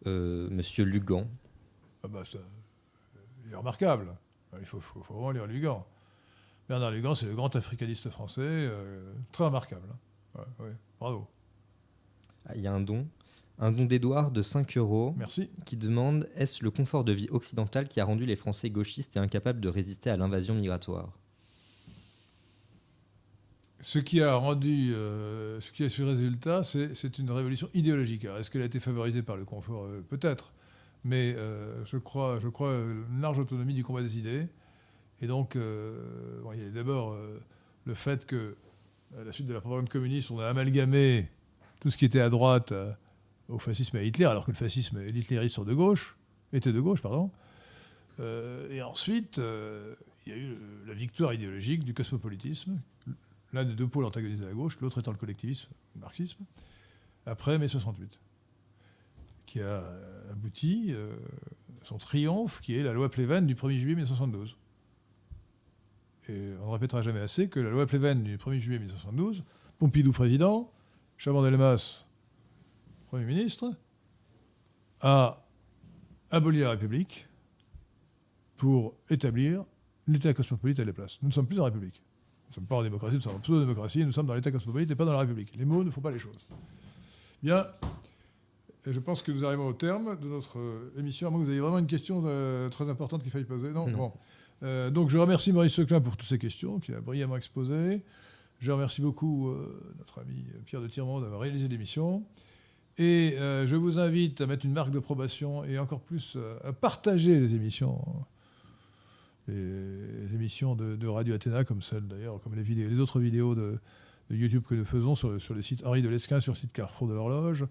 euh, Monsieur Lugan. Ah bah, ça, il est remarquable. Il faut, faut- faut vraiment lire Lugan. Bernard Lugan, c'est le grand africaniste français, euh, très remarquable. hein. Ouais, ouais, bravo. Ah, Il y a un don. Un don d'Edouard de 5 euros Merci. qui demande Est-ce le confort de vie occidental qui a rendu les Français gauchistes et incapables de résister à l'invasion migratoire? Ce qui a rendu, euh, ce qui a su résultat, c'est une révolution idéologique. Est-ce qu'elle a été favorisée par le confort Euh, Peut-être. Mais euh, je crois, je crois euh, une large autonomie du combat des idées. Et donc, euh, il y a d'abord euh, le fait que, à la suite de la propagande communiste, on a amalgamé tout ce qui était à droite euh, au fascisme et à Hitler, alors que le fascisme et l'hitlérisme de gauche, étaient de gauche, pardon. Euh, et ensuite, euh, il y a eu euh, la victoire idéologique du cosmopolitisme, l'un des deux pôles antagonisés à gauche, l'autre étant le collectivisme, le marxisme, après mai 68, qui a abouti euh, à son triomphe, qui est la loi Pleven du 1er juillet 1972. Et on ne répétera jamais assez que la loi Pleven du 1er juillet 1972, Pompidou président, Chaban-Delmas Premier ministre, a aboli la République pour établir l'État cosmopolite à la place. Nous ne sommes plus en République. Nous ne sommes pas en démocratie, nous sommes en pseudo-démocratie, nous sommes dans l'État cosmopolite et pas dans la République. Les mots ne font pas les choses. Bien, et je pense que nous arrivons au terme de notre euh, émission, à moins que vous ayez vraiment une question euh, très importante qu'il faille poser. Non, Non. Bon. Euh, donc je remercie Maurice Seclin pour toutes ces questions qu'il a brillamment exposées. Je remercie beaucoup euh, notre ami Pierre de Tirmont d'avoir réalisé l'émission. Et je vous invite à mettre une marque d'approbation et encore plus à partager les émissions, les, émissions de, Radio Athéna, comme celle d'ailleurs, comme les, vidéos, les autres vidéos de, YouTube que nous faisons sur, sur le site Henri de Lesquin, sur le site Carrefour de l'Horloge.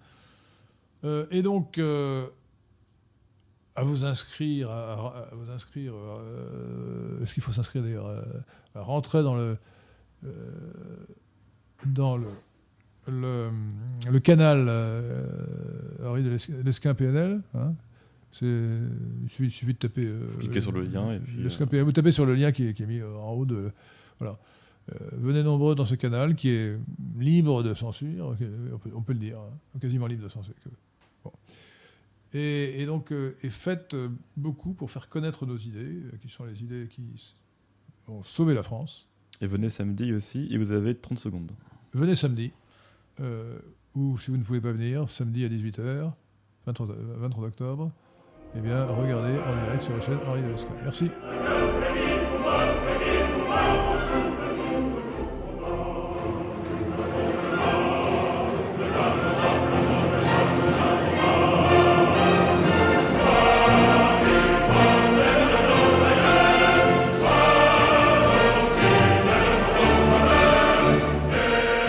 Euh, et donc, euh, à vous inscrire, à, vous inscrire, euh, est-ce qu'il faut s'inscrire d'ailleurs, à rentrer dans le, dans le, le, canal Henri de Lesquin PNL. hein? Il, suffit, il suffit de taper. euh, Cliquez sur le lien et puis, euh. Vous tapez sur le lien qui est, qui est mis euh, en haut de. Voilà. Euh, venez nombreux dans ce canal qui est libre de censure, on peut, on peut le dire, hein, quasiment libre de censure. bon. Et, et donc, et faites beaucoup pour faire connaître nos idées, qui sont les idées qui ont sauvé la France. Et venez samedi aussi, et vous avez 30 secondes. Venez samedi, euh, ou si vous ne pouvez pas venir, samedi à 18h, 23, 23 octobre, eh bien, regardez en direct sur la chaîne Henri de. Merci.